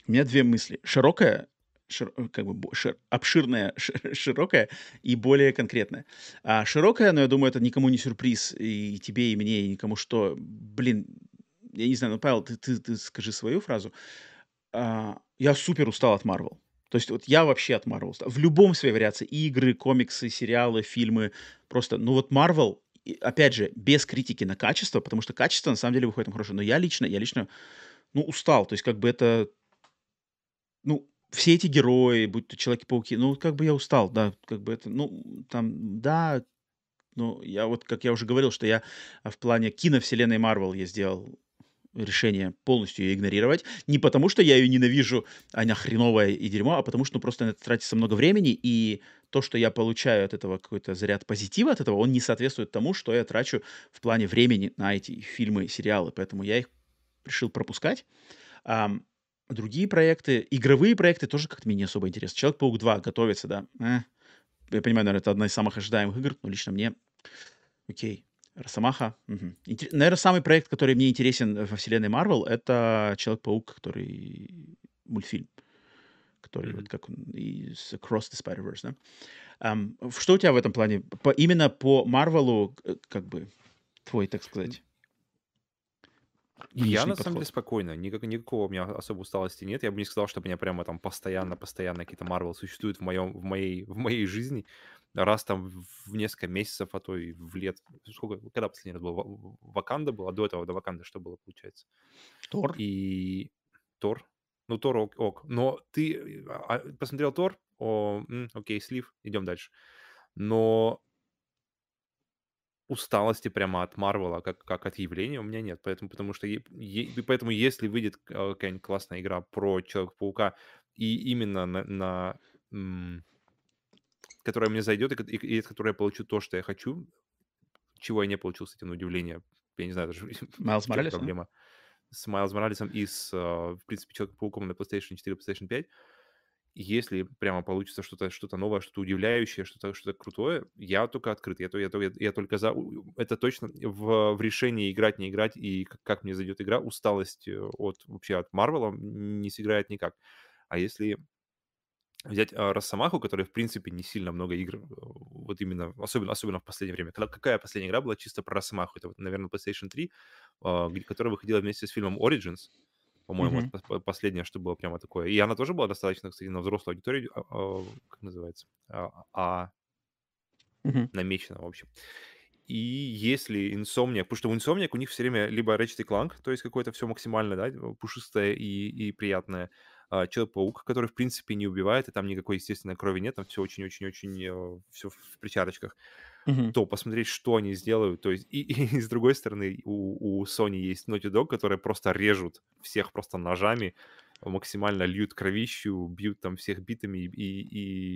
у меня две мысли. Широкая, шир- э, как бы шир- обширная, ши- широкая и более конкретная. А широкая, но я думаю, это никому не сюрприз и тебе, и мне, и никому что. Блин, я не знаю, ну, Павел, ты, ты, ты скажи свою фразу. А, я супер устал от Марвел. То есть вот я вообще от Марвел устал. В любом своей вариации. Игры, комиксы, сериалы, фильмы. Просто, ну вот Марвел, опять же, без критики на качество, потому что качество на самом деле выходит там хорошее. Но я лично, я лично, ну, устал. То есть как бы это, ну, все эти герои, будь то Человеки-пауки, ну, как бы я устал, да, как бы это, ну, там, да, ну, я вот, как я уже говорил, что я а, в плане киновселенной Марвел я сделал решение полностью ее игнорировать. Не потому, что я ее ненавижу, она хреновая и дерьмо, а потому что ну, просто на это тратится много времени, и то, что я получаю от этого какой-то заряд позитива от этого, он не соответствует тому, что я трачу в плане времени на эти фильмы сериалы. Поэтому я их решил пропускать. Другие проекты, игровые проекты тоже как-то мне не особо интересны. Человек-паук 2 готовится, да. Я понимаю, наверное, это одна из самых ожидаемых игр, но лично мне окей. Росомаха. Мгм. Интер- Наверное, самый проект, который мне интересен во вселенной Марвел, это Человек-паук, который мультфильм, который Мгм. вот как он из Across the Spider-Verse, да? В- что у тебя в этом плане? По- именно по Марвелу, э, как бы, твой, так сказать, Я на самом деле подход? спокойно, никак, никакого у меня особой усталости нет. Я бы не сказал, что у меня прямо там постоянно-постоянно какие-то Марвел существуют в моем, в моей, в моей жизни. Раз там в несколько месяцев, а то и в лет. Сколько, когда последний раз был? Ва- Ва- Ваканда был, а до этого, до Ваканды что было, получается? Тор? И Тор. Ну, Тор ок. ок. Но ты э, а, посмотрел Тор? О, окей, слив, идем дальше. Но усталости прямо от Марвела, как, как от явления, у меня нет. Поэтому, потому что, е- е- поэтому если выйдет э, какая-нибудь классная игра про Человека-паука, и именно на, на, м, которая мне зайдет, и, и, и от которой я получу то, что я хочу, чего я не получил с этим, на удивление. Я не знаю даже, Майлз Моралес, а? проблема. С Майлз Моралесом и с, э, в принципе, Человеком-пауком на PlayStation 4, PlayStation 5. Если прямо получится что-то что новое, что-то удивляющее, что-то что крутое, я только открыт. Я, я, я, я только за... Это точно в, в решении играть, не играть, и как, как мне зайдет игра, усталость э, от вообще от Марвела не сыграет никак. А если взять а, Росомаху, которая, в принципе, не сильно много игр, э, вот именно, особенно, особенно в последнее время. Когда, какая последняя игра была чисто про Росомаху? Это, вот, наверное, PlayStation 3, а, которая выходила вместе с фильмом Origins, по-моему, это пос- последнее, что было прямо такое. И она тоже была достаточно, кстати, на взрослую аудиторию, а, а, как называется, а, а, Мгм. намечена, в общем. И если Insomniac, потому что у Insomniac у них все время либо Ratchet и Clank, то есть какое-то все максимально, да, пушистое и, и приятное, а, Человек-паук, который, в принципе, не убивает, и там никакой естественной крови нет, там все очень-очень-очень, все в причарочках, Мгм. то посмотреть, что они сделают. То есть, и, и с другой стороны, у, у Sony есть Naughty Dog, которые просто режут всех просто ножами, максимально льют кровищу, бьют там всех битами, и,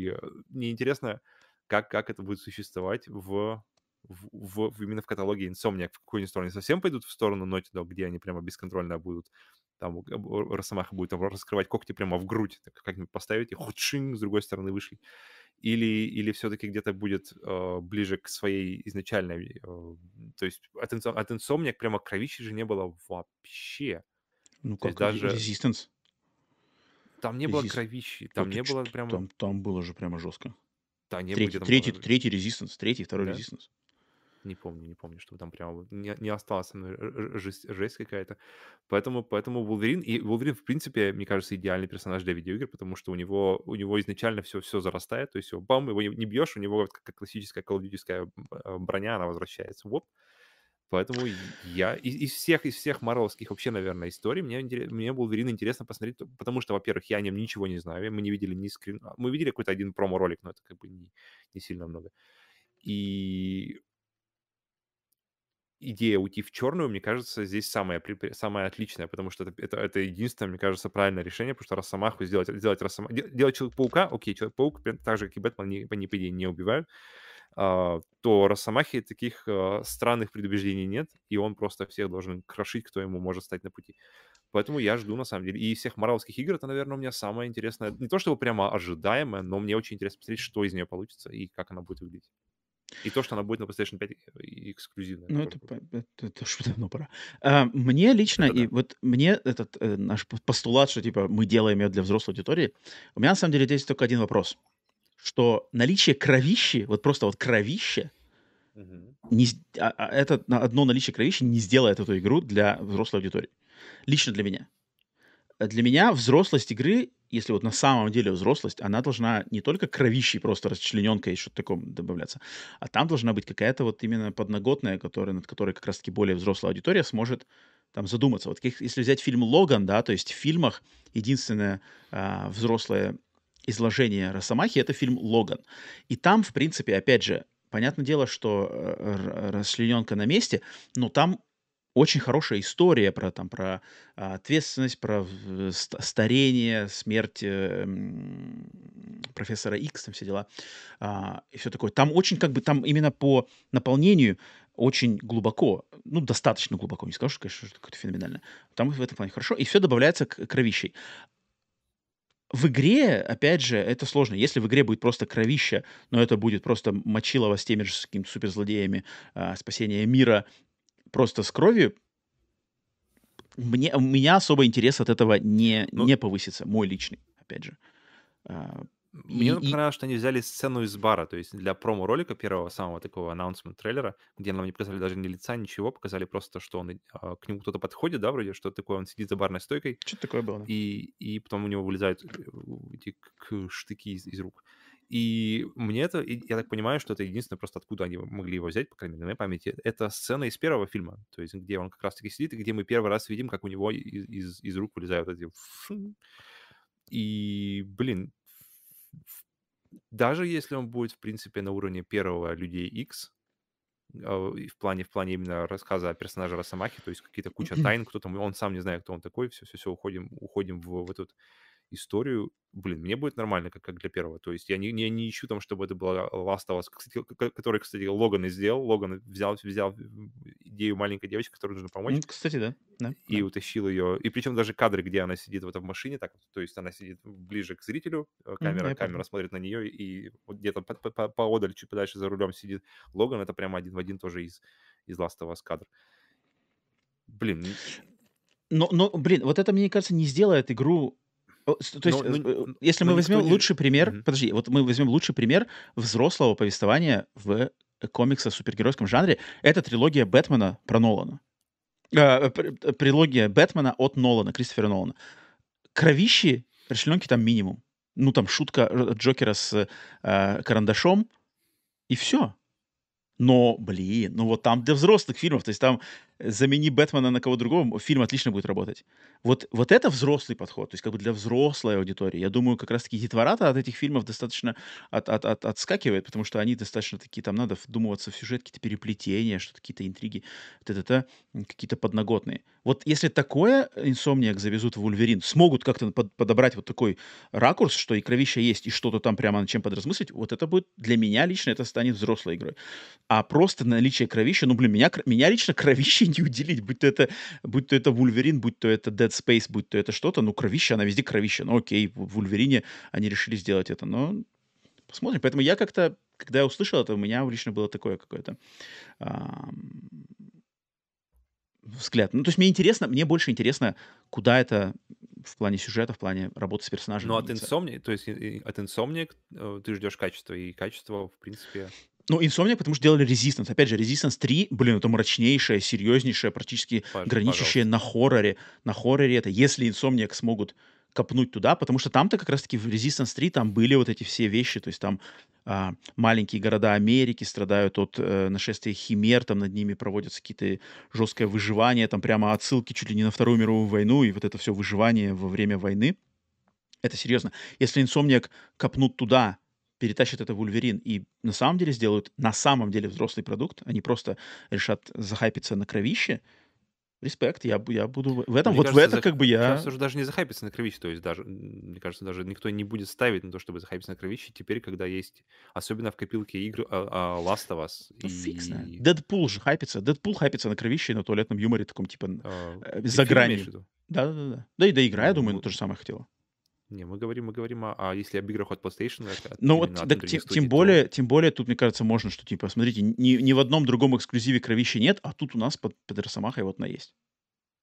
и э, мне интересно, как, как это будет существовать в, в, в- именно в каталоге Insomniac в какую-нибудь сторону не совсем пойдут в сторону Naughty Dog, где они прямо бесконтрольно будут, там Росомаха будет там, раскрывать когти прямо в грудь, как-нибудь поставить и худшинг с другой стороны вышли. Или, или все-таки где-то будет э, ближе к своей изначальной... э, то есть от, Insom- от Insomniac прямо кровищи же не было вообще. Ну То как, даже... Resistance? Там не было Resist- кровищи, там ты не было прямо... Там, там было же прямо жестко. Да, не было, Третий, там третий, было... третий Resistance, третий, второй Да? Resistance. Не помню, не помню, чтобы там прямо не, не ж- жесть, жесть какая-то. Поэтому, поэтому Вулверин, и Вулверин, в принципе, мне кажется, идеальный персонаж для видеоигр, потому что у него, у него изначально все, все зарастает, то есть его бам, его не, не бьешь, у него как классическая колдическая броня, она возвращается. Вот. Поэтому я из, из всех из всех марвелских вообще, наверное, историй мне мне Вулверин интересно посмотреть, то- потому что, во-первых, я о нем ничего не знаю, мы не видели ни скрин, а, мы видели какой-то один промо-ролик, но это как бы не, не сильно много. И идея уйти в черную, мне кажется, здесь самая, самая отличная, потому что это, это, это единственное, мне кажется, правильное решение, потому что Росомаху сделать, сделать, Росома... де- делать Человека-паука, окей, Человек-паук, так же, как и Бэтмен, не, они, по идее, не убивают, а, то Росомахи таких а, странных предубеждений нет, и он просто всех должен крошить, кто ему может стать на пути. Поэтому я жду, на самом деле. И всех марвелских игр это, наверное, у меня самое интересное. Не то чтобы прямо ожидаемое, но мне очень интересно посмотреть, что из нее получится и как она будет выглядеть. И то, что она будет на PlayStation 5 эксклюзивная. Ну, это, это, это уж давно пора. А, мне лично, Это и да. вот мне этот э, наш постулат, что типа мы делаем ее для взрослой аудитории, у меня на самом деле здесь только один вопрос. Что наличие кровищи, вот просто вот кровище, Мгм. не, а- а это одно наличие кровищи не сделает эту игру для взрослой аудитории. Лично для меня. Для меня взрослость игры, если вот на самом деле взрослость, она должна не только кровищей просто расчлененкой и что-то такое добавляться, а там должна быть какая-то вот именно подноготная, которая, над которой как раз-таки более взрослая аудитория сможет там задуматься. Вот как- если взять фильм «Логан», да, то есть в фильмах единственное а, взрослое изложение Росомахи — это фильм «Логан». И там, в принципе, опять же, понятное дело, что э, расчлененка на месте, но там очень хорошая история про там про а, ответственность, про старение, смерть э, профессора Икс, там все дела а, и все такое. Там очень как бы там именно по наполнению очень глубоко, ну достаточно глубоко, не скажу, что, конечно, что какое-то феноменальное. Там в этом плане хорошо, и все добавляется к кровищей. В игре, опять же, это сложно. Если в игре будет просто кровища, но это будет просто мочилово с теми же какими-то суперзлодеями, а, спасение мира просто с кровью, мне, у меня особо интерес от этого не, Ну, не повысится, мой личный, опять же. А, Мне и, и- понравилось, что они взяли сцену из бара, то есть для промо-ролика первого, самого такого анонсмент трейлера, где нам не показали даже ни лица, ничего, показали просто, что он, а, к нему кто-то подходит, да, вроде, что такое, он сидит за барной стойкой, что-то такое было. да. и, и потом у него вылезают э, эти штыки из, из рук. И мне это, я так понимаю, что это единственное просто откуда они могли его взять, по крайней мере, на моей памяти, это сцена из первого фильма, то есть где он как раз-таки сидит, и где мы первый раз видим, как у него из, из, из рук вылезают эти... И, блин, даже если он будет, в принципе, на уровне первого Людей X, а, в плане, в плане именно рассказа о персонаже Росомахи, то есть какие-то куча тайн, кто там, он сам не знает, кто он такой, все-все-все, уходим, уходим в, в эту историю. Блин, мне будет нормально, как, как для первого. То есть я не, не, не ищу там, чтобы это была Last of Us, кстати, который, кстати, Логан и сделал. Логан взял, взял идею маленькой девочки, которой нужно помочь, Кстати, да. да, и да. утащил ее. И причем даже кадры, где она сидит в этом машине, так, вот, то есть она сидит ближе к зрителю, э, камера, я камера смотрит на нее, и вот где-то по- по- по- поодаль, чуть подальше за рулем сидит Логан, это прямо один в один тоже из, из Last of Us кадр. Блин, Но, но, блин, вот это, мне кажется, не сделает игру... То есть, но, ну, э, э, если но мы никто возьмем не... лучший пример... Мгм. Подожди, вот мы возьмем лучший пример взрослого повествования в комикса в супергеройском жанре. Это трилогия Бэтмена про Нолана. А, э, трилогия Бэтмена от Нолана, Кристофера Нолана. Кровищи, расчлененки там минимум. Ну, там шутка э, Джокера с э, карандашом, и все. Но, блин, ну вот там для взрослых фильмов, то есть там замени Бэтмена на кого другого, фильм отлично будет работать. Вот, вот это взрослый подход, то есть как бы для взрослой аудитории. Я думаю, как раз-таки детвората от этих фильмов достаточно от, от, от, отскакивает, потому что они достаточно такие, там надо вдумываться в сюжет, какие-то переплетения, что-то, какие-то интриги, т-т-т, какие-то подноготные. Вот если такое Insomniac завезут в Вульверин, смогут как-то под, подобрать вот такой ракурс, что и кровища есть, и что-то там прямо над чем подразмыслить, вот это будет для меня лично, это станет взрослой игрой. А просто наличие кровища, ну, блин, меня, меня лично кровище не уделить, будь то это, будь то это Вульверин, будь то это Dead Space, будь то это что-то, ну, кровище, она везде кровище. Ну, окей, в Вульверине они решили сделать это, но посмотрим. Поэтому я как-то, когда я услышал это, у меня лично было такое какое-то взгляд. Ну, то есть мне интересно, мне больше интересно, куда это в плане сюжета, в плане работы с персонажами. Ну, от Insomniac, то есть от Insomniac э, ты ждешь качества, и качество, в принципе... Ну, Insomniac, потому что делали Resistance. Опять же, Resistance 3, блин, это мрачнейшее, серьезнейшее, практически Пож- граничащее на хорроре. На хорроре это, если Insomniac смогут копнуть туда, потому что там-то как раз-таки в Resistance 3 там были вот эти все вещи, то есть там а, маленькие города Америки страдают от э, нашествия химер, там над ними проводятся какие-то жесткое выживание, там прямо отсылки чуть ли не на Вторую мировую войну, и вот это все выживание во время войны. Это серьезно. Если Insomniac копнут туда, перетащат это в Ульверин и на самом деле сделают на самом деле взрослый продукт, они просто решат захайпиться на кровище, респект, я, я буду в этом, Мне вот кажется, в это за- как бы я... Сейчас уже даже не захайпится на кровище, то есть даже, мне кажется, даже никто не будет ставить на то, чтобы захайпиться на кровище теперь, когда есть, особенно в копилке игр а, а, Last of Us Ну, фиг знает. и... Дэдпул же хайпится. Дэдпул хайпится на кровище и на туалетном юморе таком, типа, а, э, за гранью. Да-да-да. Да и да, игра, я Ну, думаю, мы- то же самое хотела. Не, мы говорим, мы говорим о, а если об играх от PlayStation, от- Ну вот, от так тем, студии, тем то- более, тем более тут, мне кажется, можно, что, типа, смотрите, ни, ни в одном другом эксклюзиве кровища нет, а тут у нас под, под Росомахой вот на есть.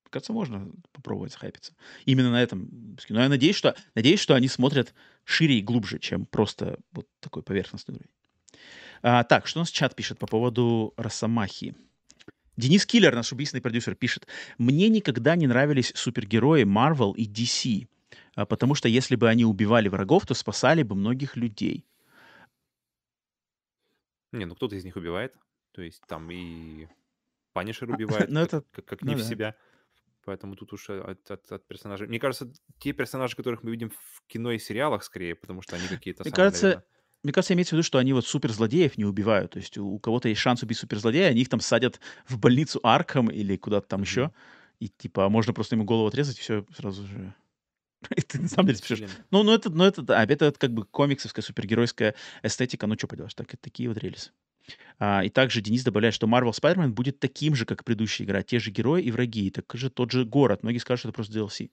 Мне кажется, можно попробовать захайпиться. Именно на этом. Но я надеюсь, что, надеюсь, что они смотрят шире и глубже, чем просто вот такой поверхностный уровень. А, так, что у нас чат пишет по поводу Росомахи? Денис Киллер, наш убийственный продюсер, пишет. Мне никогда не нравились супергерои Marvel и DC, а, потому что если бы они убивали врагов, то спасали бы многих людей. Не, ну кто-то из них убивает. То есть там и Панишер убивает, ну как, это- как- как ну не в да. себя. Поэтому тут уж от, от- от персонажей. Мне кажется, те персонажи, которых мы видим в кино и сериалах, скорее, потому что они какие-то Мне самые, кажется, наверно, Мне кажется, имеется в виду, что они вот суперзлодеев не убивают. То есть у, у кого-то есть шанс убить суперзлодея, они их там садят в больницу Арком или куда-то там Мгм. еще. И типа можно просто ему голову отрезать, и все сразу же. И ты на самом деле блин, Ну, ну это, ну это, да, это как бы комиксовская супергеройская эстетика. Ну, что поделаешь, так, такие вот релизы. А, и также Денис добавляет, что Marvel Spider-Man будет таким же, как предыдущая игра. Те же герои и враги, и так же тот же город. Многие скажут, что это просто DLC.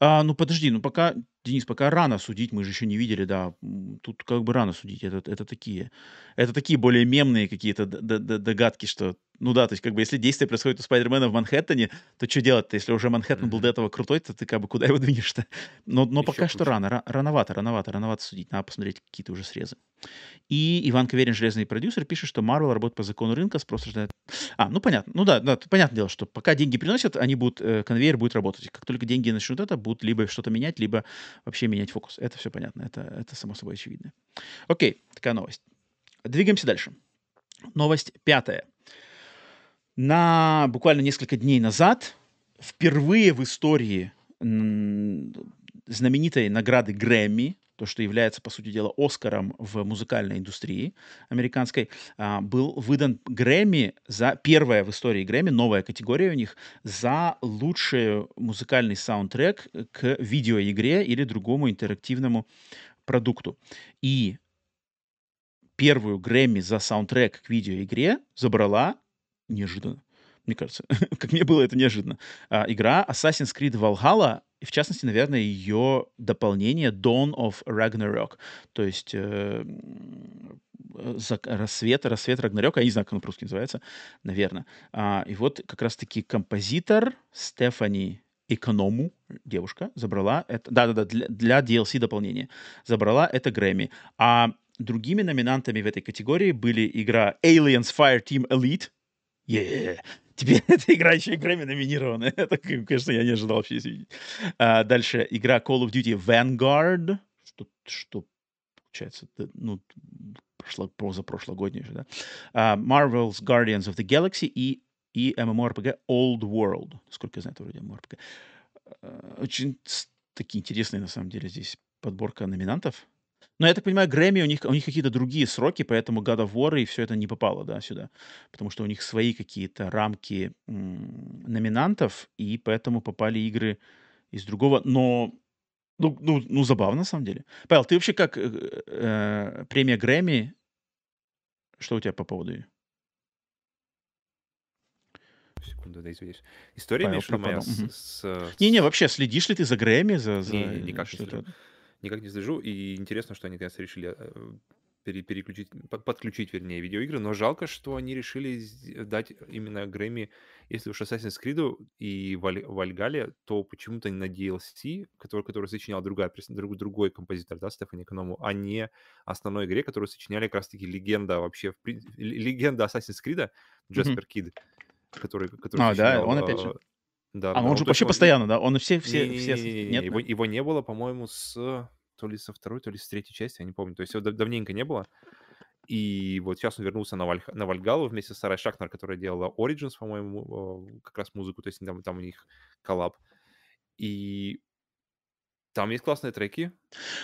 А, ну, подожди, ну пока, Денис, пока рано судить, мы же еще не видели, да. Тут как бы рано судить. Это, это такие, это такие более мемные какие-то догадки, что, ну да, то есть как бы если действие происходит у Спайдермена в Манхэттене, то что делать-то? Если уже Манхэттен был до этого крутой, то ты как бы куда его двинешь-то? Но, но Еще пока что круче. рано, ра- рановато, рановато, рановато судить. Надо посмотреть какие-то уже срезы. И Иван Каверин, железный продюсер, пишет, что Marvel работает по закону рынка, спрос рождает... А, ну понятно. Ну да, да, понятное дело, что пока деньги приносят, они будут, э, конвейер будет работать. Как только деньги начнут это, будут либо что-то менять, либо вообще менять фокус. Это все понятно, это, это само собой очевидно. Окей, такая новость. Двигаемся дальше. Новость пятая. На буквально несколько дней назад впервые в истории знаменитой награды Грэмми, то, что является, по сути дела, Оскаром в музыкальной индустрии американской, а, был выдан Грэмми за первая в истории Грэмми, новая категория у них, за лучший музыкальный саундтрек к видеоигре или другому интерактивному продукту. И первую Грэмми за саундтрек к видеоигре забрала неожиданно. Мне кажется, как мне было это неожиданно. А, игра Assassin's Creed Valhalla, и в частности, наверное, ее дополнение Dawn of Ragnarok. То есть э, зак- рассвет, рассвет Рагнарёка, я не знаю, как он по-русски называется, наверное. А, и вот как раз-таки композитор Стефани Эконому, девушка, забрала это, да-да-да, для, для DLC дополнения, забрала это Грэмми. А другими номинантами в этой категории были игра Aliens Fireteam Elite, Yeah. Теперь эта игра еще и Грэмми номинирована. Это, конечно, я не ожидал вообще видеть. А, дальше игра Call of Duty Vanguard, что, что получается, ну, прошло, позапрошлогодняя же, да. А, Marvel's Guardians of the Galaxy и и MMORPG Old World. Сколько я знаю, это вроде MMORPG. Э, очень такие интересные, на самом деле, здесь подборка номинантов. Но я так понимаю, Грэмми, у них, у них какие-то другие сроки, поэтому God of War и все это не попало, да, сюда. Потому что у них свои какие-то рамки м, номинантов, и поэтому попали игры из другого. Но, ну, ну, ну забавно, на самом деле. Павел, ты вообще как э, э, премия Грэмми, что у тебя по поводу ее? Секунду, да, извиняюсь. История, Павел виду моя с... Мгм. с- Не-не, вообще, следишь ли ты за Грэмми, за, за Не, никак не что-то? слежу. Никак не слежу, и интересно, что они, конечно, решили э, пере- переключить, под- подключить, вернее, видеоигры, но жалко, что они решили дать именно Грэмми, если уж Assassin's Creed и Валь- Вальгале, то почему-то на DLC, который, который сочинял другая, друг- другой композитор, да, Стефани Эконому, а не основной игре, которую сочиняли как раз-таки легенда вообще, в легенда Assassin's Creed. Джаспер Кид, который, который А, да, сочинял... он опять же. Да, А, да, ну да, он же вообще он- постоянно, да? Он все, все, все... не-не-не-не-не, Нет, его, да? его не было, по-моему, с то ли со второй, то ли с третьей части, я не помню. То есть его дав- давненько не было. И вот сейчас он вернулся на, Вальх- на Вальгалу вместе с Сарой Шахнер, которая делала Origins, по-моему, э, как раз музыку, то есть там, там у них коллаб. И там есть классные треки.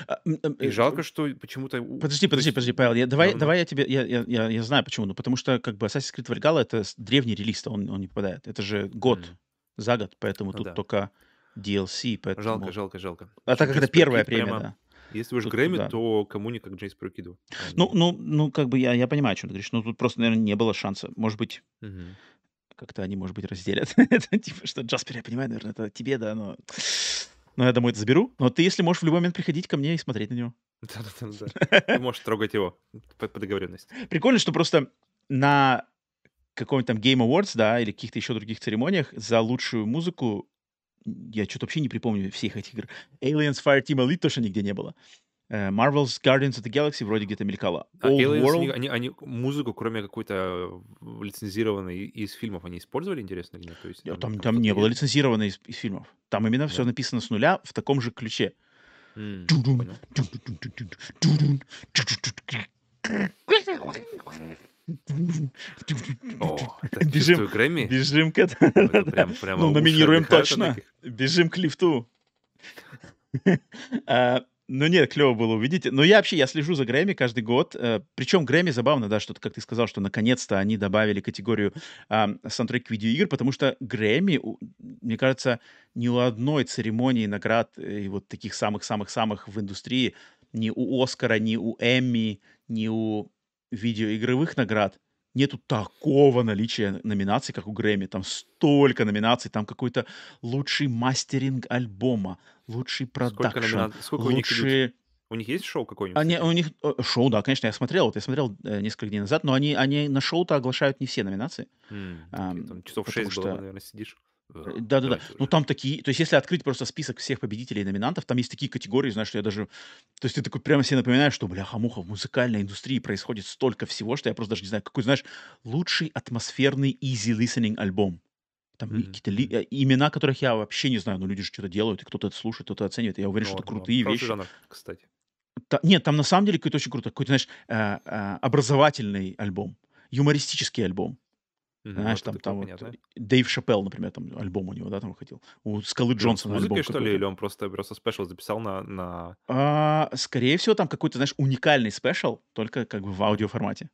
А, И э, жалко, что почему-то... Подожди, подожди, подожди, Павел. Я, давай, ну-ну-ну. давай я тебе... Я, я, я, я знаю почему. Ну, потому что, как бы, Assassin's Creed Valhalla — это древний релиз, он, он не попадает. Это же год М, за год, поэтому Ну тут да. только DLC, поэтому... Жалко, жалко, жалко. А так как это первая премия, прямо... да. Если уж Грэмми, да. то кому не как Джеймс Прокиду. Ну, ну, ну, как бы я, я понимаю, о чем ты говоришь. Но тут просто, наверное, не было шанса. Может быть, Мгм. как-то они, может быть, разделят. это типа, что Джаспер, я понимаю, наверное, это тебе, да, но... Но я думаю, это заберу. Но ты, если можешь, в любой момент приходить ко мне и смотреть на него. Да-да-да. Ты можешь трогать его по, по договоренности. Прикольно, что просто на каком-нибудь там Game Awards, да, или каких-то еще других церемониях за лучшую музыку я что-то вообще не припомню всех этих игр. Aliens Fireteam Elite тоже нигде не было. Э, Marvel's Guardians of the Galaxy вроде где-то мелькало. А Old Aliens, World... они, они, музыку, кроме какой-то э, лицензированной из фильмов, они использовали, интересно или нет? То есть, Я- там, Там, там не было есть? лицензировано из, из фильмов. Там именно все Да? написано с нуля в таком же ключе. М, О, Бежим, Грэмми. бежим к Это этому. прям, прямо Ну, номинируем точно. Бежим к лифту. А, Ну нет, клево было увидеть. Но я вообще, я слежу за Грэмми каждый год. Причем Грэмми забавно, да, что, как ты сказал, что наконец-то они добавили категорию а, саундтрек видеоигр, потому что Грэмми, мне кажется, ни у одной церемонии наград э, и вот таких самых-самых-самых в индустрии, ни у Оскара, ни у Эмми, ни у видеоигровых наград нету такого наличия номинаций, как у Грэмми. Там столько номинаций, там какой-то лучший мастеринг альбома, лучший продакшн, лучшие... У них есть шоу какое-нибудь? Они, у них э, шоу, да, конечно, я смотрел, вот я смотрел э, несколько дней назад, но они, они на шоу-то оглашают не все номинации. Ам, окей, Там часов потому 6 было, что- наверное, сидишь. Э, Да-да-да. Ну, там такие... То есть, если открыть просто список всех победителей и номинантов, там есть такие категории, знаешь, что я даже... То есть, ты такой прямо себе напоминаешь, что, бляха-муха, в музыкальной индустрии происходит столько всего, что я просто даже не знаю, какой, знаешь, лучший атмосферный easy listening альбом. Там Мгм, какие-то ли- э, имена, которых я вообще не знаю, но люди же что-то делают, и кто-то это слушает, кто-то оценивает. Я уверен, Ну, что это крутые Хороший вещи. жанр, кстати. Та- нет, там на самом деле какой-то очень круто, какой-то, знаешь, э, образовательный альбом, юмористический альбом. Ну, Знаешь, там, там вот. Дэйв Шапелл, например, там альбом у него, да, там выходил. У Скалы Джонсона альбом музыкой, что ли, какой-то. или он просто, просто спешл записал на... на... А, скорее всего, там какой-то, знаешь, уникальный спешл, только как бы в аудиоформате.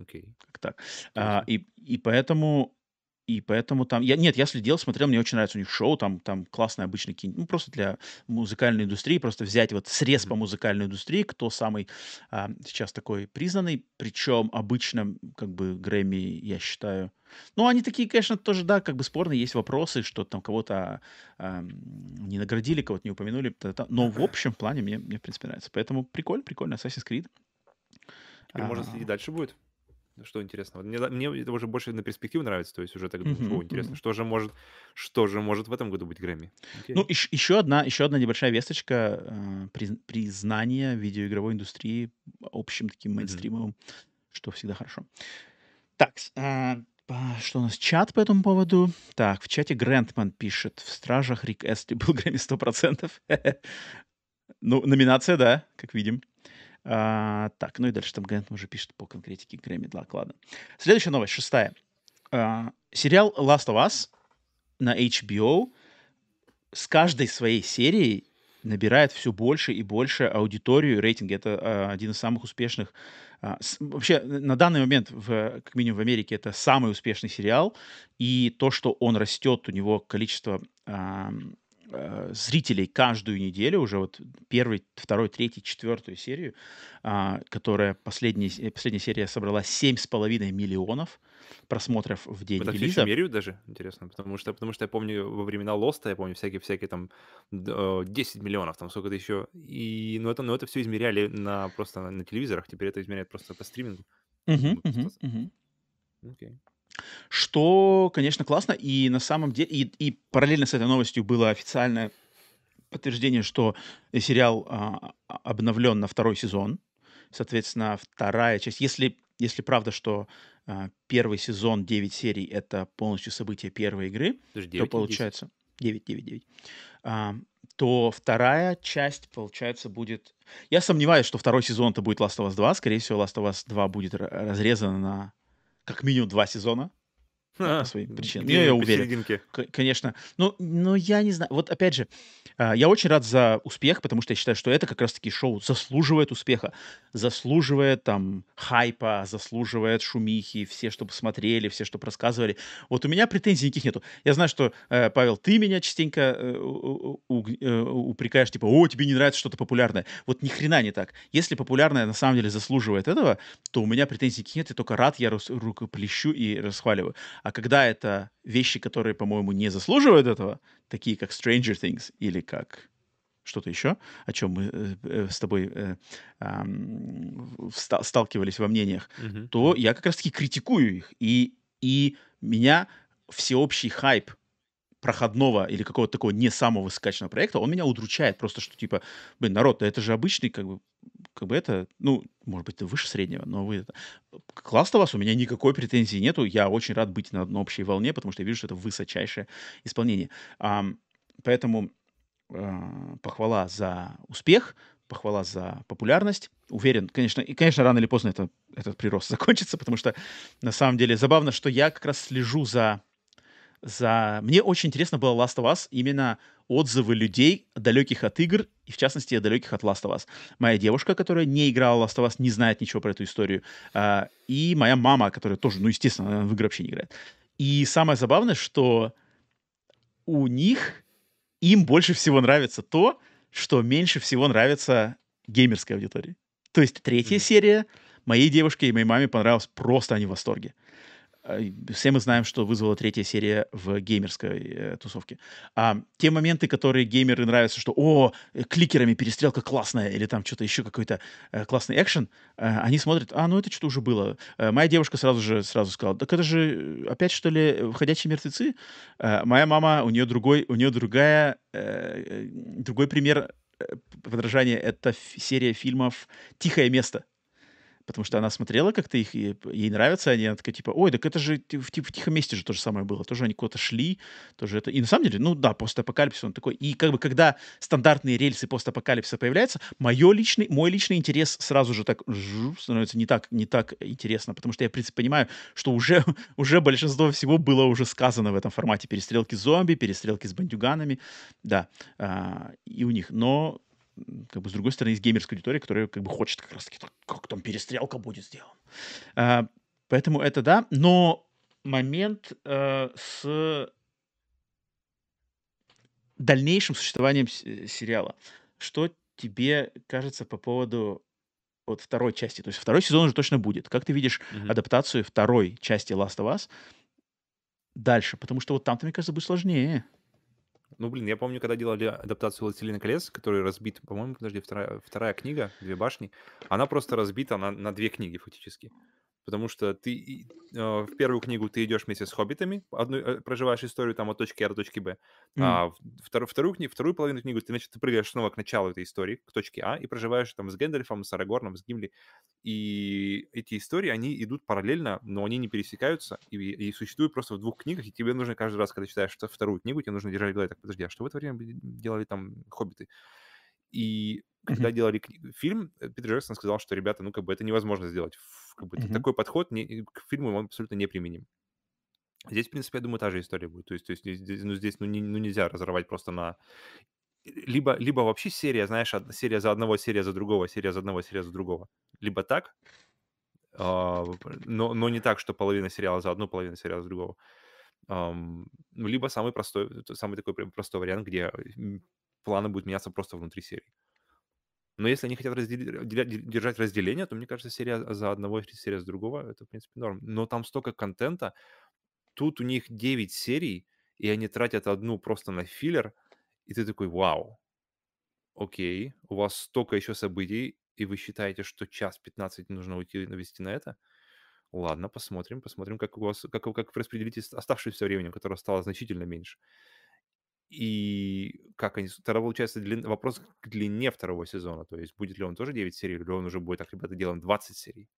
Окей. Как так. А, Интересно. и, и поэтому... И поэтому там... Я, нет, я следил, смотрел, мне очень нравится у них шоу, там, там классные обычные какие Ну, просто для музыкальной индустрии, просто взять вот срез по музыкальной индустрии, кто самый а, сейчас такой признанный, причем обычно, как бы, Грэмми, я считаю... Ну, они такие, конечно, тоже, да, как бы спорные, есть вопросы, что там кого-то а, не наградили, кого-то не упомянули, но в общем плане мне, мне, в принципе, нравится. Поэтому прикольно, прикольно, Assassin's Creed. Теперь можно А, следить дальше будет. Что интересного? Мне, мне это уже больше на перспективу нравится, то есть уже так о, интересно, что же может, что же может в этом году быть Грэмми? Ну, Окей. еще одна, еще одна небольшая весточка э, приз- признания видеоигровой индустрии общим таким мейнстримовым, что всегда хорошо. Так, па- что у нас? Чат по этому поводу. Так, в чате Грантман пишет, в «Стражах» Рик Эстли был Грэмми 100%. Ну, номинация, да, как видим. А, так, ну и дальше там Грантман уже пишет по конкретике Грэмми. Так, ладно. Следующая новость, шестая. А, сериал Last of Us на HBO с каждой своей серией набирает все больше и больше аудиторию и рейтинги. Это а, один из самых успешных. а, с- вообще, на данный момент, в, как минимум в Америке, это самый успешный сериал. И то, что он растет, у него количество ам, э, зрителей каждую неделю, уже вот первый, второй, третий, четвертую серию, а, которая последняя, с- последняя серия собрала 7,5 миллионов просмотров в день все еще релиза. меряют даже, интересно, потому что, потому что я помню во времена Лоста, я помню всякие, всякие там д- э, 10 миллионов, там сколько-то еще, и, ну это, ну это все измеряли на, просто на, на телевизорах, теперь это измеряют просто по стримингу. Мгм, с- мгм. окей. Что, конечно, классно. И на самом деле, и, и параллельно с этой новостью было официальное подтверждение, что сериал а, а, обновлен на второй сезон. Соответственно, вторая часть. Если, если правда, что а, первый сезон 9 серий это полностью события первой игры, то 9 или 10? получается 9, 9, 9. а, то вторая часть, получается, будет... Я сомневаюсь, что второй сезон-то будет Last of Us 2. Скорее всего, Last of Us 2 будет р- разрезано на как минимум два сезона по своим причинам. Ну, где-нибудь я уверен. Конечно. Ну, но я не знаю. Вот опять же, а, я очень рад за успех, потому что я считаю, что это как раз-таки шоу заслуживает успеха, заслуживает там хайпа, заслуживает шумихи, все, чтобы смотрели, все, чтобы рассказывали. Вот у меня претензий никаких нету. Я знаю, что, э, Павел, ты меня частенько э, э, упрекаешь, типа, о, тебе не нравится что-то популярное. Вот ни хрена не так. Если популярное на самом деле заслуживает этого, то у меня претензий никаких нет, я только рад, я рукоплещу и расхваливаю. А когда это вещи, которые, по-моему, не заслуживают этого, такие как Stranger Things или как что-то еще, о чем мы э, э, с тобой э, вста- сталкивались во мнениях, Мгм, то я как раз-таки критикую их. И, и меня всеобщий хайп проходного или какого-то такого не самого высокачественного проекта, он меня удручает просто, что типа, блин, народ, это же обычный, как бы, как бы это, ну, может быть, это выше среднего, но вы это... Классно вас, у меня никакой претензии нету, я очень рад быть на одной общей волне, потому что я вижу, что это высочайшее исполнение. Ам, поэтому а, похвала за успех, похвала за популярность. Уверен, конечно, и, конечно, рано или поздно это, этот прирост закончится, потому что на самом деле забавно, что я как раз слежу за за... Мне очень интересно было Last of Us, именно отзывы людей, далеких от игр, и в частности, далеких от Last of Us. Моя девушка, которая не играла Last of Us, не знает ничего про эту историю. А, и моя мама, которая тоже, ну, естественно, она в игры вообще не играет. И самое забавное, что у них, им больше всего нравится то, что меньше всего нравится геймерской аудитории. То есть третья Мгм. серия моей девушке и моей маме понравилась, просто они в восторге. И Все мы знаем, что вызвала третья серия в геймерской э, тусовке. А те моменты, которые геймеры нравятся, что «О, э, кликерами перестрелка классная» или там что-то еще какой-то э, классный экшен, э, они смотрят «А, ну это что-то уже было». Э, моя девушка сразу же сразу сказала «Так это же э, опять, что ли, «Входящие мертвецы»?» Э, моя мама, у нее другой, у нее другая, э, э, другой пример э, подражания — это серия фильмов «Тихое место». Потому что она смотрела как-то их, и ей нравятся они, она такая, типа, ой, так это же ти- в, ти- в тихом месте же то же самое было, тоже они куда-то шли, тоже это... И на самом деле, ну да, постапокалипсис он такой. И как бы когда стандартные рельсы постапокалипсиса появляются, моё личный, мой личный интерес сразу же так жу, становится не так, не так интересно, потому что я, в принципе, понимаю, что уже, уже большинство всего было уже сказано в этом формате. Перестрелки с зомби, перестрелки с бандюганами, да, а, и у них. Но как бы с другой стороны есть геймерская аудитория, которая как бы хочет как раз таки так, как там перестрелка будет сделана. А, поэтому это да, но момент э, с дальнейшим существованием э, сериала. Что тебе кажется по поводу вот второй части? То есть второй сезон уже точно будет. Как ты видишь Мгм. адаптацию второй части Last of Us дальше? Потому что вот там-то, мне кажется, будет сложнее. Ну, блин, я помню, когда делали адаптацию «Властелина колец», который разбит, по-моему, подожди, вторая, вторая книга, «Две башни», она просто разбита на, на две книги фактически. Потому что ты э, в первую книгу ты идешь вместе с хоббитами, одну, э, проживаешь историю там от точки А до точки Б, М. а в- вторую, книгу, вторую половину книгы ты, значит, ты прыгаешь снова к началу этой истории, к точке А, и проживаешь там с Гэндальфом, с Арагорном, с Гимли. И эти истории, они идут параллельно, но они не пересекаются, и, и существуют просто в двух книгах, и тебе нужно каждый раз, когда читаешь вто- вторую книгу, тебе нужно держать в голове, так, подожди, а что в это время делали там хоббиты? И когда Мгм. делали кни- фильм, э, Питер Джексон сказал, что, ребята, ну, как бы это невозможно сделать. Как бы Мгм. такой подход не- к фильму он абсолютно неприменим. Здесь, в принципе, я думаю, та же история будет. То есть, то есть здесь, ну, здесь ну, не- ну, нельзя разорвать просто на... Либо, либо вообще серия, знаешь, серия за одного, серия за другого, серия за одного, серия за другого. Либо так, а, но, но не так, что половина сериала за одну, половина сериала за другого. Ну, либо самый простой, т- самый такой простой вариант, где планы будут меняться просто внутри серии. Но если они хотят разделять- де- держать разделение, то, мне кажется, серия за одного, серия за другого, это, в принципе, норм. Но там столько контента, тут у них 9 серий, и они тратят одну просто на филлер, и ты такой, вау, окей, у вас столько еще событий, и вы считаете, что час 15 нужно уйти навести на это? Ладно, посмотрим, посмотрим, как у вас, как, как вы распределите оставшееся время, которое стало значительно меньше. И как они... Тогда получается длин- вопрос к длине второго сезона. То есть будет ли он тоже 9 серий, или он уже будет, так, ребята, делаем 20 серий.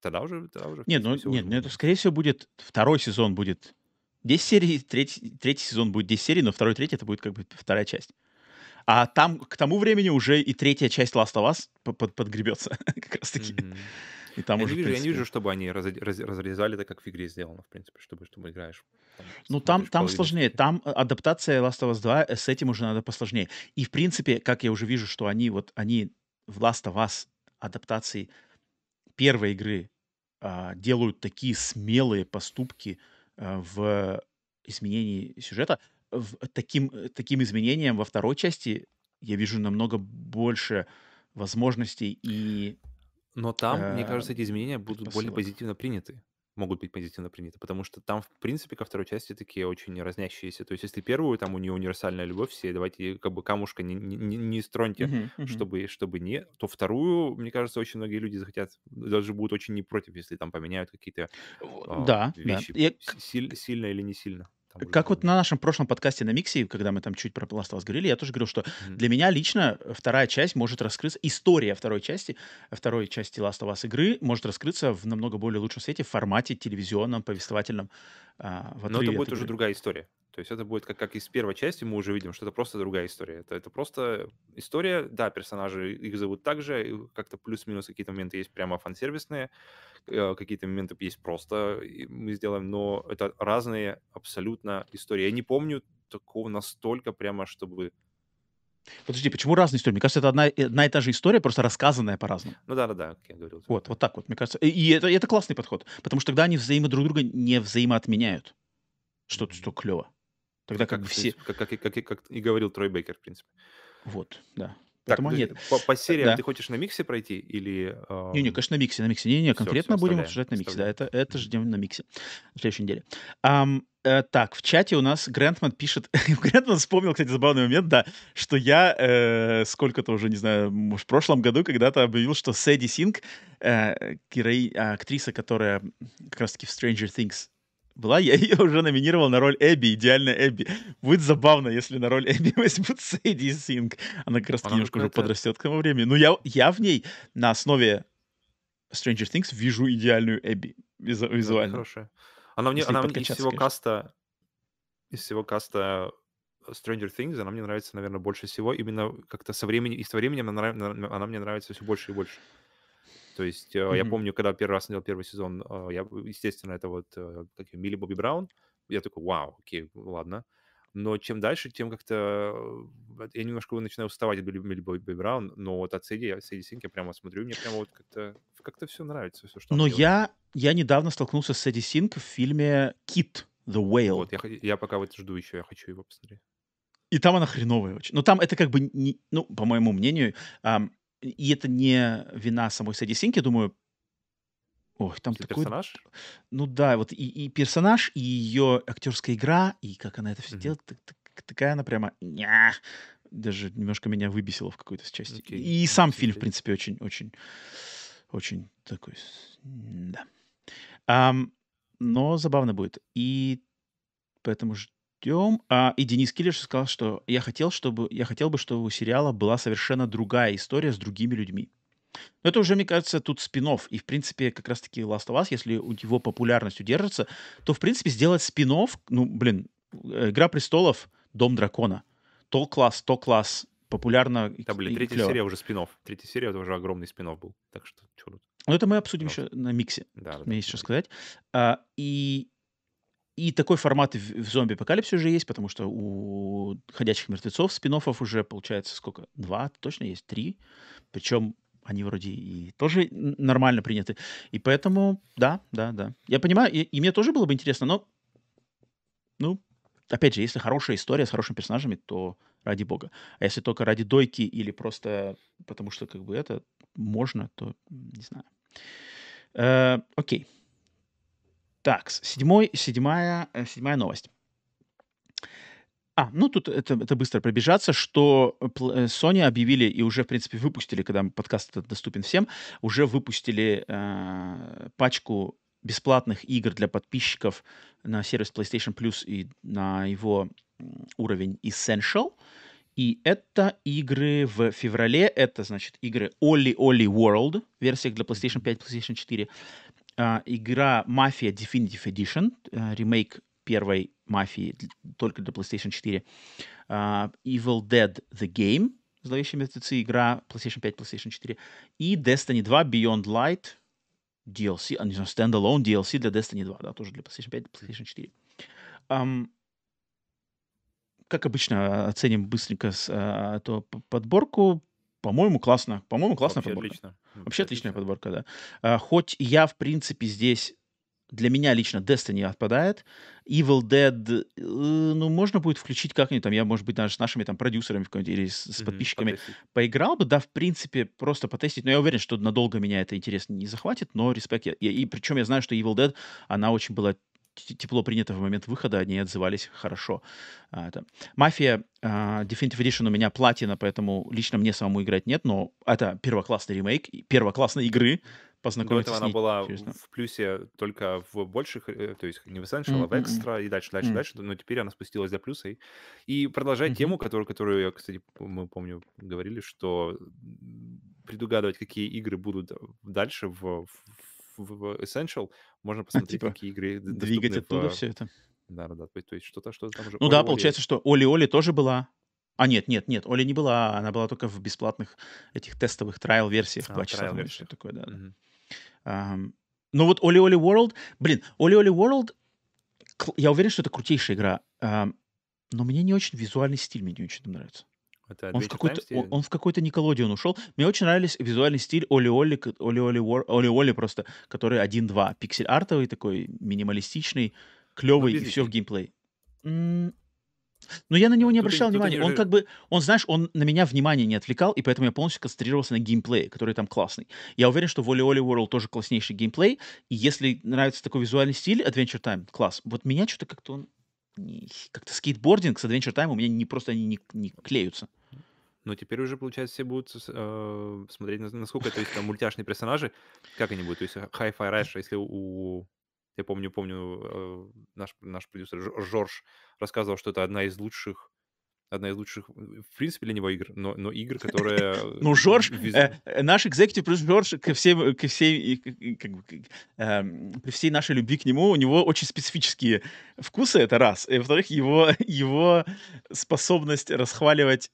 Тогда уже, тогда уже, Нет, ну, нет, уже ну, это, скорее всего, будет второй сезон будет 10 серий, третий, третий сезон будет 10 серий, но второй, третий это будет как бы вторая часть. А там к тому времени уже и третья часть Last of Us по- под- подгребется как раз таки. И там Я уже, не вижу, я не принципе... вижу, чтобы они разо- раз- разрезали так, как в игре сделано, в принципе, чтобы, чтобы играешь, там, Ну, там, там половину сложнее. Там э, адаптация Last of Us 2, э, с этим уже надо посложнее. И, в принципе, как я уже вижу, что они вот, они в Last of Us адаптации первой игры а, делают такие смелые поступки а, в изменении сюжета, в- таким, таким изменением во второй части я вижу намного больше возможностей и Но там, мне э, кажется, эти изменения будут более позитивно приняты. Могут быть позитивно приняты, потому что там, в принципе, ко второй части такие очень разнящиеся. То есть, если первую, там у нее универсальная любовь, все давайте как бы камушка не, не, не- строньте, Мгм, мгм. чтобы, чтобы не, то вторую, мне кажется, очень многие люди захотят, даже будут очень не против, если там поменяют какие-то а, Да, да. вещи Я с- силь- сильно или не сильно. Там Как вот подумаешь. на нашем прошлом подкасте на Миксе, когда мы там чуть про Last of Us говорили, я тоже говорил, что Мгм. для меня лично вторая часть может раскрыться, история второй части, второй части Last of Us игры может раскрыться в намного более лучшем свете в формате телевизионном, повествовательном, а, в Но это будет уже другая история. То есть это будет как, как из первой части, мы уже видим, что это просто другая история. Это, это просто история, да, персонажи, их зовут так же, и как-то плюс-минус какие-то моменты есть прямо фан-сервисные, э, какие-то моменты есть просто и мы сделаем, но это разные абсолютно истории. Я не помню такого настолько прямо, чтобы... Подожди, почему разные истории? Мне кажется, это одна, и- одна и та же история, просто рассказанная по-разному. Ну да-да-да, как я говорил. Вот, да. вот так вот, мне кажется. И, и это, и это классный подход, потому что тогда они взаимо друг друга не взаимоотменяют. Что-то, что клево. Тогда как то все... как, как, и- как, как и говорил Трой Бейкер, в принципе. Вот, да. Так, Поэтому нет. по, по сериям Да. ты хочешь на миксе пройти или... Не-не, ам, конечно, на миксе, на миксе. Не-не, всё, конкретно всё, будем оставляем, обсуждать на миксе. Да, это, это ждем на миксе на следующей неделе. Ам, э, так, в чате у нас Грантман пишет... Грантман вспомнил, кстати, забавный момент, да, что я э, сколько-то уже, не знаю, может, в прошлом году когда-то объявил, что Сэдди Синг, э, герои- актриса, которая как раз-таки в Stranger Things была, я ее уже номинировал на роль Эбби, идеальная Эбби. Будет забавно, если на роль Эбби возьмут Сэдди Синг. Она как раз-таки Она немножко уже подрастет к тому времени. Но я, я в ней на основе Stranger Things вижу идеальную Эбби визу- Да, визуально. хорошая. Она мне, она мне из всего конечно. каста, из всего каста Stranger Things, она мне нравится, наверное, больше всего. Именно как-то со временем, и со временем она, она мне нравится все больше и больше. То есть э, я помню, когда первый раз смотрел первый сезон, э, я, естественно, это вот э, как Милли Бобби Браун. Я такой, вау, окей, ладно. Но чем дальше, тем как-то я немножко начинаю уставать от Билли- Милли Бобби Браун, но вот от Сэдди, Сэдди Синк я прямо смотрю, мне прямо вот как-то как-то все нравится, все, что Но я, я недавно столкнулся с Сэдди Синг в фильме «Кит. The Whale». Вот, я, я пока вот жду еще, я хочу его посмотреть. И там она хреновая очень. Но там это как бы, не, ну, по моему мнению, ам, и это не вина самой Сэдди Синг, я думаю, ой, там Если такой, персонаж, ну да, вот и, и персонаж, и ее актерская игра, и как она это все Мгм. делает, так- так- такая она прямо, ня, даже немножко меня выбесила в какой-то части. Окей, И надо сам фильм, в принципе, очень, очень, такой, да. Ам, но забавно будет. И поэтому ждем. А, и Денис Киллиш сказал, что я хотел, чтобы я хотел бы, чтобы у сериала была совершенно другая история с другими людьми. Но это уже, мне кажется, тут спин И, в принципе, как раз-таки Last of Us, если у него популярность удержится, то, в принципе, сделать спин ну, блин, э, Игра престолов, Дом дракона. То класс, то класс. Популярно да, блин, третья клёво. серия уже спин Третья серия это уже огромный спин был. Так что, тут? Но это мы обсудим Пожалуйста. еще на миксе. Да, да, Мне да, есть что давай. сказать. А, и и такой формат в, зомби-апокалипсе уже есть, потому что у «Ходячих мертвецов» спин уже, получается, сколько? Два? Точно есть? Три? Причем они вроде и тоже нормально приняты. И поэтому, да, да, да. Я понимаю, и, и мне тоже было бы интересно, но, ну, опять же, если хорошая история с хорошими персонажами, то ради бога. А если только ради дойки или просто потому что как бы это можно, то не знаю. Э, окей. Так, седьмой, седьмая, э, седьмая новость. А, ну тут это, это быстро пробежаться, что э, Sony объявили и уже, в принципе, выпустили, когда подкаст этот доступен всем, уже выпустили э, пачку бесплатных игр для подписчиков на сервис PlayStation Plus и на его уровень Essential. И это игры в феврале. Это, значит, игры Oli Oli World, версия для PlayStation 5, PlayStation 4. Uh, игра Mafia Definitive Edition, uh, ремейк первой Мафии только для PlayStation 4. Uh, Evil Dead The Game, Зловещие мертвецы, игра PlayStation 5, PlayStation 4. И Destiny 2 Beyond Light, DLC, а не знаю, standalone DLC для Destiny 2, да, тоже для PlayStation 5, PlayStation 4. Um, как обычно, оценим быстренько с, а, эту подборку. По-моему, классно. По-моему, классная Вообще подборка. отлично. Вообще отличная подборка, да. А, хоть я, в принципе, здесь для меня лично Destiny отпадает. Evil Dead, э, ну, можно будет включить как-нибудь там, я, может быть, даже с нашими там продюсерами или с, с подписчиками потестить. поиграл бы, да, в принципе, просто потестить. Но я уверен, что надолго меня это интерес не захватит, но респект. Я, и, и причем я знаю, что Evil Dead, она очень была тепло принята в момент выхода, они отзывались хорошо. А, это. Мафия а, Definitive Edition у меня платина, поэтому лично мне самому играть нет, но это первоклассный ремейк, первоклассной игры, До познакомиться этого с она ней. была честно. в плюсе только в больших, э, то есть не в Essential, а в М-м-м. Extra и дальше, дальше, М. дальше. Но теперь она спустилась до плюса. И, и продолжает Мгм. тему, которую, которую, я, кстати, мы, помню, говорили, что предугадывать, какие игры будут дальше в, в, в Essential, можно посмотреть, Типа какие игры двигать оттуда в... все это. Да, да, да. То есть что-то, что-то там уже Ну да, Оли-Оли. получается, что Оли-Оли тоже была. А нет, нет, нет, Оли не была, она была только в бесплатных этих тестовых трайл-версиях, А, часа там что такое, да. да. Мгм. Ам, ну вот Оли-Оли World, блин, Оли-Оли World, кл- я уверен, что это крутейшая игра, ам, но мне не очень визуальный стиль, мне не очень нравится. Это Он в какой-то, он, он в какой-то Николодион ушел. Мне очень нравились визуальный стиль Оли-Оли, Оли-Оли Оли-Оли просто, который 1-2, пиксель-артовый такой, минималистичный, Ну, клевый, и все в геймплей. М, Но я на него не они- обращал тут внимания. Он как бы, он, знаешь, он на меня внимание не отвлекал, и поэтому я полностью концентрировался на геймплее, который там классный. Я уверен, что в Oli Oli World тоже класснейший геймплей, и если нравится такой визуальный стиль Adventure Time, класс. Вот меня что-то как-то он... Как-то скейтбординг с Adventure Time у меня не просто они не, не клеются. Но теперь уже, получается, все будут э, смотреть, нас- насколько, то есть, там мультяшные персонажи, как они будут. То есть, Hi-Fi Rush, если у... Я помню, помню, э, наш, наш продюсер Жо- Жорж рассказывал, что это одна из лучших, одна из лучших, э, в принципе, для него игр, но, но игр, которые... э, Ну, Жорж, э, наш экзекутив плюс Жорж, ко всем, ко всей, как бы, эм, при всей нашей любви к нему, у него очень специфические вкусы, это раз. И, во-вторых, его, его способность расхваливать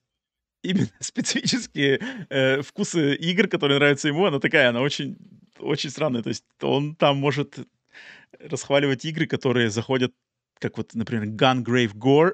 именно специфические э, вкусы игр, которые нравятся ему, она такая, она очень, очень странная. То есть он там может расхваливать игры, которые заходят, как вот, например, Gungrave Gore,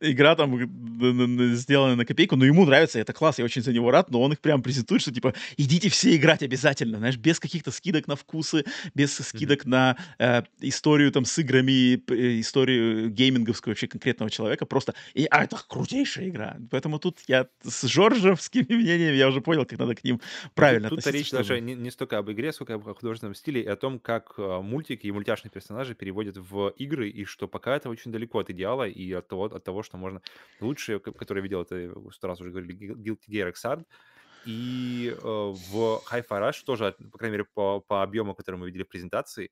Игра там н- сделана на копейку, но ему нравится, это класс, я очень за него рад, но он их прям презентует, что типа идите все играть обязательно, знаешь, без каких-то скидок на вкусы, без скидок на э, историю там с играми, э, историю гейминговскую вообще конкретного человека, просто, и, а это крутейшая игра. Поэтому тут я с жоржевскими мнениями, я уже понял, как надо к ним правильно тут, тут относиться, речь чтобы... даже не, не столько об игре, сколько об художественном стиле и о том, как э, мультики и мультяшные персонажи переводят в игры, и что пока это очень далеко от идеала и от того, от того что можно... Лучшие, которые я видел, это сто раз уже говорили, Guil- Guilty Gear Xrd, и э, в Hi-Fi Rush тоже, по крайней мере, по, по объему, который мы видели в презентации, э,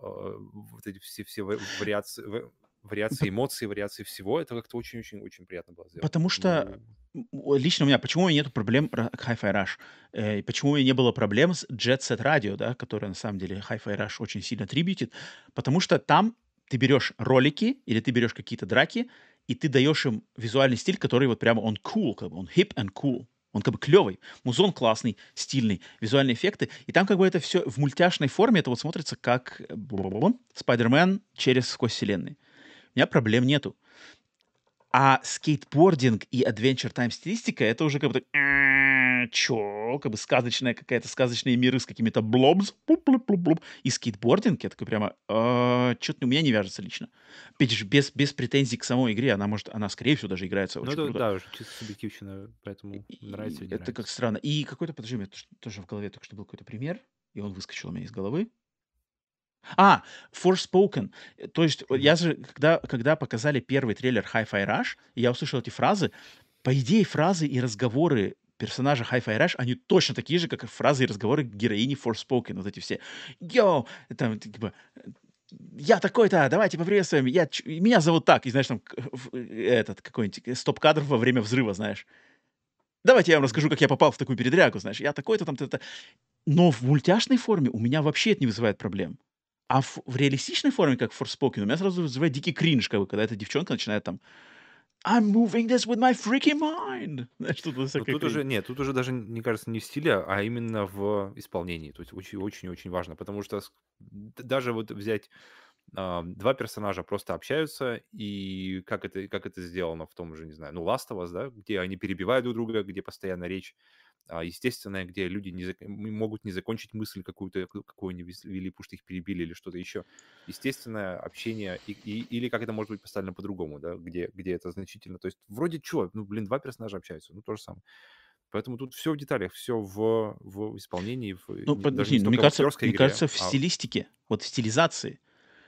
вот эти все, все ва- вариации, ва- вариации эмоций, вариации всего, это как-то очень-очень-очень приятно было сделано. Потому что м, лично у меня, почему у меня нет проблем Hi-Fi Rush? Э, и почему у меня не было проблем с Jet Set Radio, да, которая на самом деле Hi-Fi Rush очень сильно трибьютит? Потому что там ты берешь ролики или ты берешь какие-то драки, и ты даешь им визуальный стиль, который вот прямо он cool, как бы он hip and cool. Он как бы клевый, музон классный, стильный, визуальные эффекты. И там как бы это все в мультяшной форме, это вот смотрится как Спайдермен через сквозь вселенные. У меня проблем нету. А скейтбординг и Adventure Time стилистика это уже как бы так, «Э, чё, как бы сказочная какая-то, сказочные миры с какими-то блобс, и скейтбординг, я такой прямо, «А, что-то у меня не вяжется лично. Опять же, без, без претензий к самой игре, она может, она скорее всего даже играется Ну, очень круто. да, уже чисто субъективщина, поэтому И- нравится или это как нравится. странно. И какой-то, подожди, у меня тоже- в голове только что был какой-то пример, и он выскочил у меня из головы. А, Forspoken. Э, То есть Мгм. я же, когда, когда показали первый трейлер Hi-Fi Rush, я услышал эти фразы, по идее, фразы и разговоры персонажа Hi-Fi Rush, они точно такие же, как и фразы и разговоры героини Forspoken. Вот эти все. Йоу! Там, типа, я такой-то, давайте поприветствуем, я, меня зовут так, и знаешь, там, в- этот, какой-нибудь э, стоп-кадр во время взрыва, знаешь. Давайте я вам расскажу, как я попал в такую передрягу, знаешь, я такой-то там, то-то. Но в мультяшной форме у меня вообще это не вызывает проблем. А в, в реалистичной форме, как Forspoken, у меня сразу вызывает дикий кринж, как бы, когда эта девчонка начинает там I'm moving this with my freaky mind. Знаешь, тут тут уже, нет, тут уже даже, мне кажется, не в стиле, а именно в исполнении. То есть очень-очень-очень важно, потому что даже вот взять два персонажа просто общаются, и как это, как это сделано в том же, не знаю, ну, Last of Us, да, где они перебивают друг друга, где постоянно речь а, естественная, где люди не зак- могут не закончить мысль какую-то, ка- какую они вели, потому что их перебили или что-то еще. Естественное общение, и, и- или как это может быть поставлено по-другому, да, где, где это значительно. То есть вроде чего, ну, блин, два персонажа общаются, ну, то же самое. Поэтому тут все в деталях, все в, в исполнении, в, Ну, подожди, ну, мне кажется, мне игре, кажется, в а стилистике, вот в стилизации.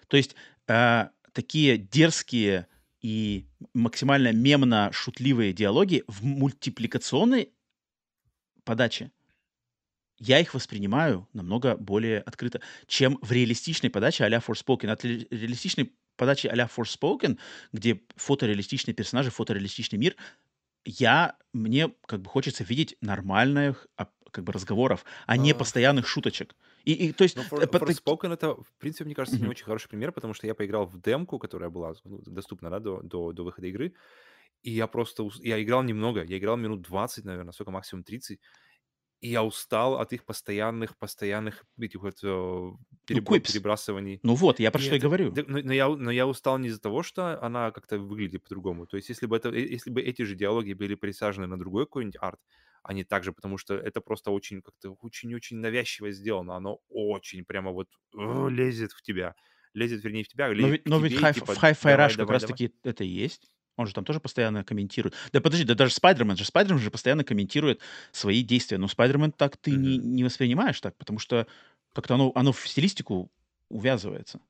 То есть э, такие дерзкие и максимально мемно-шутливые диалоги в мультипликационной подаче я их воспринимаю намного более открыто, чем в реалистичной подаче а-ля Forspoken. От ре- реалистичной подачи а-ля Forspoken, где фотореалистичные персонажи, фотореалистичный мир, я, мне как бы хочется видеть нормальных а, как бы разговоров, а не а, постоянных шуточек. И, и то есть... Э, For, по таки- Forspoken это, в принципе, мне кажется, не Мгм. очень хороший пример, потому что я поиграл в демку, которая была ну, доступна да, до, до, до выхода игры, и я просто... Я играл немного, я играл минут 20, наверное, сколько, максимум 30, и я устал от их постоянных, постоянных этих вот э, Ну, перебрасываний. Ну вот, я про И что и говорю. но, но я, но я устал не из-за того, что она как-то выглядит по-другому. То есть, если бы это, э, если бы эти же диалоги были присажены на другой какой-нибудь арт, а не так же, потому что это просто очень как-то очень-очень навязчиво сделано. Оно очень прямо вот э, лезет в тебя. Лезет, вернее, в тебя, Но ведь, но ведь Hi- типа, в Hi-Fi Rush как раз-таки это и есть. Он же там тоже постоянно комментирует. Да подожди, да даже Спайдермен же, Спайдермен же постоянно комментирует свои действия. Но Спайдермен так ты не, Мгм. не воспринимаешь так, потому что как-то оно, оно в стилистику увязывается,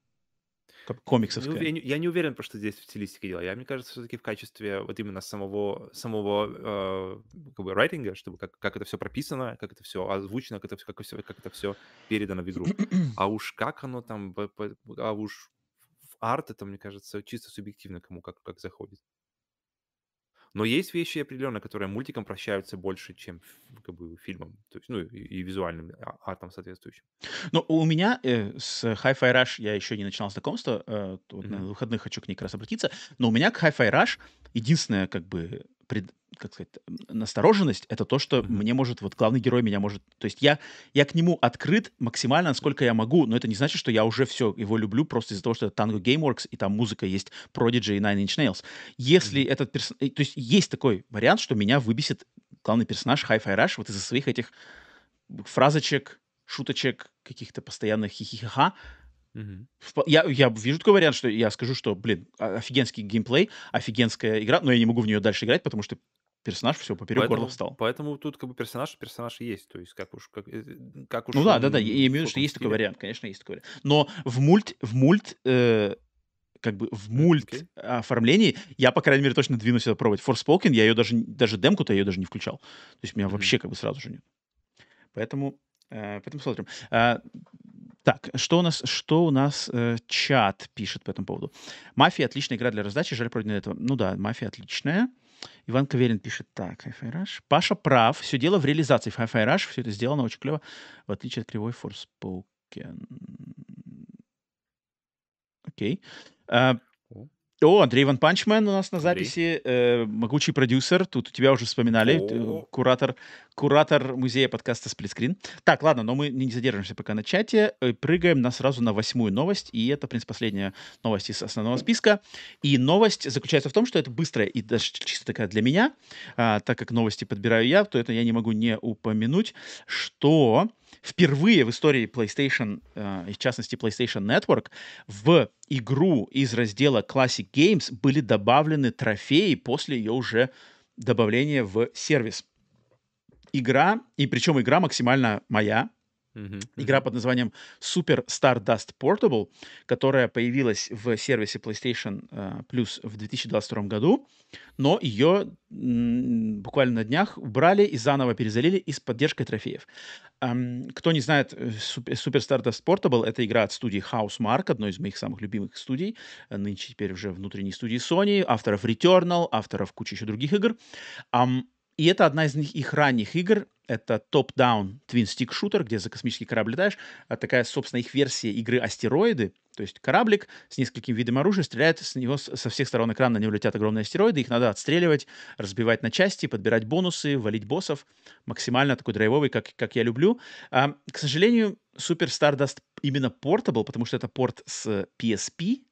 как Ну, я, не, я не уверен, что здесь в стилистике дело. Я, мне кажется, все-таки в качестве вот именно самого, самого э, как бы райтинга, чтобы как, как это все прописано, как это все озвучено, как это, всё- как, все, как это все передано в игру. А уж как оно там, а уж в арт, это, мне кажется, чисто субъективно кому как, как заходит. Но есть вещи определенно, которые мультикам прощаются больше, чем как бы фильмам, то есть, ну и, и визуальным артом соответствующим. Но у меня э, с Hi-Fi Rush я еще не начинал знакомство, э, вот на Мгм. выходных хочу к ней как раз обратиться, но у меня к Hi-Fi Rush единственная как бы пред- как сказать, настороженность это то, что мне может, вот главный герой меня может, то есть я, я к нему открыт максимально, насколько я могу, но это не значит, что я уже все его люблю просто из-за того, что это Tango Gameworks, и там музыка есть Prodigy и Nine Inch Nails. Если Мгм. этот персонаж, то есть есть такой вариант, что меня выбесит главный персонаж Hi-Fi Rush вот из-за своих этих фразочек, шуточек, каких-то постоянных хихихаха. Мгм. Впо- Я, я вижу такой вариант, что я скажу, что, блин, офигенский геймплей, офигенская игра, но я не могу в нее дальше играть, потому что персонаж все поперек горла Поэтому, встал. поэтому тут как бы персонаж, персонаж есть. То есть как уж, как, э, как уж Ну да, да, да, я, имею в виду, что есть такой вариант, конечно, есть такой вариант. Но в мульт, в мульт, э, как бы в мульт Окей. оформлении я, по крайней мере, точно двинусь это пробовать. Forspoken, я ее даже, даже демку-то я ее даже не включал. То есть у меня Мгм. вообще как бы сразу же нет. Поэтому, э, поэтому смотрим. А, так, что у нас, что у нас э, чат пишет по этому поводу? Мафия отличная игра для раздачи, жаль против этого. Ну да, мафия отличная. Иван Каверин пишет так, Hi-Fi Rush. Паша прав, все дело в реализации. Hi-Fi Rush все это сделано очень клево, в отличие от кривой Forspoken. Окей. А, О. О, Андрей Ван Панчмен у нас на записи, э, могучий продюсер. Тут тебя уже вспоминали, О. куратор, куратор музея подкаста «Сплитскрин». Так, ладно, но мы не задержимся пока на чате. э, Прыгаем на сразу на восьмую новость. И это, в принципе, последняя новость из основного списка. И новость заключается в том, что это быстрая и даже чисто такая для меня, а, так как новости подбираю я, то это я не могу не упомянуть, что впервые в истории PlayStation, э, в частности PlayStation Network, в игру из раздела Classic Games были добавлены трофеи после ее уже добавления в сервис. Игра, и причем игра максимально моя, Мгм, Игра под названием Super Stardust Portable, которая появилась в сервисе PlayStation э, Plus в 2022 году, но ее м, буквально на днях убрали и заново перезалили и с поддержкой трофеев. Ам, Кто не знает, э, Super Stardust Portable — это игра от студии Housemark, одной из моих самых любимых студий, э, нынче теперь уже внутренней студии Sony, авторов Returnal, авторов кучи еще других игр. Ам, и это одна из них, их ранних игр. Это топ-даун твин-стик шутер, где за космический корабль летаешь. А такая, собственно, их версия игры астероиды. То есть кораблик с несколькими видами оружия стреляет с него со всех сторон экрана, на него летят огромные астероиды, их надо отстреливать, разбивать на части, подбирать бонусы, валить боссов. Максимально такой драйвовый, как, как я люблю. А, к сожалению, Super Stardust именно Portable, потому что это порт с PSP.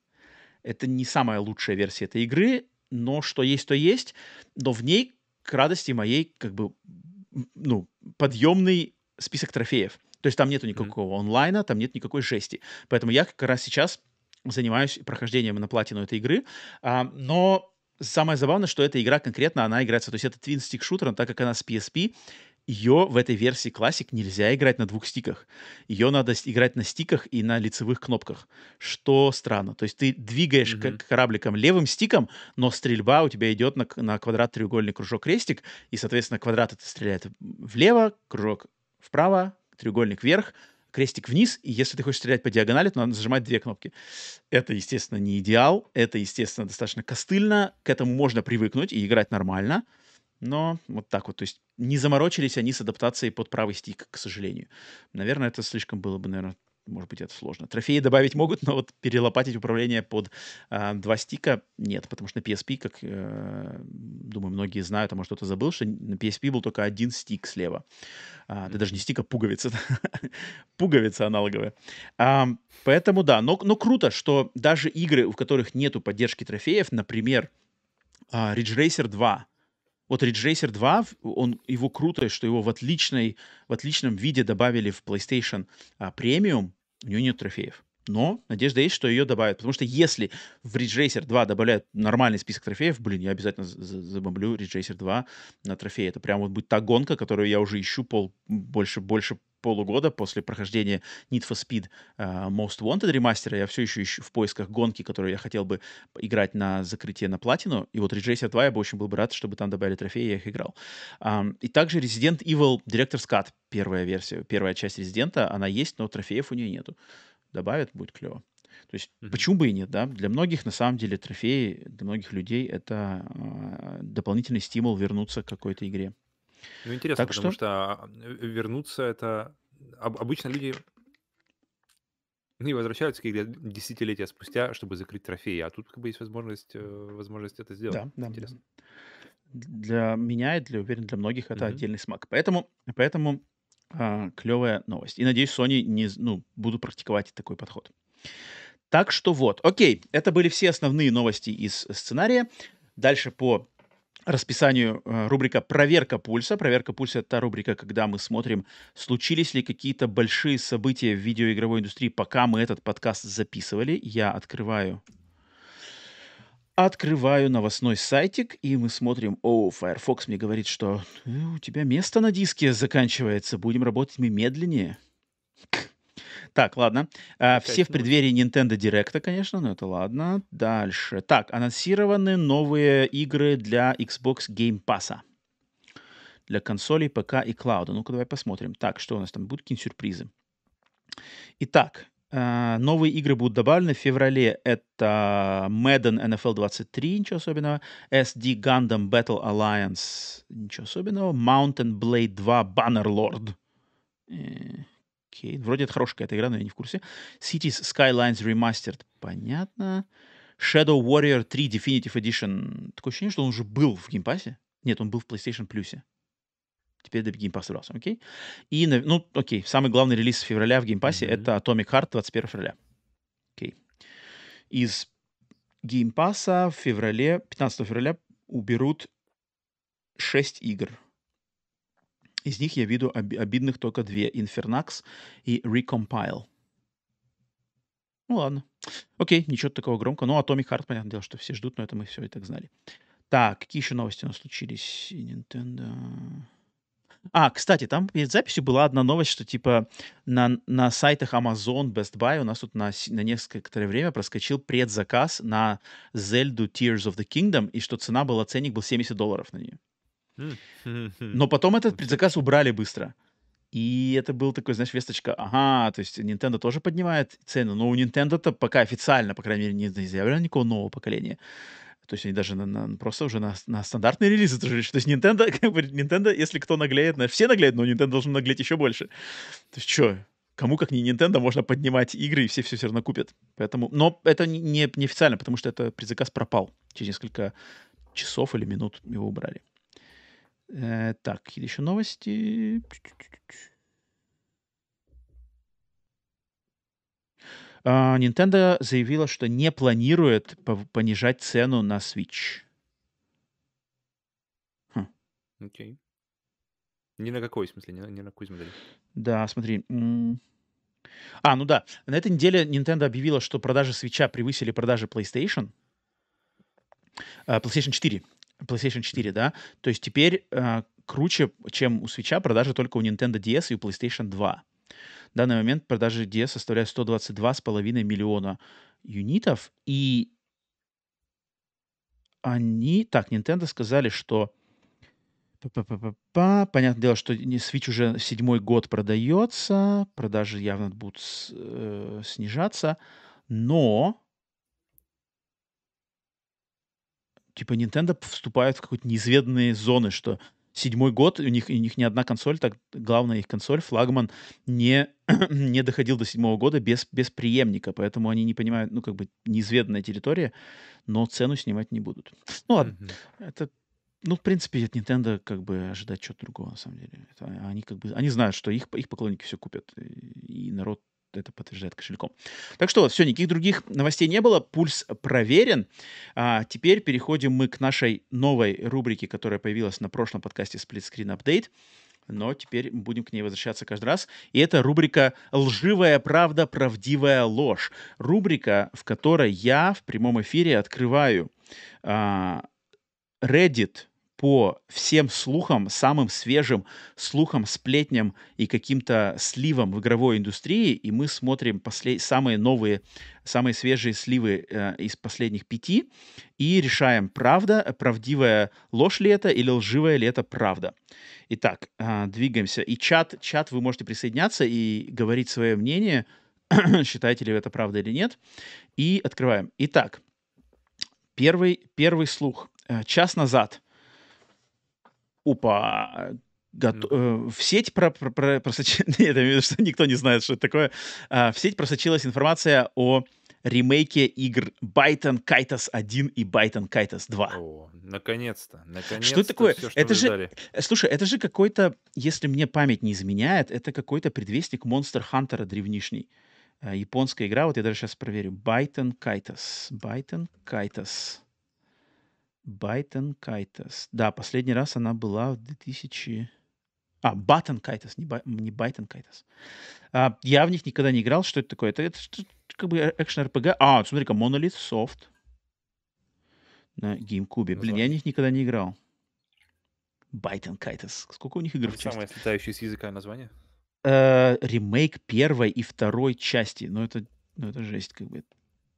Это не самая лучшая версия этой игры, но что есть, то есть. Но в ней к радости моей, как бы, ну, подъемный список трофеев. То есть там нету никакого онлайна, там нет никакой жести. Поэтому я как раз сейчас занимаюсь прохождением на платину этой игры. А, но самое забавное, что эта игра конкретно, она играется, то есть это Twin Stick Shooter, но так как она с PSP, ее в этой версии Classic нельзя играть на двух стиках. Ее надо играть на стиках и на лицевых кнопках, что странно. То есть ты двигаешь к- Мгм. корабликом левым стиком, но стрельба у тебя идет на, на квадрат, треугольник, кружок, крестик, и, соответственно, квадрат это стреляет влево, кружок вправо, треугольник вверх, крестик вниз, и если ты хочешь стрелять по диагонали, то надо зажимать две кнопки. Это, естественно, не идеал, это, естественно, достаточно костыльно, к этому можно привыкнуть и играть нормально, но вот так вот, то есть не заморочились они с адаптацией под правый стик, к сожалению. Наверное, это слишком было бы, наверное, может быть, это сложно. Трофеи добавить могут, но вот перелопатить управление под а, два стика нет, потому что на PSP, как, э, думаю, многие знают, а может кто-то забыл, что на PSP был только один стик слева. А, да даже не стик, а пуговица. пуговица аналоговая. Ам, поэтому да, но, но круто, что даже игры, в которых нету поддержки трофеев, например, а, Ridge Racer 2, вот Ridge Racer 2, в- он, его круто, что его в, отличной, в отличном виде добавили в PlayStation а, Premium, у нее нет трофеев. Но надежда есть, что ее добавят. Потому что если в Ridge Racer 2 добавляют нормальный список трофеев, блин, я обязательно за- за- забомблю Ridge Racer 2 на трофеи. Это прям вот будет та гонка, которую я уже ищу пол, больше, больше полугода после прохождения Need for Speed а, Most Wanted ремастера. Я все еще ищу в поисках гонки, которую я хотел бы играть на закрытие на платину. И вот Ridge Racer 2 я бы очень был бы рад, чтобы там добавили трофеи, я их играл. Ам, и также Resident Evil Director's Cut, первая версия, первая часть Резидента, она есть, но трофеев у нее нету. Добавят, будет клево. То есть, Мгм. почему бы и нет, да? Для многих, на самом деле, трофеи, для многих людей это а, дополнительный стимул вернуться к какой-то игре. Ну, интересно, Так потому что, что а, э, вернуться это... об- Обычно люди не возвращаются к игре десятилетия спустя, чтобы закрыть трофеи, а тут как бы есть возможность, э, возможность это сделать. да, да. Интересно. Для меня и, для, уверен, для многих это Мгм. отдельный смак. Поэтому, поэтому клевая новость. И надеюсь, Sony не, ну, буду практиковать такой подход. Так что вот, окей, это были все основные новости из сценария. Дальше по расписанию э, рубрика «Проверка пульса». «Проверка пульса» — это та рубрика, когда мы смотрим, случились ли какие-то большие события в видеоигровой индустрии, пока мы этот подкаст записывали. Я открываю Открываю новостной сайтик, и мы смотрим. О, Firefox мне говорит, что «Э, у тебя место на диске заканчивается. Будем работать мы медленнее. Так, ладно. А, все в преддверии Nintendo Direct, конечно, но это ладно. Дальше. Так, анонсированы новые игры для Xbox Game Pass. Для консолей, ПК и клауда. Ну-ка, давай посмотрим. Так, что у нас там? Будут какие-нибудь сюрпризы? Итак, а, новые игры будут добавлены в феврале. Это Madden NFL 23, ничего особенного. SD Gundam Battle Alliance, ничего особенного. Mount & Blade 2 Bannerlord. Э, Окей, вроде это хорошая какая-то игра, но я не в курсе. Cities Skylines Remastered, понятно. Shadow Warrior 3 Definitive Edition. Такое ощущение, что он уже был в геймпассе. Нет, он был в PlayStation Plus. Теперь до Game Pass добрался, окей? И, ну, окей, самый главный релиз февраля в Game Pass mm-hmm. это Atomic Heart 21 февраля. Окей. Из Game Pass в феврале, 15 февраля уберут 6 игр. Из них я виду обидных только две. Infernax и Recompile. Ну ладно. Окей, ничего такого громкого. Ну, Atomic Heart, понятное дело, что все ждут, но это мы все и так знали. Так, какие еще новости у нас случились? Nintendo... А, кстати, там перед записью была одна новость, что типа на, на сайтах Amazon, Best Buy у нас тут на, на некоторое время проскочил предзаказ на Zelda Tears of the Kingdom, и что цена была, ценник был 70 долларов на нее. Но потом этот предзаказ убрали быстро. И это был такой, знаешь, весточка, ага, то есть Nintendo тоже поднимает цену, но у Nintendo-то пока официально, по крайней мере, не заявляли никакого нового поколения. То есть они даже на, на, просто уже на, на стандартные релизы тоже То есть Nintendo, как бы, Nintendo, если кто наглеет, на, все наглеют, но Nintendo должен наглеть еще больше. То есть что, кому как не Nintendo можно поднимать игры, и все все, все равно купят. Поэтому, но это не, не, официально, потому что это предзаказ пропал. Через несколько часов или минут его убрали. Э, так, еще новости? А, Nintendo заявила, что не планирует понижать цену на Switch. Хм. Окей. Ни на какой, в смысле, ни на, ни на какой модель. Да, смотри. А, ну да. На этой неделе Nintendo объявила, что продажи Switch превысили продажи PlayStation. Uh, PlayStation 4. PlayStation 4, да. То есть теперь uh, круче, чем у Switch, продажи только у Nintendo DS и у PlayStation 2. В данный момент продажи DS составляют 122,5 миллиона юнитов, и они, так, Nintendo сказали, что Понятное дело, что Switch уже седьмой год продается, продажи явно будут э, снижаться, но типа Nintendo вступает в какие-то неизведанные зоны, что седьмой год, у них, у них ни одна консоль, так главная их консоль, флагман, не, не доходил до седьмого года без, без преемника, поэтому они не понимают, ну, как бы, неизведанная территория, но цену снимать не будут. Ну, ладно, mm-hmm. это ну, в принципе, от Nintendo как бы ожидать чего-то другого, на самом деле. Это, они как бы, они знают, что их, их поклонники все купят, и, и народ это подтверждает кошельком. Так что все, никаких других новостей не было, пульс проверен. А, теперь переходим мы к нашей новой рубрике, которая появилась на прошлом подкасте Split Screen Update. Но теперь будем к ней возвращаться каждый раз. И это рубрика «Лживая правда, правдивая ложь». Рубрика, в которой я в прямом эфире открываю а, Reddit по всем слухам, самым свежим слухам, сплетням и каким-то сливам в игровой индустрии, и мы смотрим послед... самые новые, самые свежие сливы э, из последних пяти и решаем, правда, правдивая ложь ли это или лживая ли это правда. Итак, э, двигаемся. И чат, чат вы можете присоединяться и говорить свое мнение, считаете ли это правда или нет. И открываем. Итак, первый, первый слух. Э, час назад – опа, Гото... Ну. В сеть про... Про... Про... просочилась... Нет, я имею в виду, что никто не знает, что это такое. А, в сеть просочилась информация о ремейке игр Байтон Кайтас 1 и Байтон Кайтас 2. О, наконец-то, наконец-то. Что это такое? Все, что это же, ждали. слушай, это же какой-то, если мне память не изменяет, это какой-то предвестник Monster Hunter древнишний. А, японская игра, вот я даже сейчас проверю. Baten Kaitos. Baten Kaitos. Baten Kaitos. Да, последний раз она была в 2000... А, Baten Kaitos, не, бай, не Baten Kaitos. А, я в них никогда не играл. Что это такое? Это, это, это как бы экшен-РПГ. А, смотри-ка, Monolith Soft на GameCube. Блин, я в них никогда не играл. Baten Kaitos. Сколько у них игр в части? Самое слетающее с языка название? Э, ремейк первой и второй части. Ну, это, ну, это жесть как бы.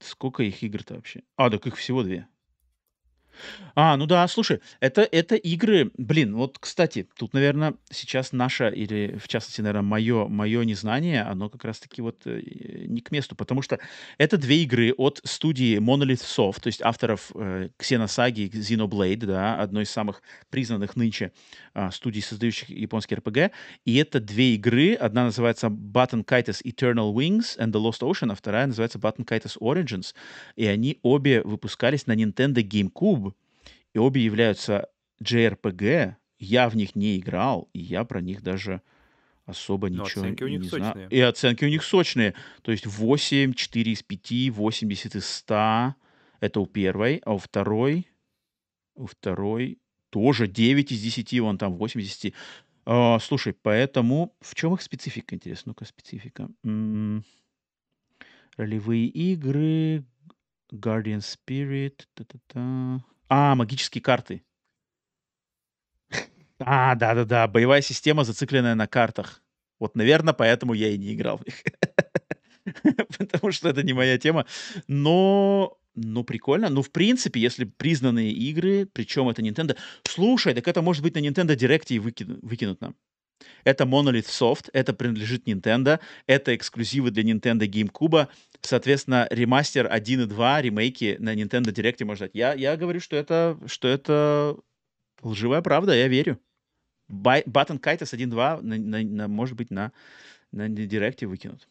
Сколько их игр-то вообще? А, так их всего две. А, ну да, слушай, это, это игры, блин, вот, кстати, тут, наверное, сейчас наша, или, в частности, наверное, мое, мое незнание, оно как раз-таки вот э, не к месту, потому что это две игры от студии Monolith Soft, то есть авторов э, Xenosaga и Xenoblade, да, одной из самых признанных нынче э, студий, создающих японский RPG, и это две игры, одна называется Button Kaitos Eternal Wings and the Lost Ocean, а вторая называется Button Kaitos Origins, и они обе выпускались на Nintendo GameCube, и обе являются JRPG. Я в них не играл, и я про них даже особо Но ничего оценки у них не знаю. И оценки у них сочные. То есть 8, 4 из 5, 80 из 100. Это у первой. А у второй... У второй тоже 9 из 10, вон там 8 из 10. А, слушай, поэтому... В чем их специфика, интересно? Ну-ка, специфика. М, Ролевые игры, Guardian Spirit, та-та-та. А, магические карты. А, да-да-да, боевая система, зацикленная на картах. Вот, наверное, поэтому я и не играл в них. Потому что это не моя тема. Но, ну, прикольно. Ну, в принципе, если признанные игры, причем это Nintendo... Слушай, так это может быть на Nintendo Direct и выкину- выкинут нам. Это Monolith Soft, это принадлежит Nintendo, это эксклюзивы для Nintendo GameCube. Соответственно, ремастер 1 и 2, ремейки на Nintendo Direct можно ждать. Я, я говорю, что это, что это лживая правда, я верю. Button Kaitos 1.2, на, на- на- может быть, на, на Директе выкинут.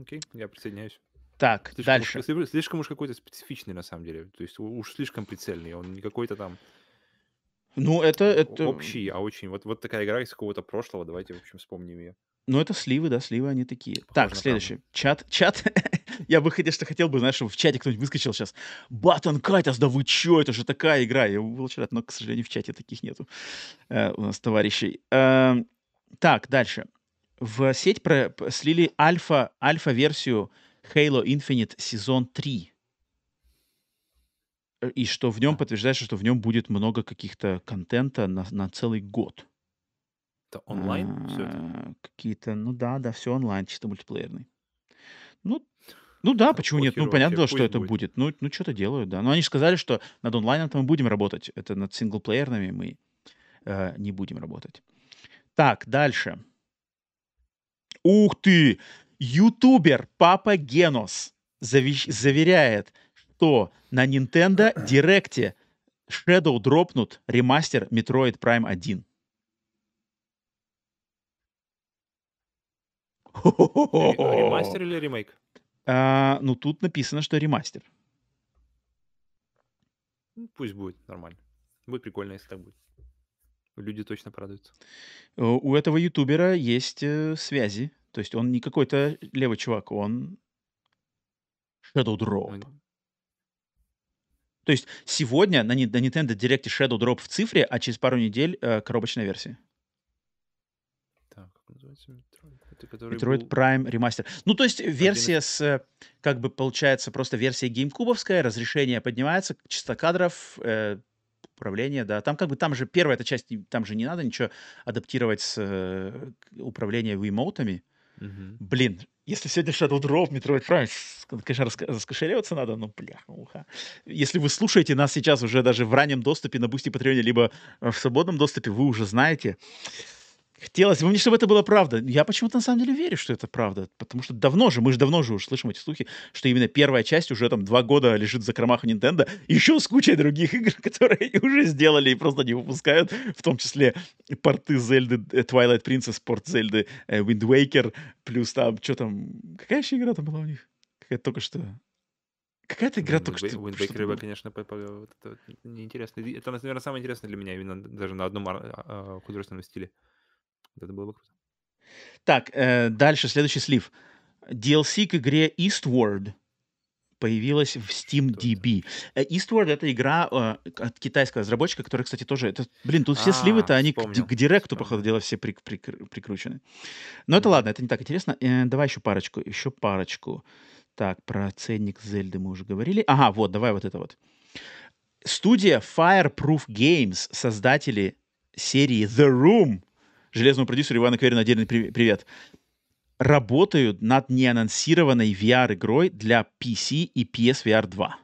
Окей, я присоединяюсь. Так, Слишком уж, дальше. сли- слишком уж какой-то специфичный на самом деле. То есть уж слишком прицельный. Он не какой-то там Ну, это, это, общий, а очень. Вот, вот такая игра из какого-то прошлого. Давайте, в общем, вспомним ее. ну, это сливы, да, сливы они такие. Похоже Так, на правду. следующий. Чат, чат. Я бы хотел, что хотел бы, знаешь, чтобы в чате кто-нибудь выскочил сейчас. Button Kaitos, да вы чё, это же такая игра. Я вылучил, но, к сожалению, в чате таких нету э, у нас товарищей. Эм, так, дальше. В сеть про- слили альфа, альфа-версию Halo Infinite сезон 3. Э, И что в нем А. подтверждается, что в нем будет много каких-то контента на, на целый год. Это онлайн все это? А, Какие-то, ну да, да, все онлайн, чисто мультиплеерный. Ну, ну да, почему нет? Ну, понятно, что это будет. будет. Ну, ну что-то делают, да. Но они же сказали, что над онлайном мы будем работать. Это над синглплеерными мы э, не будем работать. Так, дальше. Ух ты! Ютубер Папа Генос завещ- заверяет, что на Nintendo Директе Shadow дропнут ремастер Metroid Prime 1. Ре- Ремастер или ремейк? А, ну, тут написано, что ремастер. Ну, Пусть будет нормально. Будет прикольно, если так будет. Люди точно порадуются. Э, У этого ютубера есть э, связи. То есть он не какой-то левый чувак, он Shadow Drop. Ну, То есть сегодня на Nintendo Direct Shadow Drop в цифре, а через пару недель э, коробочная версия. Так, как называется? Metroid? Это который Metroid был- Prime ремастер. Ну, то есть из- версия с, э, как бы получается, просто версия геймкубовская, разрешение поднимается, частота кадров, э, управление, да. Там как бы, там же первая эта часть, там же не надо ничего адаптировать с э, управления Wiimote'ами. Мгм. Блин, если сегодня Shadow Drop, Metroid Prime, конечно, раска- раскошеливаться надо, но бля, уха. Если вы слушаете нас сейчас уже даже в раннем доступе на Бусти Патреоне, либо э, в свободном доступе, вы уже знаете. Хотелось бы мне, чтобы это было правда. Я почему-то на самом деле верю, что это правда. Потому что давно же, мы же давно же уже слышим эти слухи, что именно первая часть уже там два года лежит за кромах у Nintendo, еще с кучей других игр, которые уже сделали и просто не выпускают, в том числе порты Зельды, э, Twilight Princess, порт Зельды, э, Wind Waker, плюс там, что там, какая еще игра там была у них? Какая-то только что... Какая-то игра Wind только что... Wind Waker, было. конечно, вот это неинтересно. Это, наверное, самое интересное для меня, именно даже на одном а, а, художественном стиле. Вот это было бы круто. Так, э, дальше, следующий слив. DLC к игре Eastward появилась в Steam это? DB. Э, Eastward — это игра э, от китайского разработчика, которая, кстати, тоже... Это, блин, тут все сливы-то, А, они к, ди- вспомнил, к директу, вспомнил. походу дела, все прик- прикр- прикручены. Но это Мгм. ладно, это не так интересно. Э, давай еще парочку, еще парочку. Так, про ценник Зельды мы уже говорили. Ага, вот, давай вот это вот. Студия Fireproof Games, создатели серии The Room, железному продюсеру Ивану Кверину отдельный при- привет, работают над неанонсированной VR-игрой для PC и PSVR 2.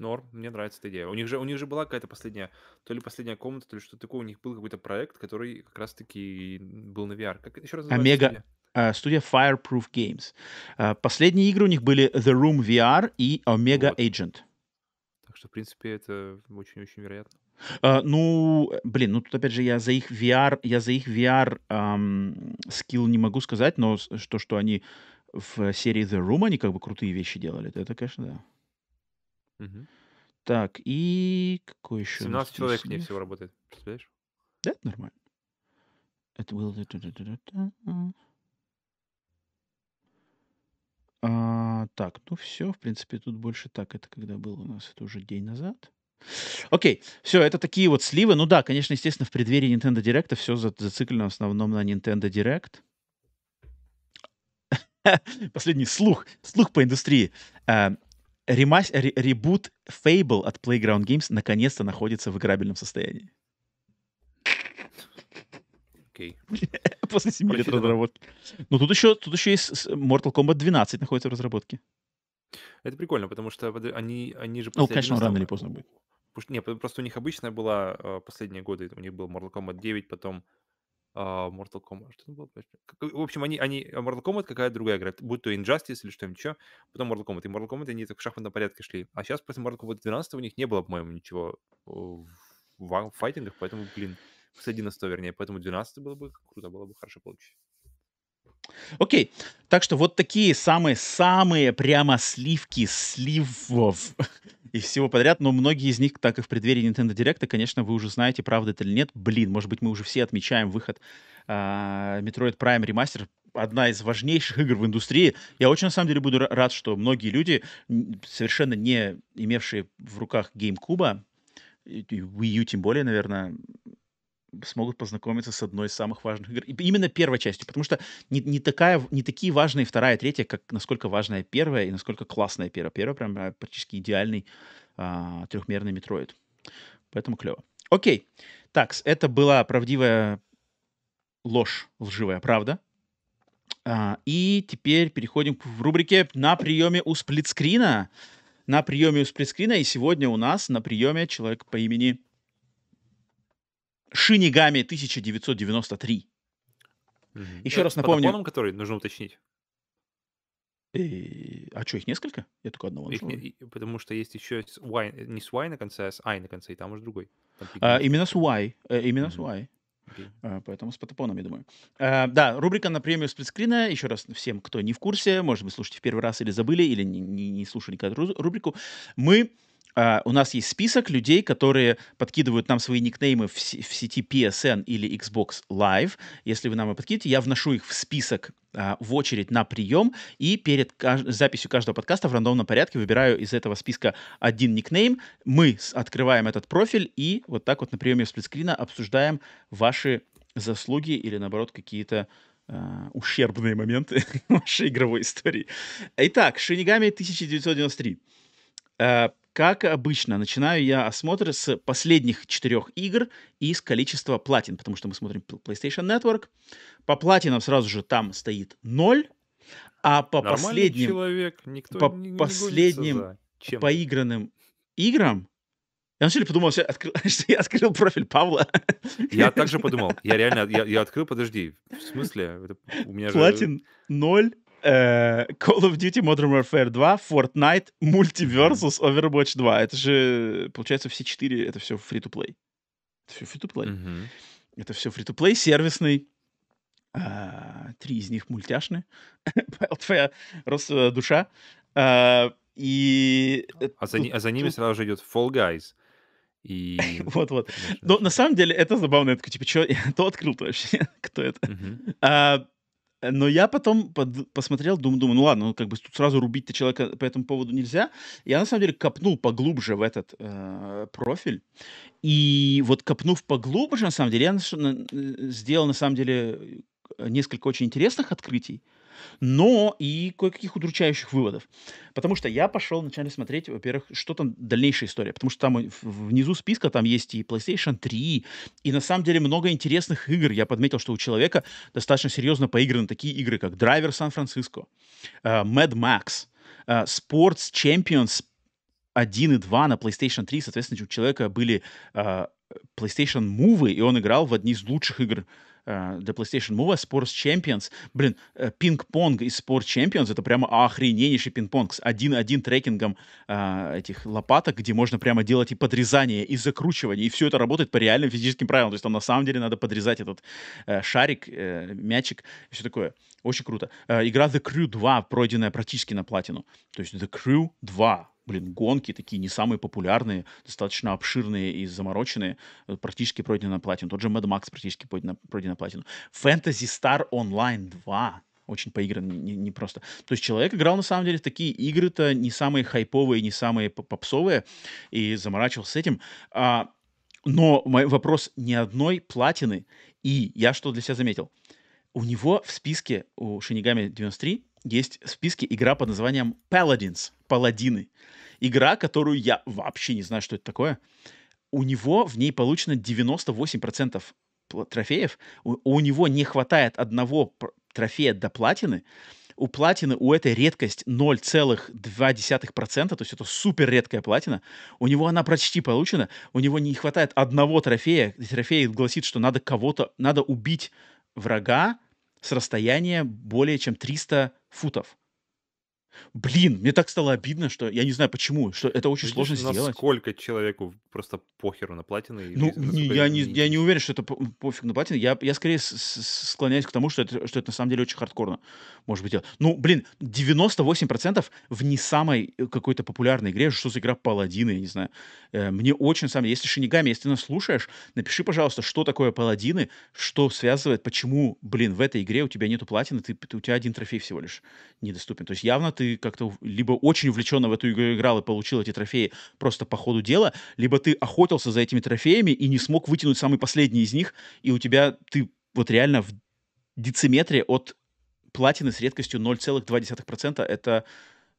Норм, мне нравится эта идея. У них же у них же была какая-то последняя, то ли последняя комната, то ли что-то такое. У них был какой-то проект, который как раз-таки был на VR. Как еще раз Омега, студия? э, студия Fireproof Games. Э, Последние игры у них были The Room VR и Omega Вот. Agent. Так что, в принципе, это очень-очень вероятно. Э, Ну, блин, ну тут опять же я за их VR, я за их VR ам, скилл не могу сказать, но с- что, что они в серии The Room, они как бы крутые вещи делали, это, это, конечно, да. Мгм. Так, и какой еще у нас 17 тут человек слив? всего работает. Представляешь? Да, это нормально. Это было... А, так, ну все, в принципе, тут больше так. Это когда было у нас? Это уже день назад. Окей, все, это такие вот сливы. Ну да, конечно, естественно, в преддверии Nintendo Direct все зациклено в основном на Nintendo Direct. Последний слух, слух по индустрии. А, ремас- ре- ребут Fable от Playground Games наконец-то находится в играбельном состоянии. Окей. После 7 лет разработки. Ну, тут еще, тут еще есть Mortal Kombat 12 находится в разработке. Это прикольно, потому что они, они же Ну, после конечно, 11 рано или поздно будет. Что- Не, п- просто у них обычная была э, последние годы, у них был Mortal Kombat 9, потом а, Mortal Kombat. Что там было? Как- В общем, они, они а Mortal Kombat какая-то другая игра, будь то Injustice или что-нибудь еще, потом Mortal Kombat. И Mortal Kombat они так в шахматном порядке шли. А сейчас после Mortal Kombat 12 у них не было, по-моему, ничего э, в в файтингах, поэтому, блин, с 11 вернее, поэтому 12 было бы круто, было бы хорошо получить. Окей, так что вот такие самые-самые прямо сливки сливов и всего подряд, но многие из них, так и в преддверии Nintendo Direct, конечно, вы уже знаете, правда это или нет. Блин, может быть, мы уже все отмечаем выход а, Metroid Prime Remaster, одна из важнейших игр в индустрии. Я очень, на самом деле, буду ра- рад, что многие люди, совершенно не имевшие в руках GameCube, Wii U тем более, наверное, смогут познакомиться с одной из самых важных игр. Именно первой частью, потому что не, не, такая, не такие важные вторая и третья, как насколько важная первая и насколько классная первая. Первая прям а, практически идеальный а, трехмерный метроид. Поэтому клево. Окей. Так, это была правдивая ложь, лживая правда. А, и теперь переходим в рубрике «На приеме у сплитскрина». На приеме у сплитскрина. И сегодня у нас на приеме человек по имени Шинигами 1993. Мгм. Еще Э, раз с напомню. Патапоном, который нужно уточнить. Э, А что, их несколько? Я только одного Их не- и- потому что есть еще с Y, не с Y на конце, а с I на конце, и там уже другой. Там А, именно с Y. э, именно с Мгм. Y. Окей. А, Поэтому с патапоном, я думаю. А, Да, рубрика на премию сплитскрина. Еще раз всем, кто не в курсе, может быть, слушайте в первый раз или забыли, или не, не- не слушали никогда ру- рубрику. Мы а, у нас есть список людей, которые подкидывают нам свои никнеймы в, в сети PSN или Xbox Live. Если вы нам их подкидите, я вношу их в список а, в очередь на прием, и перед каж- записью каждого подкаста в рандомном порядке выбираю из этого списка один никнейм. Мы открываем этот профиль и вот так вот на приеме сплитскрина обсуждаем ваши заслуги или, наоборот, какие-то а, ущербные моменты вашей игровой истории. Итак, Шинигами 1993. Э, Как обычно, начинаю я осмотр с последних четырех игр и с количества платин, потому что мы смотрим Pl- PlayStation Network. По платинам сразу же там стоит 0, а по Нормальный последним, человек, никто по не, не последним за поигранным играм, я вначале подумал, что, открыл- что я открыл профиль Павла. Я также подумал. Я реально, я, я открыл, подожди, в смысле? Это у меня же... Платин 0, э, Call of Duty Modern Warfare 2, Fortnite, Multiversus, Overwatch 2. Это же, получается, все четыре, это все free-to-play. Это все free-to-play. Мгм. Это все free-to-play, сервисный. А, Три из них мультяшные. Твоя родственная душа. А, И э, А за, тут- а за ними тут- сразу же идет Fall Guys. И... Вот-вот. Но на самом деле это забавно. Я такой, типа, что, кто открыл-то вообще? Кто это? Мгм. А, но я потом под- посмотрел, думаю, думаю, ну ладно, ну как бы тут сразу рубить-то человека по этому поводу нельзя. Я на самом деле копнул поглубже в этот э, профиль. И вот копнув поглубже, на самом деле, я наш- на- э, сделал на самом деле несколько очень интересных открытий, но и кое-каких удручающих выводов. Потому что я пошел вначале смотреть, во-первых, что там дальнейшая история. Потому что там внизу списка там есть и PlayStation 3, и на самом деле много интересных игр. Я подметил, что у человека достаточно серьезно поиграны такие игры, как Драйвер Сан-Франциско, Mad Max, Sports Champions 1 и 2 на PlayStation 3, соответственно, у человека были э, PlayStation Move, и он играл в одни из лучших игр для PlayStation Move, Sports Champions. Блин, э, пинг-понг из Sports Champions — это прямо охрененнейший пинг-понг с один-один трекингом э, этих лопаток, где можно прямо делать и подрезание, и закручивание, и все это работает по реальным физическим правилам. То есть там на самом деле надо подрезать этот э, шарик, э, мячик и все такое. Очень круто. Э, игра The Crew 2, пройденная практически на платину. То есть The Crew 2 блин, гонки такие не самые популярные, достаточно обширные и замороченные, э, практически пройдены на платину. Тот же Mad Max практически пройден на, на платину. Fantasy Star Online 2 очень поигран, не, не просто. То есть человек играл, на самом деле, такие игры-то не самые хайповые, не самые попсовые, и заморачивался с этим. А, но мой вопрос ни одной платины, и я что для себя заметил? У него в списке, у Шинигами 93, есть в списке игра под названием Paladins, Паладины. Игра, которую я вообще не знаю, что это такое. У него в ней получено 98% трофеев. У, у него не хватает одного трофея до платины. У платины, у этой редкость 0,2%, то есть это супер редкая платина. У него она почти получена. У него не хватает одного трофея. Трофей гласит, что надо кого-то, надо убить врага с расстояния более чем 300 футов. Блин, мне так стало обидно, что я не знаю почему, что это очень Видишь, сложно сделать. насколько человеку просто похеру на платину. и Ну, насколько не, я не, я не уверен, что это по- пофиг на платину. Я, я скорее с- с- склоняюсь к тому, что это, что это на самом деле очень хардкорно. Может быть, делать. Ну, блин, 98% в не самой э, какой-то популярной игре, что за игра Паладины, я не знаю. Э, мне очень, деле, если Шинигами, если ты нас слушаешь, напиши, пожалуйста, что такое Паладины, что связывает, почему, блин, в этой игре у тебя нету платины, ты, ты- у тебя один трофей всего лишь недоступен. То есть явно ты как-то в- либо очень увлеченно в эту игру играл и получил эти трофеи просто по ходу дела, либо ты охотился за этими трофеями и не смог вытянуть самый последний из них, и у тебя ты вот реально в дециметре от платины с редкостью 0,2%. Это,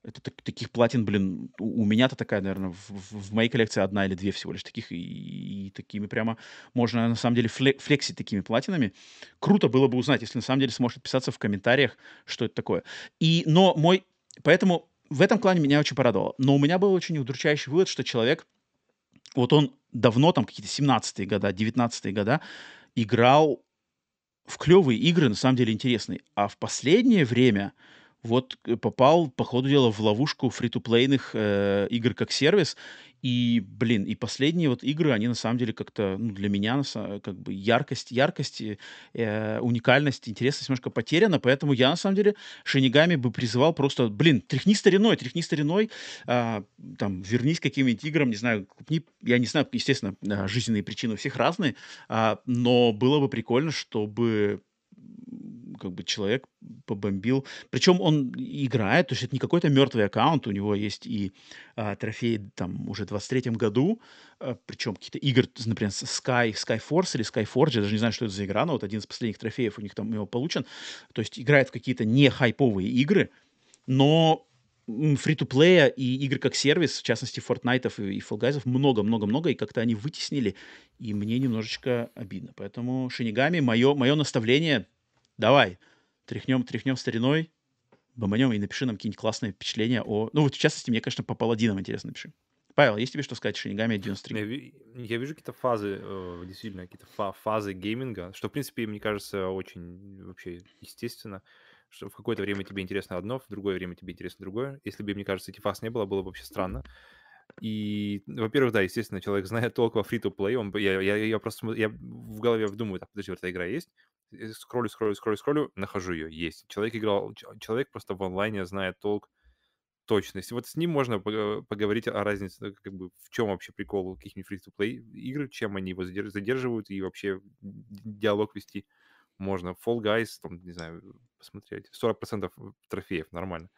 это так- таких платин, блин, у, у меня-то такая, наверное, в, в- в моей коллекции одна или две всего лишь таких, и, и такими прямо можно, на самом деле, фле- флексить такими платинами. Круто было бы узнать, если на самом деле сможешь отписаться в комментариях, что это такое. И, но мой, поэтому в этом плане меня очень порадовало. Но у меня был очень удручающий вывод, что человек, вот он давно, там какие-то 17-е года, 19-е года, играл в клевые игры, на самом деле интересные. А в последнее время вот э, попал, по ходу дела, в ловушку фри-то-плейных э, игр как сервис. И, блин, и последние вот игры, они на самом деле как-то, ну, для меня, как бы яркость, яркость, и, э, уникальность, интересность немножко потеряна, поэтому я, на самом деле, Шинигами бы призывал просто, блин, тряхни стариной, тряхни стариной, а, там, вернись к каким-нибудь играм, не знаю, купни, я не знаю, естественно, а, жизненные причины у всех разные, а, но было бы прикольно, чтобы как бы человек побомбил. Причем он играет, то есть это не какой-то мертвый аккаунт, у него есть и а, трофеи там уже в 23 году, а, причем какие-то игры, например, Sky, Skyforce или Skyforge, я даже не знаю, что это за игра, но вот один из последних трофеев у них там его получен. То есть играет в какие-то не хайповые игры, но фри-то-плея и игры как сервис, в частности, Fortnite и, и Fall Guys, много-много-много, и как-то они вытеснили, и мне немножечко обидно. Поэтому Шинигами, мое, мое наставление, давай, тряхнем, тряхнем стариной, бомбанем и напиши нам какие-нибудь классные впечатления о... Ну, вот в частности, мне, конечно, по паладинам интересно напиши. Павел, есть тебе что сказать Шинигами 93? Я, я вижу какие-то фазы, э, действительно, какие-то фа- фазы гейминга, что, в принципе, мне кажется, очень вообще естественно, что в какое-то время тебе интересно одно, в другое время тебе интересно другое. Если бы, мне кажется, этих фаз не было, было бы вообще странно. И, во-первых, да, естественно, человек знает толк во бы- я, я, я просто я в голове думаю, так, подожди, вот эта игра есть, скроллю, скроллю, скроллю, скроллю, нахожу ее, есть. Человек играл, человек просто в онлайне знает толк точность. Вот с ним можно поговорить о разнице, как бы в чем вообще прикол каких-нибудь free-to-play игр, чем они его задерж- задерживают и вообще ди- диалог вести можно. Fall Guys, там, не знаю, посмотреть. 40% трофеев, нормально.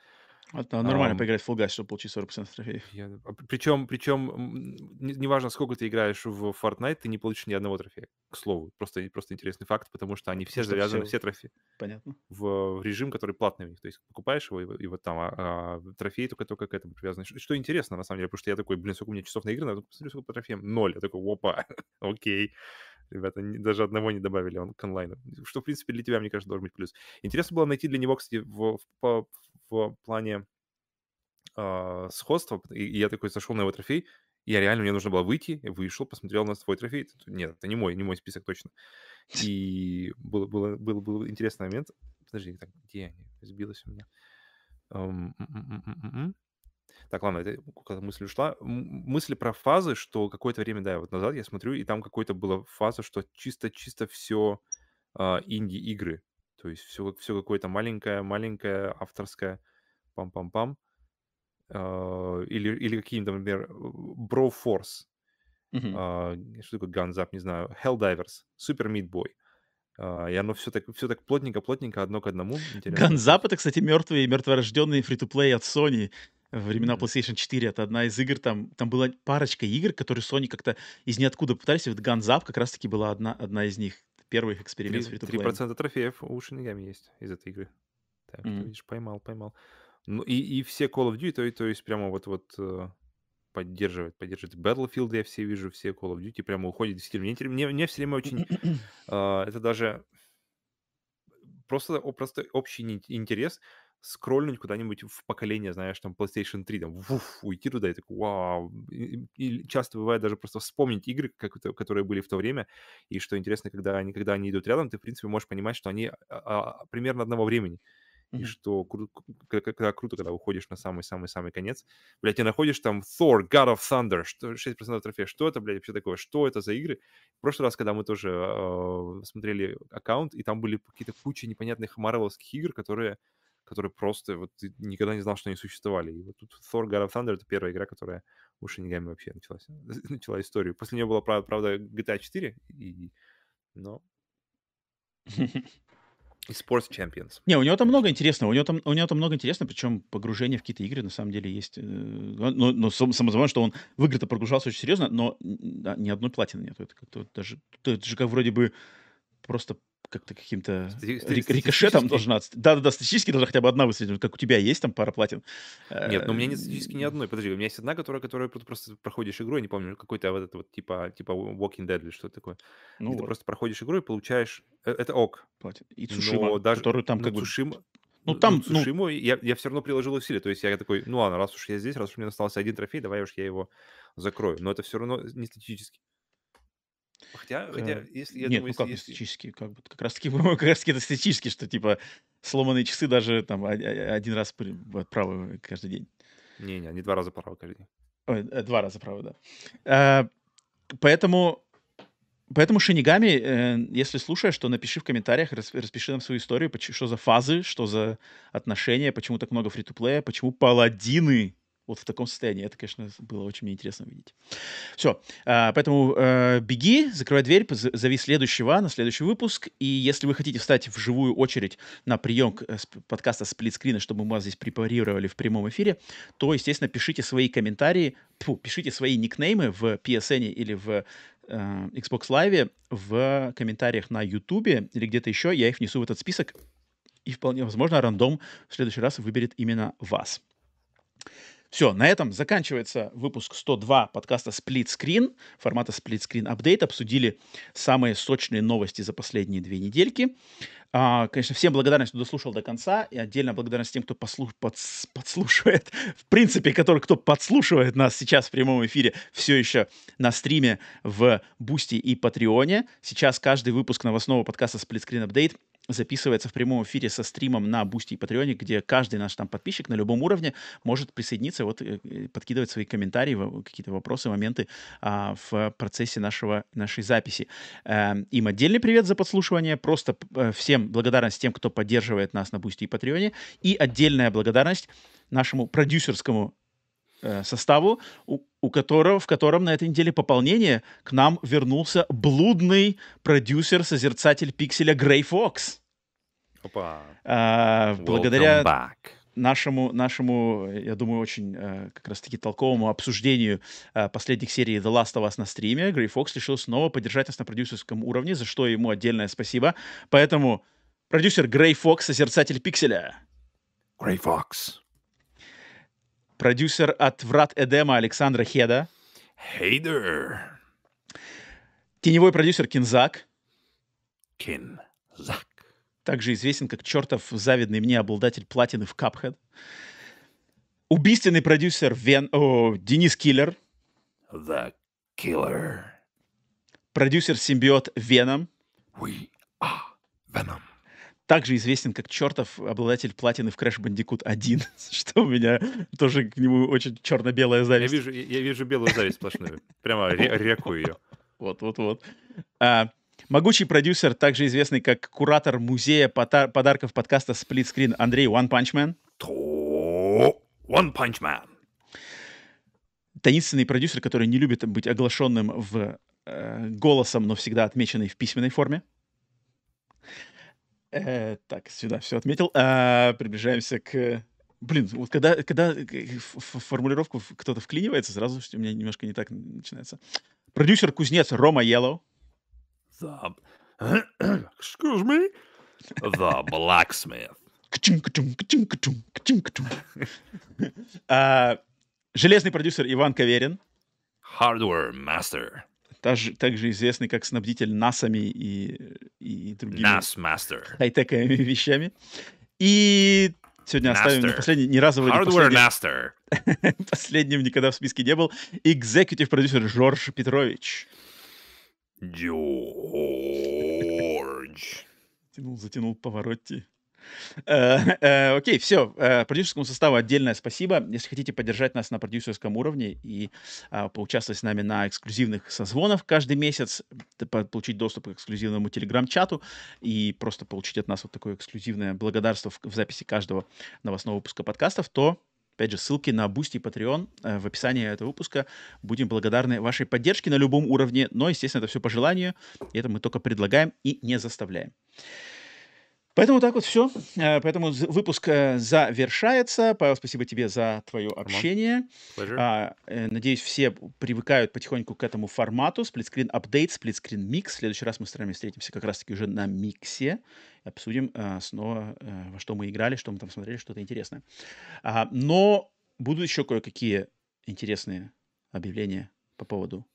Это нормально Ам, поиграть в Fall Guys, чтобы получить 40% трофеев. я, а причем, причем, м, не- неважно, сколько ты играешь в Fortnite, ты не получишь ни одного трофея. К слову, просто, просто интересный факт, потому что они все Потому завязаны, все все трофеи, понятно. в, в режим, который платный у них. То есть покупаешь его, и, вот- и вот там а, а трофеи только, только к этому привязаны. Что, что интересно, на самом деле, потому что я такой, блин, сколько у меня часов на игры, надо посмотреть, сколько по трофеям. Ноль. Я такой, опа, окей. Ребята даже одного не добавили он к онлайну. Что, в принципе, для тебя, мне кажется, должен быть плюс. Интересно было найти для него, кстати, в, в, в плане а, сходство, и и я такой зашел на его трофей, я реально, мне нужно было выйти, я вышел, посмотрел на свой трофей. Нет, это не мой, не мой список точно. И был был был был интересный момент. Подожди, так, где они? Сбилось у меня. М. Так, ладно, это куда-то мысль ушла. Мысль про фазы, что какое-то время, да, вот назад я смотрю, и там какой-то была фаза, что чисто-чисто все а, инди-игры. То есть все, все какое-то маленькое, маленькое, авторское, пам-пам-пам. А, или, или какие-то, например, Bro Force. А, что такое Guns Up, не знаю, Helldivers, Super Meat Boy. А, и оно все так, все так плотненько-плотненько, одно к одному. Up — это, кстати, мертвый, мертворожденный фри-то-плей от Sony времена. PlayStation 4. Это одна из игр, там, там была парочка игр, которые Sony как-то из ниоткуда пытались. Вот Guns Up как раз-таки была одна, одна из них. Первый их эксперимент с Три фри-то-плеем. 3% трофеев у Шинигами есть из этой игры. Так Мгм. видишь, поймал, поймал. Ну и, и все Call of Duty, то, есть прямо вот, вот э, поддерживает, поддерживает. Battlefield я все вижу, все Call of Duty прямо уходит в стиль. Мне, мне, мне все время очень... а, это даже просто, просто общий ин- интерес скроллнуть куда-нибудь в поколение, знаешь, там PlayStation 3, там, вуф, уйти туда и такой, вау. И, и- и часто бывает даже просто вспомнить игры, как это- которые были в то время, и что интересно, когда они, когда они идут рядом, ты, в принципе, можешь понимать, что они а, а, примерно одного времени. И Мгм. что кру- к- к- когда круто, когда уходишь на самый-самый-самый конец. Блядь, ты находишь там Thor, God of Thunder, что, 6% трофея. Что это, блядь, вообще такое? Что это за игры? В прошлый раз, когда мы тоже э, смотрели аккаунт, и там были какие-то куча непонятных марвеловских игр, которые, которые просто вот ты никогда не знал, что они существовали. И вот тут Thor, God of Thunder — это первая игра, которая у Шинигами вообще началась, начала историю. После нее была, прав- правда, GTA 4, и, но и Sports Champions. Не, у него там много интересного. У него там, у него там много интересного, причем погружение в какие-то игры на самом деле есть. э, Но, но, но сам, само собой, что он в игры-то погружался очень серьезно, но ни одной платины нету. Это как-то даже... Это же как вроде бы просто как-то каким-то Стати- ри- стати- рикошетом должна... Да-да-да, статистически должна хотя бы одна выстрелить, как у тебя есть там пара платин. Нет, но у меня нет Э, статистически ни одной. Подожди, у меня есть одна, которая, которая просто, проходишь игру, я не помню, какой-то вот это вот типа, типа Walking Dead или что такое. Ну Где ты вот, просто проходишь игру и получаешь... э, Это ок. платин. И Цушима, даже... которую там как бы... Цушима... Ну, там, ну, ну, я, я все равно приложил усилия. То есть я такой, ну ладно, раз уж я здесь, раз уж мне остался один трофей, давай уж я его закрою. Но это все равно не статистически. Хотя, хотя, Э, если, я Нет, думаю, ну если, как если... статически, как бы как раз таки, как раз таки это статически, что типа сломанные часы даже там о- о- один раз при- вот, правы каждый день. Не-не, не два раза пора каждый день. Ой, э, два раза правы, да. Э, Поэтому, поэтому Шинигами, э, если слушаешь, то напиши в комментариях, рас- распиши нам свою историю, поч- что за фазы, что за отношения, почему так много фри-то-плея, почему паладины вот в таком состоянии. Это, конечно, было очень мне интересно увидеть. Все, поэтому э, беги, закрывай дверь, зови следующего на следующий выпуск. И если вы хотите встать в живую очередь на прием э, подкаста сплитскрина, чтобы мы вас здесь препарировали в прямом эфире, то, естественно, пишите свои комментарии, фу, пишите свои никнеймы в PSN или в э, Xbox Live в комментариях на YouTube или где-то еще. Я их внесу в этот список. И вполне возможно, рандом в следующий раз выберет именно вас. Все, на этом заканчивается выпуск 102 подкаста Split Screen, формата Split Screen Update. Обсудили самые сочные новости за последние две недельки. А, конечно, всем благодарность, кто дослушал до конца, и отдельно благодарность тем, кто послуш- подс- подслушивает, в принципе, который, кто подслушивает нас сейчас в прямом эфире, все еще на стриме в Бусти и Патреоне. Сейчас каждый выпуск новостного подкаста Split Screen Update записывается в прямом эфире со стримом на Бусти и Патреоне, где каждый наш там подписчик на любом уровне может присоединиться, вот э, э, подкидывать свои комментарии, какие-то вопросы, моменты а, в процессе нашего, нашей записи. Эм, Им отдельный привет за подслушивание, просто э, всем благодарность тем, кто поддерживает нас на Бусти и Патреоне, и отдельная благодарность нашему продюсерскому э, составу, у, у которого, в котором на этой неделе пополнение к нам вернулся блудный продюсер-созерцатель пикселя Gray Fox. Опа. А, благодаря back. нашему, нашему, э, я думаю, очень э, как раз-таки толковому обсуждению э, последних серий The Last of Us на стриме, Грей Фокс решил снова поддержать нас на продюсерском уровне, за что ему отдельное спасибо. Поэтому продюсер Грей Фокс, созерцатель пикселя, Грей Фокс. Продюсер от Врат Эдема Александра Хеда, there. теневой продюсер Кинзак, Кин. Зак. также известен как чертов завидный мне обладатель платины в Cuphead. Убийственный продюсер Вен... О, Денис Киллер. The Killer. Продюсер-симбиот Веном. We are Venom. Также известен как чертов обладатель платины в Crash Bandicoot 1, что у меня тоже к нему очень черно-белая Я зависть. вижу, я я вижу белую зависть сплошную. Прямо ре- реку ее. Вот, вот, вот. А, могучий продюсер, также известный как куратор музея пота- подарков подкаста Split Screen Андрей One Punch Man. One Punch Man. Таинственный продюсер, который не любит быть оглашенным в э, голосом, но всегда отмеченный в письменной форме. Э, так, сюда все отметил. А, приближаемся к... Блин, вот когда, когда э, в формулировку кто-то вклинивается, сразу у меня немножко не так начинается. Продюсер-кузнец Рома Yellow. The... Excuse me? The Blacksmith. А, Железный продюсер Иван Каверин. Hardware Master. Также, также известный как снабдитель насами и, и другими NAS Master. хай-тековыми вещами. И сегодня оставим Master. не последний, ни разу не Hardware последним, Master. последним никогда в списке не был, экзекутив продюсер Жорж Петрович. George. Затянул, затянул Поворотти. Э, э, Окей, все. Продюсерскому составу отдельное спасибо. Если хотите поддержать нас на продюсерском уровне и а, поучаствовать с нами на эксклюзивных созвонах каждый месяц, получить доступ к эксклюзивному телеграм-чату и просто получить от нас вот такое эксклюзивное благодарство в, записи каждого новостного выпуска подкастов, то Опять же, ссылки на Boosty и Patreon э, в описании этого выпуска. Будем благодарны вашей поддержке на любом уровне, но, естественно, это все по желанию. И это мы только предлагаем и не заставляем. Поэтому так вот все. Поэтому з- выпуск э, завершается. Павел, спасибо тебе за твое общение. А, э, надеюсь, все привыкают потихоньку к этому формату. Сплитскрин апдейт, сплитскрин микс. В следующий раз мы с вами встретимся как раз-таки уже на миксе. Обсудим э, снова, э, во что мы играли, что мы там смотрели, что-то интересное. А, но будут еще кое-какие интересные объявления по поводу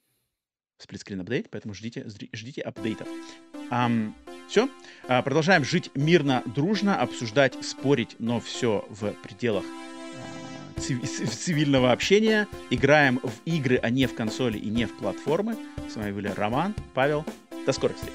сплитскрин апдейт, поэтому ждите, ждите апдейтов. Все. продолжаем жить мирно, дружно, обсуждать, спорить, но все в пределах а, цивильного общения. Играем в игры, а не в консоли и не в платформы. С вами были Роман, Павел. До скорых встреч.